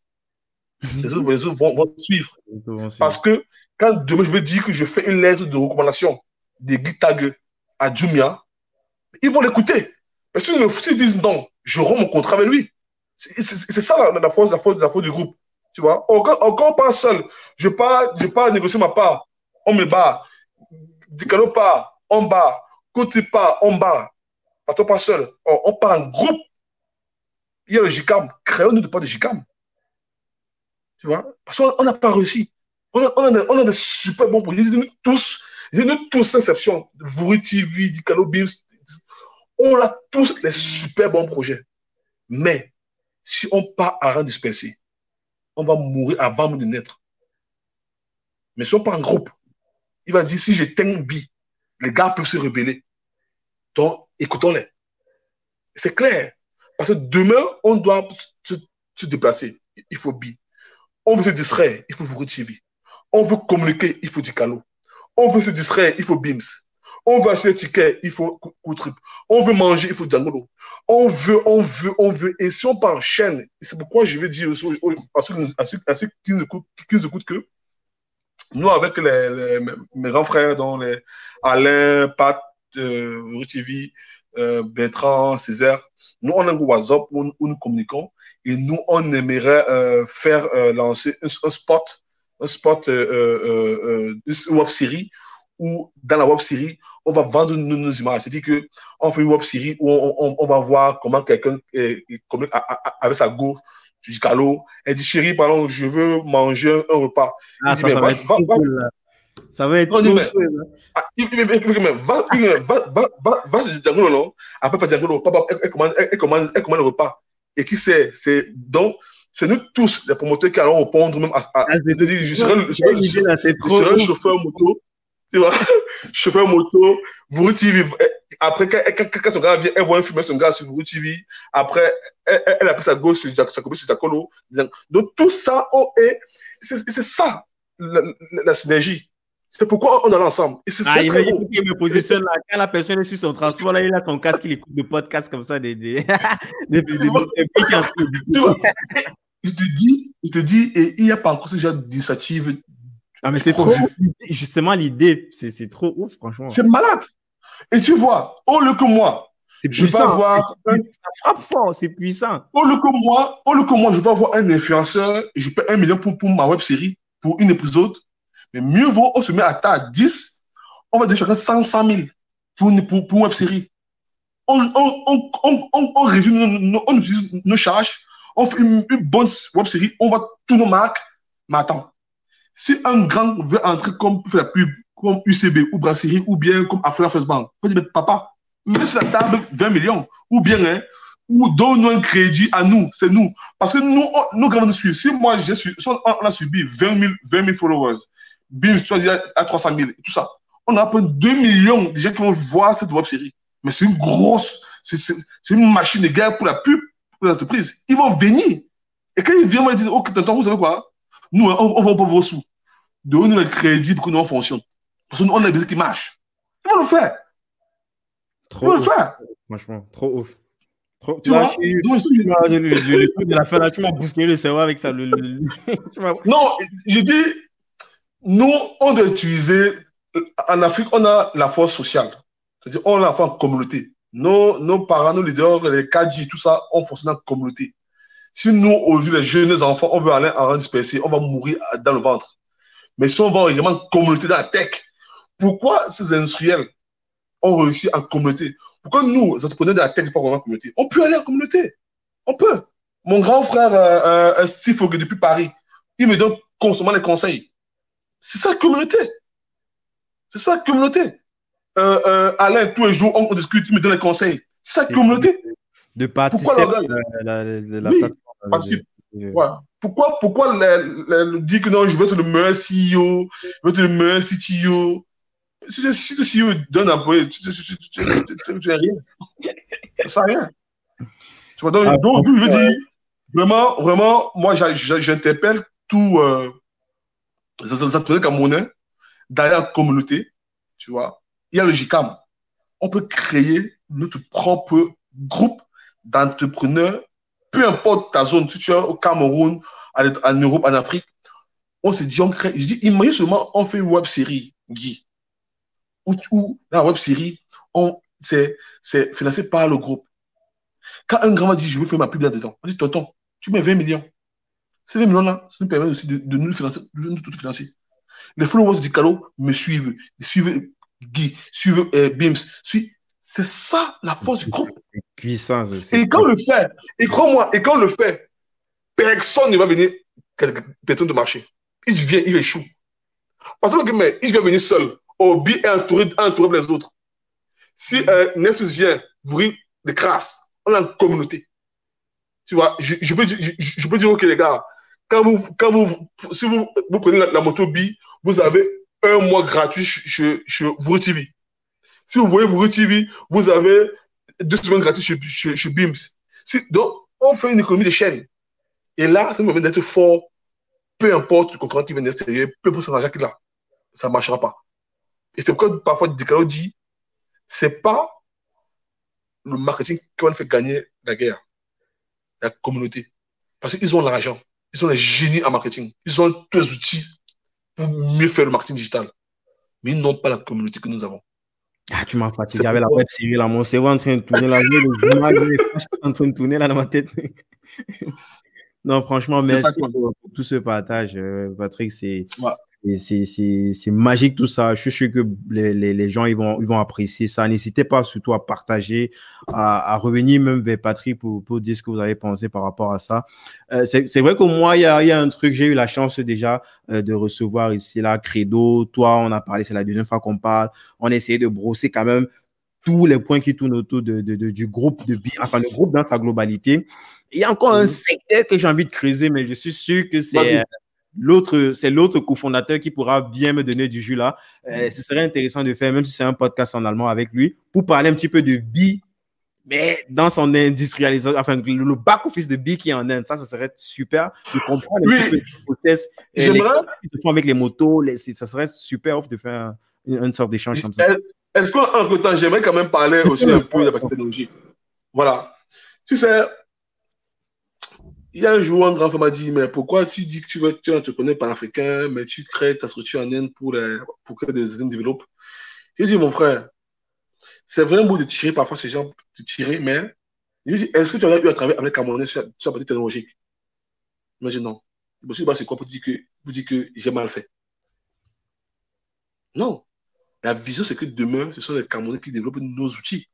les autres, vont, suivre. Parce que quand demain je veux dire que je fais une lettre de recommandation des guitagues à Jumia, ils vont l'écouter. Parce que s'ils disent non, je romps mon contrat avec lui. C'est ça la, force, la, force, la force du groupe. Tu vois, encore, on part seul, je ne vais pas négocier ma part. On me bat. Dicalo part, on bat. Côté part, on bat. Partons pas seul. On, part en groupe. Il y a le JICAM. Créons-nous de pas de JICAM. Tu vois, parce qu'on n'a pas réussi. On a, a, on a, des super bons projets. Nous tous, nous tous Inception, Vuri TV, Dicalo Beams, on a tous les super bons projets. Mais si on part à rang dispersé, on va mourir avant de naître. Mais si on part en groupe, il va dire si j'éteins Bi, les gars peuvent se rebeller. Donc, écoutons-les. C'est clair. Parce que demain, on doit se, déplacer. Il faut Bi. On veut se distraire, il faut vous retirer. On veut communiquer, il faut du calot. On veut se distraire, il faut BIMS. On veut acheter des tickets, il faut trip. On veut manger, il faut Django. On veut, on veut, on veut. Et si on part en chaîne, c'est pourquoi je vais dire à ceux, qui nous écoutent, que nous, avec les, mes grands frères, dont les Alain, Pat, euh, TV, euh, Bertrand, Césaire, nous, on a un WhatsApp où, nous communiquons et nous, on aimerait euh, faire euh, lancer un, spot, un spot, une web série où dans la web série, on va vendre nos, images. C'est-à-dire qu'on fait une web série où on, va voir comment quelqu'un communique avec sa gauche jusqu'à l'eau. Elle dit, chérie, pardon, je veux manger un repas. Ah, ça, va, être va, va, ça va être cool, Va, va, va, va, Django, non? Après, pas Django, papa, elle commande, elle commande, elle commande le repas. Et qui sait? C'est donc, c'est nous tous, les promoteurs qui allons répondre même à, à, ah, je serai, je serai, je serai chauffeur moto tu vois, chauffeur moto, TV. Après, quand, son gars vient, elle voit un fumer son gars sur Vuru TV. Après, elle, elle a pris sa gauche sur sa copine sur Jacolo. Donc, tout ça, c'est ça, la, synergie. C'est pourquoi on est ensemble. Et c'est ah, il me positionne là. Quand la personne est sur son transport, là, il a son casque, il écoute des podcasts comme ça, des, des, des, des, il te dit, il te dit, et il n'y a pas encore ce genre d'initiative ah, mais c'est trop, Justement, l'idée, c'est trop ouf, franchement. C'est malade. Et tu vois, au lieu que moi, je vais avoir. Ça frappe fort, c'est puissant. Au lieu que moi, au lieu que moi, je vais avoir un influenceur et je paie un million pour, pour ma web série, pour une épisode. Mais mieux vaut, on se met à ta 10, on va déjà 100, 100 000 pour une, pour, pour web série. On, on, on, on, on résume, on utilise nos charges, on fait une, une bonne web série, on va tous nos marques. Mais attends, si un grand veut entrer comme pour faire la pub, comme UCB ou Brasserie ou bien comme Africa First Bank, on dit, mais papa, mets sur la table 20 millions ou bien, hein, ou donne-nous un crédit à nous, c'est nous. Parce que nous, nous, quand on si moi, j'ai si on a subi 20 000, 20 000 followers, bim, tu à 300 000, tout ça, on a à peu 2 millions de gens qui vont voir cette web série. Mais c'est une grosse, c'est une machine de guerre pour la pub, pour l'entreprise. Ils vont venir. Et quand ils viennent, ils disent, ok, t'entends, vous savez quoi? Nous, hein, on ne vend pas vos sous. Donnez-nous le crédit pour que nous fonctionne. Parce qu'on a des qui marchent. Ils vont le faire? Trop Ils vont le faire? Franchement, trop ouf. Trop, tu vois, je, de la fin là, tu m'as bousculé le cerveau avec ça. non, je dis, nous, on doit utiliser. En Afrique, on a la force sociale. C'est-à-dire, on a la force en communauté. Nos, nos parents, nos leaders, les Kadji, tout ça, on fonctionne en communauté. Si nous, aujourd'hui, les jeunes enfants, on veut aller en rang dispersé, on va mourir dans le ventre. Mais si on va vraiment communauté dans la tech, pourquoi ces industriels ont réussi en communauté Pourquoi nous, les entrepreneurs de la tech, pas en communauté On peut aller en communauté. On peut. Mon grand frère euh, euh, Steve depuis Paris, il me donne consommer les conseils. C'est ça communauté. C'est ça communauté. Euh, euh, Alain, tous les jours, on, discute, il me donne les conseils. C'est ça communauté. De participer la, la, Pourquoi, pourquoi le, dire que non, je veux être le meilleur CEO, je veux être le meilleur CTO Si le CEO donne un peu, tu n'as rien. Ça rien. Tu vois, donc, ah, donc, je veux dire, vraiment, vraiment, moi, j'interpelle tous euh, les entrepreneurs camerounais d'aller en communauté, tu vois. Il y a le GICAM. On peut créer notre propre groupe d'entrepreneurs peu importe ta zone, si tu es au Cameroun, en Europe, en Afrique, on se dit, on crée. Je dis, imagine seulement, on fait une web série, Guy, où, dans la web série, c'est financé par le groupe. Quand un grand dire, je veux faire ma pub là-dedans, on dit, tonton, tu mets 20 millions. Ces 20 millions-là, ça nous permet aussi de, nous financer, de nous tout financer. Les followers du Calo me suivent, ils suivent Guy, suivent euh, Bims, C'est ça la force du groupe. Puissance aussi. Et quand on le fait, et crois-moi, et quand on le fait, personne ne va venir, personne de marché. Il vient, il échoue. Parce que mais, il vient venir seul. Obi est entouré, entouré les autres. Si euh, Nessus vient, vous de crasse, on a une communauté. Tu vois, je, peux, dire, ok les gars, quand vous, quand vous, si vous, prenez la, moto B, vous avez un mois gratuit chez, chez Vuri TV. Si vous voyez Vuri TV, vous avez deux semaines gratuites chez, chez, chez. Si, donc, on fait une économie de chaîne. Et là, ça me permet d'être fort, peu importe le concurrent qui vient de l'extérieur, peu importe son argent qu'il a, ça ne marchera pas. Et c'est pourquoi parfois Decaro dit, c'est pas le marketing qui va faire gagner la guerre, la communauté. Parce qu'ils ont l'argent, ils ont les génies en marketing, ils ont tous les outils pour mieux faire le marketing digital. Mais ils n'ont pas la communauté que nous avons. Ah, tu m'as fatigué avec la web série là. Mon cerveau en train de tourner là. Les images, les en train de tourner là dans ma tête. non, franchement, merci pour, tout ce partage, euh, Patrick. C'est c'est magique tout ça. Je suis sûr que les, les, les, gens ils vont, ils vont apprécier ça. N'hésitez pas surtout à partager, à, à, revenir même vers Patrick pour, pour dire ce que vous avez pensé par rapport à ça. Euh, c'est vrai que moi, il y a, y a un truc, j'ai eu la chance déjà euh, de recevoir ici là, Credo. Toi, on a parlé, c'est la deuxième fois qu'on parle. On a essayé de brosser quand même tous les points qui tournent autour de, de, de du groupe de enfin le groupe dans sa globalité. Il y a encore un mhm. secteur que j'ai envie de creuser, mais je suis sûr que c'est l'autre, c'est l'autre cofondateur qui pourra bien me donner du jus là. Euh, ce serait intéressant de faire, même si c'est un podcast en allemand avec lui, pour parler un petit peu de Bi, mais dans son industrialisation, enfin, le back-office de Bi qui est en Inde. Ça, ça serait super de comprendre oui. le process euh, les, qui se font avec les motos. Les, ça serait super off de faire une, sorte d'échange comme ça. Est-ce qu'en temps, j'aimerais quand même parler aussi un peu de la partie technologique? Voilà. Tu sais, il y a un jour, un grand frère m'a dit, mais pourquoi tu dis que tu veux, tu te connais par africain, mais tu crées ta structure en Inde pour, les, pour que des Indiens développent. J'ai dit, mon frère, c'est vrai un bout de tirer, parfois ces gens de tirer, mais je est-ce que tu as eu à travailler avec Camerounais sur, sur la partie technologique? Il m'a dit non. Je me suis dit, bah, c'est quoi pour dire que, pour dire que j'ai mal fait? Non. La vision, c'est que demain, ce sont les Camerounais qui développent nos outils.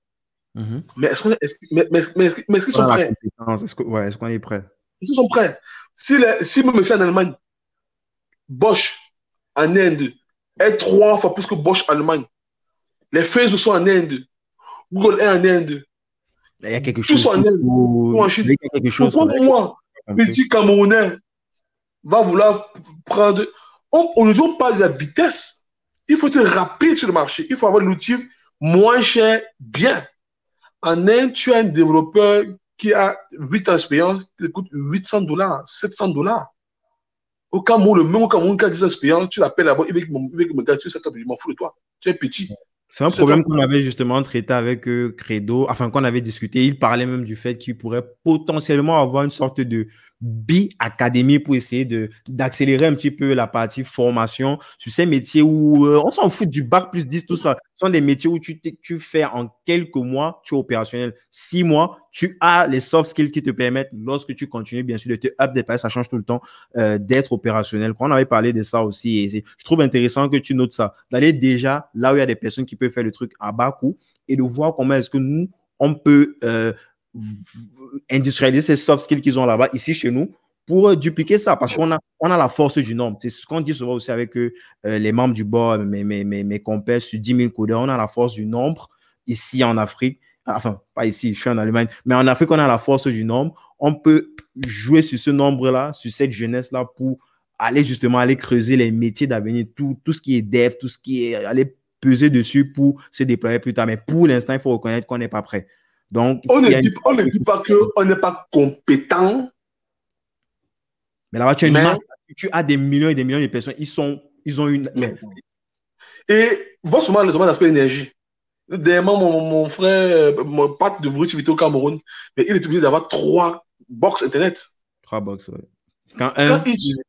Mm-hmm. Mais est-ce qu'on est, est, mais, mais, mais, est-ce qu'ils sont prêts? Est-ce qu'on ouais, est, est prêt? Ils sont prêts. Si, les, si même en Allemagne, Bosch en Inde est trois fois plus que Bosch en Allemagne, les Facebook sont en Inde, Google est en Inde, il y a quelque chose. Tous en Inde, ou en Chine. Pourquoi moi, petit Camerounais, va vouloir prendre. Aujourd'hui, on parle de la vitesse. Il faut être rapide sur le marché. Il faut avoir l'outil moins cher, bien. En Inde, tu as un développeur qui a 8 ans d'expérience, qui coûte 800 dollars, 700 dollars. Au Cameroun, le même au Cameroun qui a 10 ans d'expérience, tu l'appelles là-bas, il veut me gars, tu sais, je m'en fous de toi. Tu es petit. C'est un problème qu'on avait justement traité avec euh, Credo, enfin qu'on avait discuté. Il parlait même du fait qu'il pourrait potentiellement avoir une sorte de bi-académie pour essayer d'accélérer un petit peu la partie formation sur ces métiers où euh, on s'en fout du bac plus 10, tout ça. Ce sont des métiers où tu, tu fais en quelques mois, tu es opérationnel. Six mois, tu as les soft skills qui te permettent, lorsque tu continues, bien sûr, de te update, ça change tout le temps, euh, d'être opérationnel. Quand on avait parlé de ça aussi, je trouve intéressant que tu notes ça, d'aller déjà là où il y a des personnes qui peuvent faire le truc à bas coût et de voir comment est-ce que nous, on peut euh, industrialiser ces soft skills qu'ils ont là-bas, ici chez nous, pour dupliquer ça, parce qu'on a, on a la force du nombre. C'est ce qu'on dit souvent aussi avec euh, les membres du board, mes, mes, mes, compères sur 10 000 codeurs. On a la force du nombre ici en Afrique. Enfin, pas ici, je suis en Allemagne, mais en Afrique, on a la force du nombre. On peut jouer sur ce nombre-là, sur cette jeunesse-là pour aller justement aller creuser les métiers d'avenir, tout, tout ce qui est dev, tout ce qui est aller peser dessus pour se déployer plus tard. Mais pour l'instant, il faut reconnaître qu'on n'est pas prêt. Donc, on ne, dit, on ne dit pas qu'on n'est pas compétent. Mais là-bas, tu as une masse, tu as des millions et des millions de personnes, ils, sont, ils ont une. Et vois seulement l'aspect énergie. Dernièrement, mon, mon, frère, mon pote de vérité au Cameroun, mais il est obligé d'avoir trois box Internet. Trois box, oui. Quand un,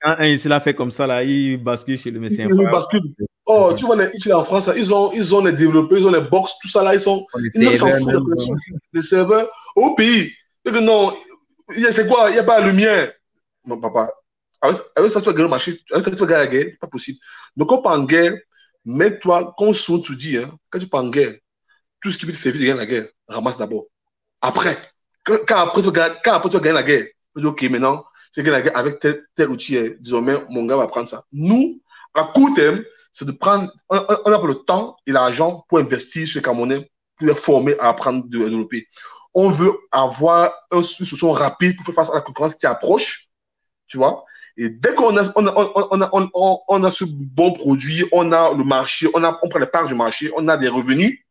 quand un ici l'a fait comme ça, là, il bascule chez le médecin. Il bascule. Oh, tu vois, les Itch en France, ils ont, ils ont les développeurs, ils ont les box, tout ça là, ils sont. Les serveurs. Les serveurs. Au pays. non, c'est quoi Il n'y a pas la lumière. Mon papa. Avec, ça, tu vas gagner le marché. Avec ça, tu vas gagner la guerre. Pas possible. Donc, quand on parle en guerre, mets-toi, comme souvent tu dis, hein, quand tu parles en guerre, tout ce qui peut te servir de gagner la guerre, ramasse d'abord. Après, quand, après, tu vas, quand après tu vas gagner la guerre, tu dis, OK, maintenant, j'ai gagné la guerre avec tel, tel outil. Désormais, mon gars va prendre ça. Nous, à court terme, c'est de prendre, on, on, a le temps et l'argent pour investir sur les Camerounais, pour les former à apprendre de développer. On veut avoir une solution rapide pour faire face à la concurrence qui approche, tu vois. Et dès qu'on a, on a, on a, on, a ce bon produit, on a le marché, on, a, on prend les parts du marché, on a des revenus,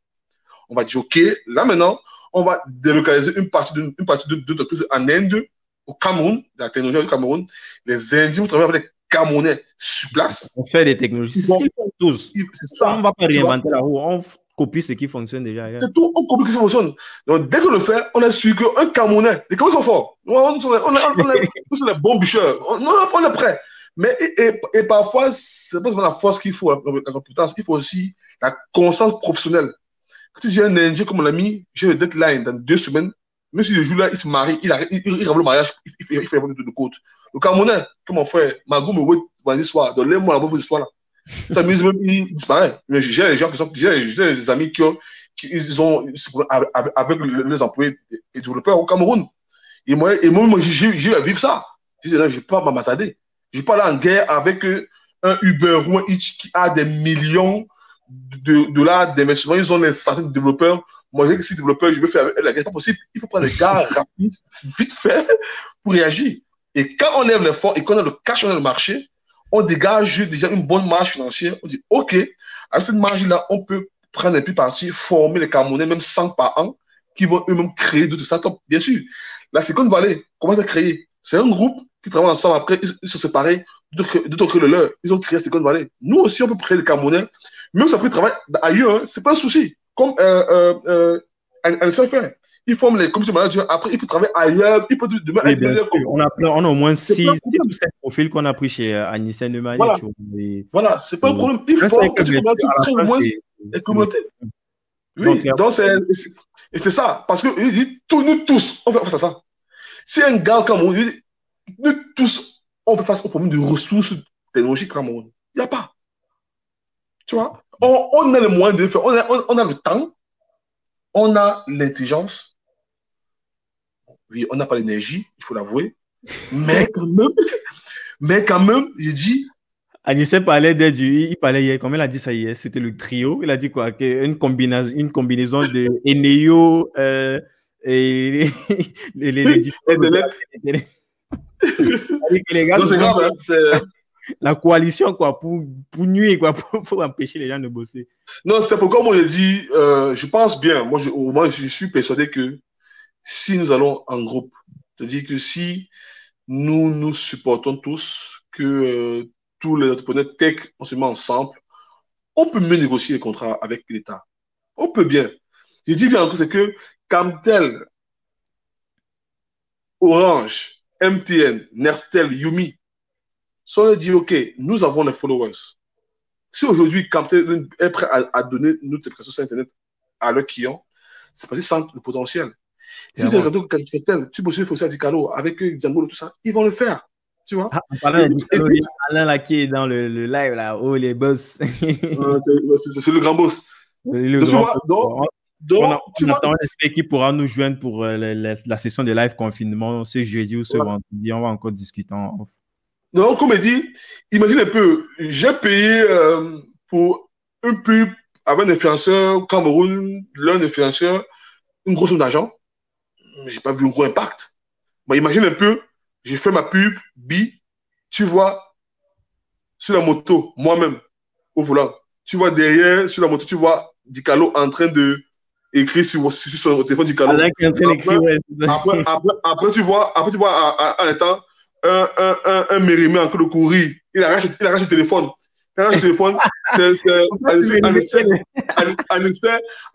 on va dire, OK, là maintenant, on va délocaliser une partie de, en Inde, au Cameroun, la technologie du Cameroun. Les Indiens vont travailler avec les Camerounais sur place. On fait des technologies. C'est tous. Ça. On ne va pas réinventer la roue. On copie ce qui fonctionne déjà. C'est tout, on copie ce qui fonctionne. Donc, dès qu'on le fait, on est sûr qu'un Camerounais, les Camerounais sont forts. On, on, on, on est, on est bons bûcheurs. On, on est prêts. Mais, et, et, et parfois, c'est pas seulement la force qu'il faut, la, compétence, il faut aussi la conscience professionnelle. Quand tu dis un Indien comme mon ami, j'ai le deadline dans deux semaines, même si le jour là, il se marie, il, il, il, il le mariage, il, il, fait, il fait de, de côte. Le Camerounais, comme mon frère, Magou me voit vendredi soir, dans les mois, la mauvaise histoire là. T'amuses même, il disparaît. Mais j'ai des gens qui sont, j'ai des amis qui ont, qui, ils ont, avec, les employés et développeurs au Cameroun. Et moi, et moi, moi j'ai eu à vivre ça. Je disais, je ne vais pas m'amasader. Je ne vais pas aller en guerre avec un Uber ou un Hitch qui a des millions de dollars d'investissement. Ils ont des centaines de développeurs. Moi, je suis développeur, je veux faire la guerre. C'est pas possible. Il faut prendre des gars rapides, vite fait, pour réagir. Et quand on lève l'effort et qu'on a le cash dans le marché, on dégage déjà une bonne marge financière. On dit, OK, avec cette marge-là, on peut prendre un peu parti, former les Camerounais, même 100 par an, qui vont eux-mêmes créer d'autres startups. Bien sûr, la Silicon Valley commence à créer? C'est un groupe qui travaille ensemble. Après, ils, se sont séparés, d'autres créent le leur. Ils ont créé Silicon Valley. Nous aussi, on peut créer les Camerounais. Même si on peut travailler ailleurs, hein, c'est pas un souci. Comme euh, euh, euh, un, un il forme les community managers. Après, il peut travailler ailleurs. Il peut demain oui, on, a on a au moins 6 ou 7 profils qu'on a pris chez euh, Anissa Nemani. Voilà, et... voilà c'est pas un problème. Il faut que tu crées au moins les communautés. Oui, donc c'est, et c'est ça. Parce que nous tous, on fait face à ça. Si un gars comme Cameroun, il dit, nous tous, on fait face au problème de ressources technologiques Cameroun. Il n'y a pas. Tu vois, on, on, a le moyen de le faire. On a, on, on a le temps, on a l'intelligence, oui, on n'a pas l'énergie, il faut l'avouer. Mais quand même, mais quand même, il dit. Anissé parlait du, il parlait hier, comment il a dit ça hier? C'était le trio. Il a dit quoi? Une combinaison, une combinaison de Eneo euh, et les, les, les, les gars, c'est grave, hein, la coalition quoi pour, pour nuire quoi pour, empêcher les gens de bosser. Non, c'est pourquoi moi je dis, euh, je pense bien, moi je, je suis persuadé que si nous allons en groupe, c'est-à-dire que si nous nous supportons tous, que euh, tous les entrepreneurs tech, on se met ensemble, on peut mieux négocier les contrats avec l'État. On peut bien. Je dis bien encore, c'est que Camtel, Orange, MTN, Nerstel, Yumi, sont dit, OK, nous avons les followers. Si aujourd'hui Camtel est prêt à, donner notre prestations sur Internet à leurs clients, c'est parce qu'ils sentent le potentiel. Si tu regardes tel, tu bosses sur Dicalo avec Django, tout ça, ils vont le faire. Tu vois ah, Alain là qui est dans le, le live, là, oh les boss. c'est le grand boss. Le donc, grand vois, donc, donc, on, a, on attend qui pourra nous joindre pour euh, la, la, session de live confinement ce jeudi ou ce voilà. vendredi. On va encore discuter en off. Donc, comme il dit, imagine un peu, j'ai payé euh, pour un pub avec un influenceur Cameroun, l'un influenceur, une grosse somme d'argent j'ai pas vu un gros impact. Bah, imagine un peu, j'ai fait ma pub, bi, tu vois, sur la moto, moi-même, au volant, tu vois derrière, sur la moto, tu vois Dicalo en train de écrire sur, sur son téléphone Dicalo. Après, après, après, après, tu vois, après, tu vois, à, un temps, un, un, un, un mérimé en train de courir, il arrache, il arrache le téléphone. Il arrache le téléphone, c'est,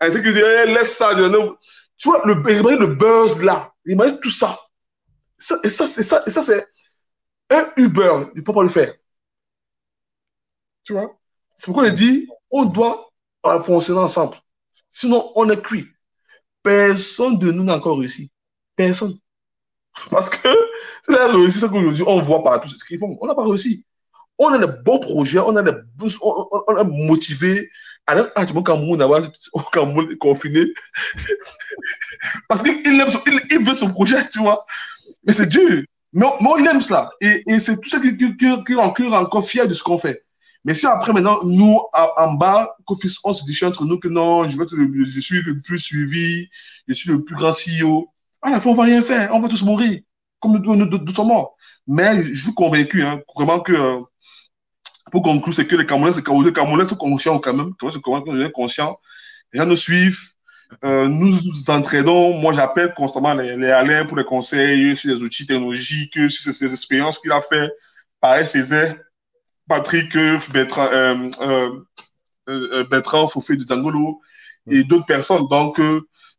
essai qui dit, laisse ça, tu vois, le, imagine le buzz là. Imagine tout ça. ça et ça, c'est ça. Et ça, c'est. Un Uber, il ne peut pas le faire. Tu vois? C'est pourquoi il dit, on doit fonctionner ensemble. Sinon, on est cuit. Personne de nous n'a encore réussi. Personne. Parce que c'est la réussite qu'aujourd'hui, on voit partout ce qu'ils font. On n'a pas réussi. On a des bons projets, on a des on, on, a motivé. Alors, tu vois, Cameroun, au Cameroun confiné. Parce qu'il il, il, veut son projet, tu vois. Mais c'est dur. Mais, on aime ça. Et, c'est tout ça qui, qui, rend encore fier de ce qu'on fait. Mais si après, maintenant, nous, en bas, on se dit entre nous que non, je suis le plus suivi, je suis le plus grand CEO. À la fin, on va rien faire. On va tous mourir. Comme nous, nous, nous, sommes morts. Mais je suis convaincu, hein, vraiment que, euh, pour conclure, c'est que les Camerounais, les Camerounais sont conscients quand même. Les Camerounais sont conscients. Les gens nous suivent. Euh, nous nous entraînons. Moi, j'appelle constamment les, les Alain pour les conseils sur les outils technologiques, sur ces, expériences qu'il a fait. Pareil, Césaire Patrick euh, Bertrand, euh, euh, euh Bertrand Fofé de Dangolo et d'autres personnes. Donc,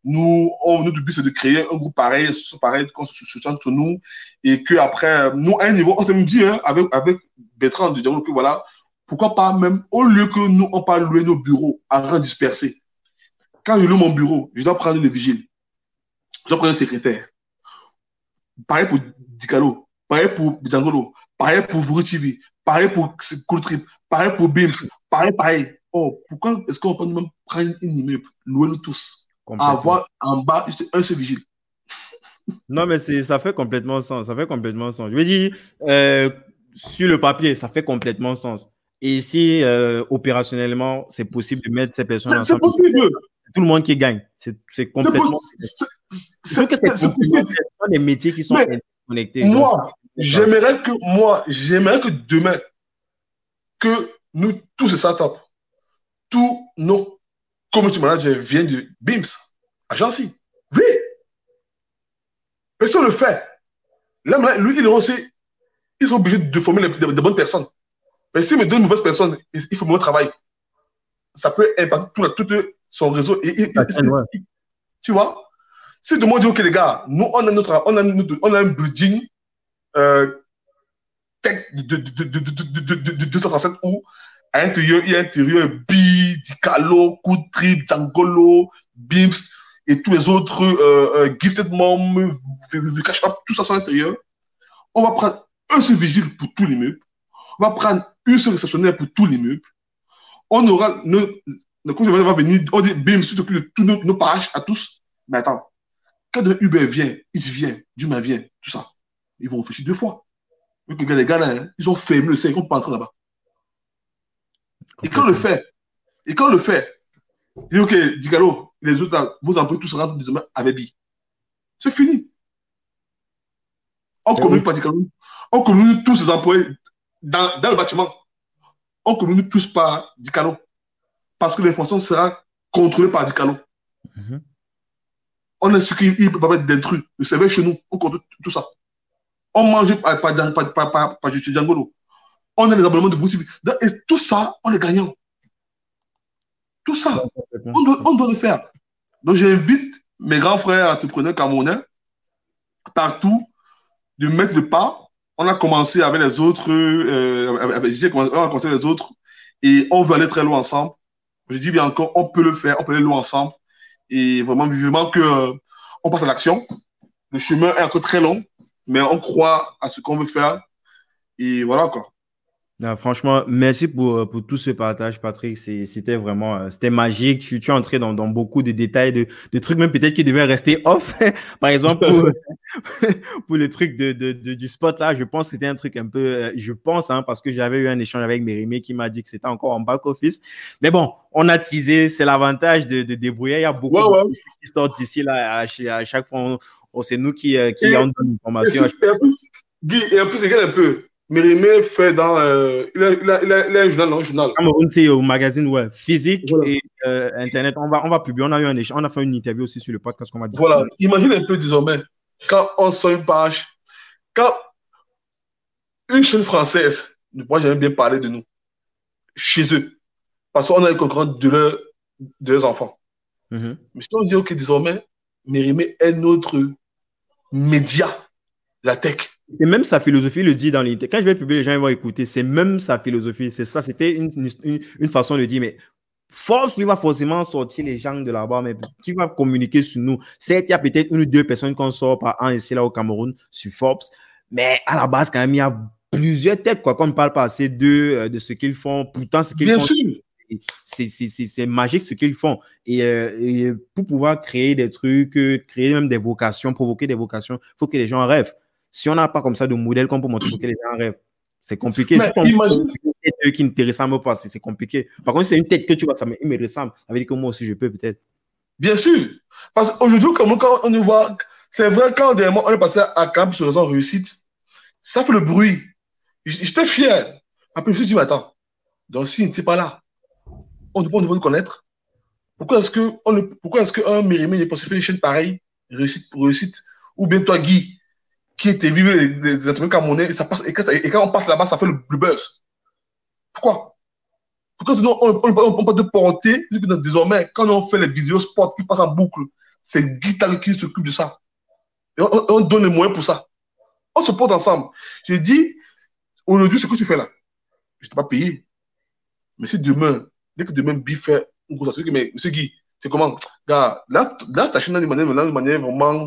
nous, on, but, c'est de créer un groupe pareil, pareil, qu'on se soutient entre nous et que après, nous, à un niveau, on s'est dit, hein, avec, avec Bertrand de Dangolo, que voilà, pourquoi pas même, au lieu que nous, on pas louer nos bureaux à rang dispersé. Quand je loue mon bureau, je dois prendre le vigile. Je dois prendre un secrétaire. Pareil pour Dicalo, pareil pour Djangolo, pareil pour Vuri TV, pareil pour Cool Trip, pareil pour Bims, pareil, pareil. Oh, pourquoi est-ce qu'on peut même prendre un immeuble, louer-nous tous, avoir en bas un seul vigile Non, mais ça fait complètement sens. Ça fait complètement sens. Je veux dire, euh, sur le papier, ça fait complètement sens. Et si euh, opérationnellement, c'est possible de mettre ces personnes ensemble. C'est possible. Tout le monde qui gagne. C'est complètement. C'est possible. les métiers qui sont connectés. Moi, J'aimerais que moi, j'aimerais que demain, que nous, tous ces startups, tous nos community managers viennent de BIMS, agence. Oui. Personne le fait. Là, lui, il aussi, ils sont obligés de former de, bonnes personnes. Mais s'il me donne de mauvaises personnes, il faut mon travail. Ça peut impacter tout, son réseau. Et, tu vois? Si tout le monde dit, OK, les gars, nous, on a, notre, on a, on a un building euh, tech de, de, de, de, 237 où à l'intérieur, il y a l'intérieur Bi, Dicalo, Trip, Djangolo, Bims et tous les autres euh, euh, Gifted Mom, Cash tout ça à l'intérieur. On va prendre un seul vigile pour tous les meubles. On va prendre une seule réceptionnaire pour tous les meubles. On aura, le, le va venir, on dit Bims, tu t'occupes de tous nos, nos pages à tous. Mais attends, quand Uber vient, il vient, Duma vient, tout ça ils vont réfléchir deux fois. les gars, là, hein, ils ont fermé le sein, ils vont pas entrer là-bas. Et quand on le fait, et quand on le fait, il dit, OK, Digalo, les autres, vous employés tous rentrent demain avec Bi. C'est fini. On communique pas Digalo. On communique tous ces employés dans, dans le bâtiment. On communique tous par Dicalo. Parce que l'information sera contrôlée par Dicalo. Mm On est sûr qu'il ne peut pas être d'intrus. Le serveur chez nous, on contrôle tout ça. On mange pas, pas Django. On a les abonnements de vous. Et tout ça, on est gagnant. Tout ça, on doit, on doit le faire. Donc, j'invite mes grands frères entrepreneurs camerounais partout de mettre le pas. On a commencé avec les autres, euh, avec, on a commencé avec les autres et on veut aller très loin ensemble. Je dis bien encore, on peut le faire, on peut aller loin ensemble et vraiment vivement que euh, on passe à l'action. Le chemin est encore très long, mais on croit à ce qu'on veut faire. Et voilà quoi. Franchement, merci pour, euh, pour tout ce partage, Patrick. C'était vraiment, euh, c'était magique. Tu, tu es entré dans, dans beaucoup de détails, de, de trucs même peut-être qui devaient rester off. Par exemple, pour, pour le truc de, de, du spot là, je pense que c'était un truc un peu, euh, je pense, hein, parce que j'avais eu un échange avec Mérimé qui m'a dit que c'était encore en back office. Mais bon, on a teasé, c'est l'avantage de, de débrouiller. Il y a beaucoup de qui sortent d'ici là. À, chaque fois, c'est nous qui, qui en l'information. Et, en plus, Guy, et en plus, regarde un peu. Mérimé fait dans. Euh, il, a, il, a, il, a, un journal, non, un journal. Cameroun, c'est au magazine ouais, physique et euh, Internet. On va, on va publier. On a, eu un on a fait une interview aussi sur le podcast qu'on va dire. Voilà. Imagine un peu désormais, quand on sort une page, quand une chaîne française, moi j'aime bien parler de nous, chez eux, parce qu'on a une concurrente de, leur, de leurs enfants. Mm-hmm. Mais si on dit, OK, désormais, Mérimé est notre média, la tech. C'est même sa philosophie, il le dit dans l'interview. Quand je vais publier, les gens vont écouter. C'est même sa philosophie. C'est ça. C'était une, une, une, façon de dire, mais Force lui va forcément sortir les gens de là-bas, mais qui va communiquer sur nous. Certes, il y a peut-être une ou deux personnes qu'on sort par an ici là au Cameroun sur Forbes, mais à la base, quand même, il y a plusieurs têtes, quoi, qu'on ne parle pas assez d'eux, euh, de ce qu'ils font. Pourtant, ce qu'ils font. C'est magique ce qu'ils font. Euh, et, pour pouvoir créer des trucs, euh, créer même des vocations, provoquer des vocations, il faut que les gens rêvent. Si on n'a pas comme ça de modèle qu'on peut montrer, faut que les gens rêvent. C'est compliqué. Mais imagine... une qui ne te ressemble pas, c'est compliqué. Par contre, c'est une tête que tu vois, ça me, me ressemble. Ça veut dire que moi aussi, je peux peut-être. Bien sûr. Parce qu'aujourd'hui, comme quand on nous voit, c'est vrai, quand on est passé à Camp sur raison réussite, ça fait le bruit. J'étais fier. Après, je me suis dit, mais attends, donc si n'était pas là, on ne peut pas nous connaître. Pourquoi est-ce que on pourquoi est-ce qu'un Mérimé n'est pas faire une chaîne pareille, réussite pour réussite, ou bien toi, Guy, qui était vivre des entreprises camerounais, et, ça passe, et, quand, on passe là-bas, ça fait le, buzz. Pourquoi? Pourquoi on ne pas de porter, désormais, quand on fait les vidéos sport qui passent en boucle, c'est Guitar qui s'occupe de ça. On, donne les moyens pour ça. On se porte ensemble. J'ai dit, aujourd'hui, ce que tu fais là, je ne t'ai pas payé. Mais si demain, dès que demain, Biff fait une grosse mais monsieur Guy, c'est comment? Gars, là, là ta chaîne, de manière, manière vraiment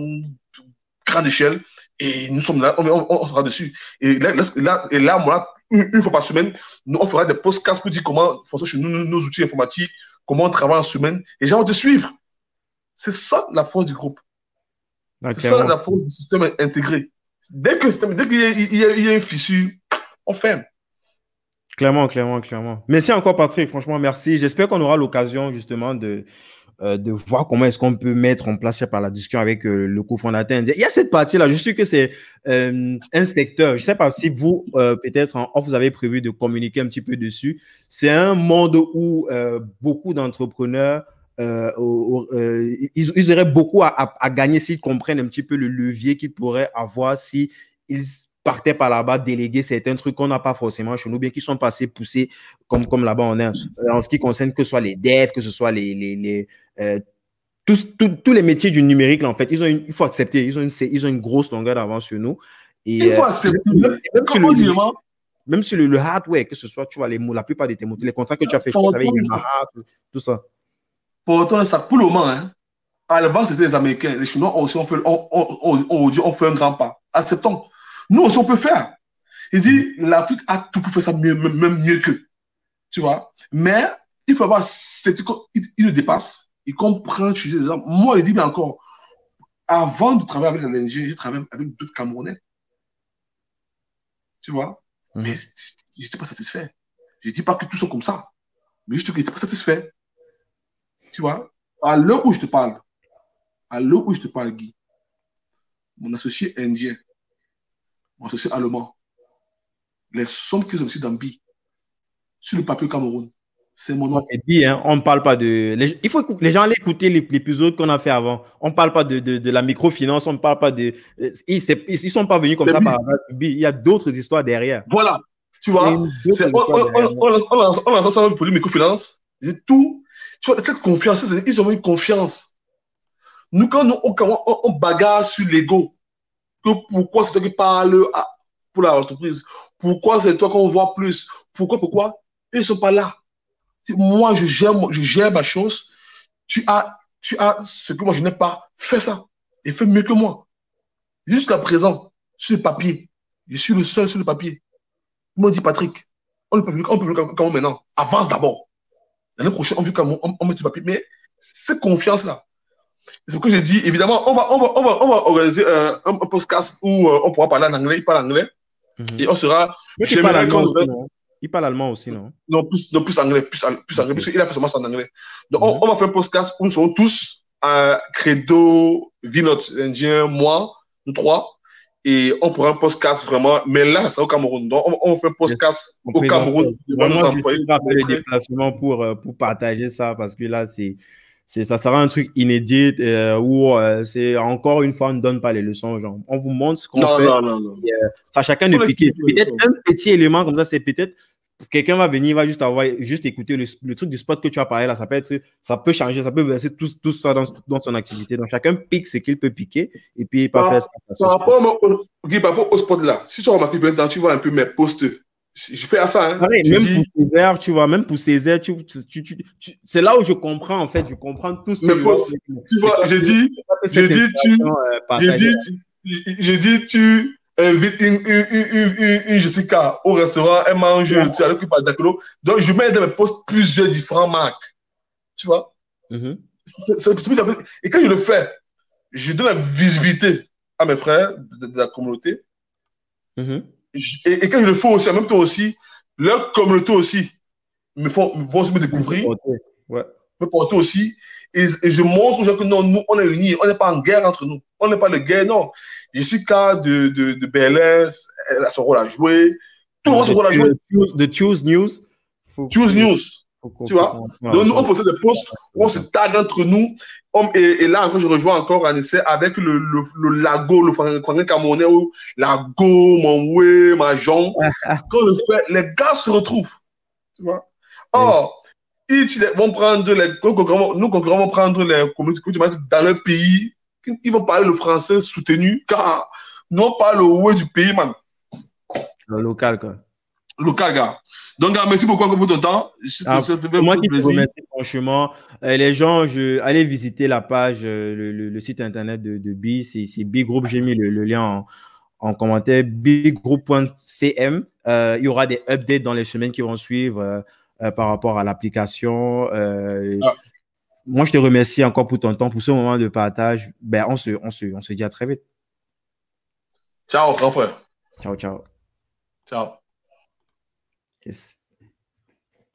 grande échelle, et nous sommes là, on, sera dessus. Et là, là, et là moi, une, fois par semaine, nous, on fera des podcasts pour dire comment fonctionnent nos, nos outils informatiques, comment on travaille en semaine. Et les gens vont te suivre. C'est ça la force du groupe. c'est ça la force du système intégré. Dès qu'il dès y, y, a une fissure, on ferme. Clairement, clairement, clairement. Merci encore, Patrick. Franchement, merci. J'espère qu'on aura l'occasion, justement, de, euh, de voir comment est-ce qu'on peut mettre en place par la discussion avec euh, le cofondateur. Il y a cette partie-là, je suis que c'est euh, un secteur. Je ne sais pas si vous, peut-être en vous avez prévu de communiquer un petit peu dessus. C'est un monde où beaucoup d'entrepreneurs, ils, auraient beaucoup à, gagner s'ils comprennent un petit peu le levier qu'ils pourraient avoir si partaient par là-bas déléguer certains trucs qu'on n'a pas forcément chez nous, bien qu'ils sont passés poussés comme, comme là-bas on est en ce qui concerne que ce soit les devs, que ce soit les euh, tous, tous, les métiers du numérique, là, en fait, ils ont il faut accepter, ils ont une, ils ont une grosse longueur d'avance sur nous. Et, il faut euh, accepter. même, sur le, même sur le, hardware, que ce soit, tu vois, les, la plupart des mots, les contrats que tu as fait, je pense, avec tout ça. Pour autant, ça, pour le moment, hein, avant, c'était les Américains. Les Chinois aussi ont fait, on, on, on, on fait un grand pas. Acceptons. Nous aussi, on peut faire. Il dit, l'Afrique a tout pour faire ça mieux, même mieux qu'eux. Tu vois? Mais il faut avoir, il, il le dépasse, il comprend, je des exemples. Moi, il dit, mais encore, avant de travailler avec l'ONG, j'ai travaillé avec d'autres Camerounais. Tu vois? Mhm. Mais je n'étais pas satisfait. Je ne dis pas que tous sont comme ça. Mais je n'étais pas satisfait. Tu vois? À l'heure où je te parle, à l'heure où je te parle, Guy, mon associé indien, mon associé allemand, les sommes qu'ils ont aussi dans BI, sur le papier Cameroun, c'est mon nom. C'est hein? on ne parle pas de. Il faut que les gens aillent écouter l'épisode qu'on a fait avant. On ne parle pas de, de, de, la microfinance, on ne parle pas de. Ils ne sont pas venus comme ça par. Il y a d'autres histoires derrière. Voilà. Tu vois, on, on, lance ensemble pour les microfinance. Tout. Tu vois, cette confiance, ils ont une confiance. Nous, quand nous, on, on bagarre sur l'ego, que pourquoi c'est toi qui parles pour l'entreprise, pourquoi c'est toi qu'on voit plus, pourquoi, pourquoi, ils ne sont pas là. Moi, je gère, je gère ma chose, tu as, tu as ce que moi je n'ai pas, fais ça et fais mieux que moi. Jusqu'à présent, sur le papier, je suis le seul sur le papier. Ils m'ont dit, Patrick, on ne peut plus, on peut plus comment maintenant Avance d'abord. L'année prochaine, on veut comment on, met le papier. Mais cette confiance-là, c'est ce que j'ai dit. Évidemment, on va, on va, on va, on va organiser euh, un, un, podcast où euh, on pourra parler en anglais, il parle anglais. Mm -hmm. Et on sera. Aussi, il parle allemand aussi, non? Non, plus, non, plus anglais, plus, plus anglais, parce qu'il a fait seulement en anglais. Donc, mm -hmm. on, on, va faire un podcast où nous serons tous à Credo, Vinot, l'Indien, moi, nous trois. Et on pourra un podcast vraiment, mais là, c'est au Cameroun. Donc, on, on fait un podcast au Cameroun. Vraiment, je les déplacements pour, euh, pour partager ça, parce que là, c'est ça sera un truc inédit euh, où euh, c'est encore une fois on ne donne pas les leçons aux gens. On vous montre ce qu'on fait. Non, non, non. Et, euh, ça chacun de piquer. Peut-être un petit élément comme ça, c'est peut-être quelqu'un va venir, va juste avoir, juste écouter le, truc du spot que tu as parlé là, ça peut être, ça peut changer, ça peut verser tout, tout ça dans, dans, son activité. Donc chacun pique ce qu'il peut piquer et puis il par, faire ça. Par rapport, au, par rapport au spot là, si tu remarques bien, tu vois un peu mes posts. Je fais à ça. Hein. même dis... pour Césaire, tu vois, même pour Césaire, tu, tu, tu, c'est là où je comprends en fait, je comprends tout ce que posts, Tu vois, j'ai dit, j'ai dit, tu, j'ai dit, j'ai dit, tu, invite une, une, une, une, Jessica au restaurant, elle mange, tu as le par d'accord. Donc, je mets dans mes posts plusieurs différents marques. Tu vois? Mm -hmm. Et quand je le fais, je donne la visibilité à mes frères de, de la communauté. Mm -hmm. et, et, quand je le fais aussi, en même temps aussi, leur communauté aussi me font, vont se me découvrir, ouais. me porter aussi. Et, et, je montre aux gens que non, nous, on est unis, on n'est pas en guerre entre nous. On n'est pas de guerre, non. Jessica de, de, de BLS, elle a son rôle à jouer. Tout le monde a son rôle à jouer. De Choose News. Choose News. tu vois? Donc, nous, on faisait des posts où on se tag entre nous. Et, et là, encore, je rejoins encore un essai avec le, le, le Lago, le Franck Camerounais, Lago, mon Wé, ma Jean. Quand le fait, les gars se retrouvent. Tu vois? Or, ils vont prendre les, nos concurrents vont prendre les communautés dans leur pays ils vont parler le français soutenu, car nous parle le ouais du pays, man. Le local, quoi. Local, gars. Donc, gars, merci beaucoup pour ton temps. Ah, moi qui te remercie, franchement. Euh, les gens, je, allez visiter la page, euh, le, le, le site internet de, de B. C'est B Group. J'ai mis le, le lien en, en commentaire. bgroup.cm. Euh, il y aura des updates dans les semaines qui vont suivre euh, euh, par rapport à l'application. Ah moi, je te remercie encore pour ton temps, pour ce moment de partage. Ben, on se, on se, on se dit à très vite. Ciao, grand frère. Ciao, ciao. Ciao. Yes.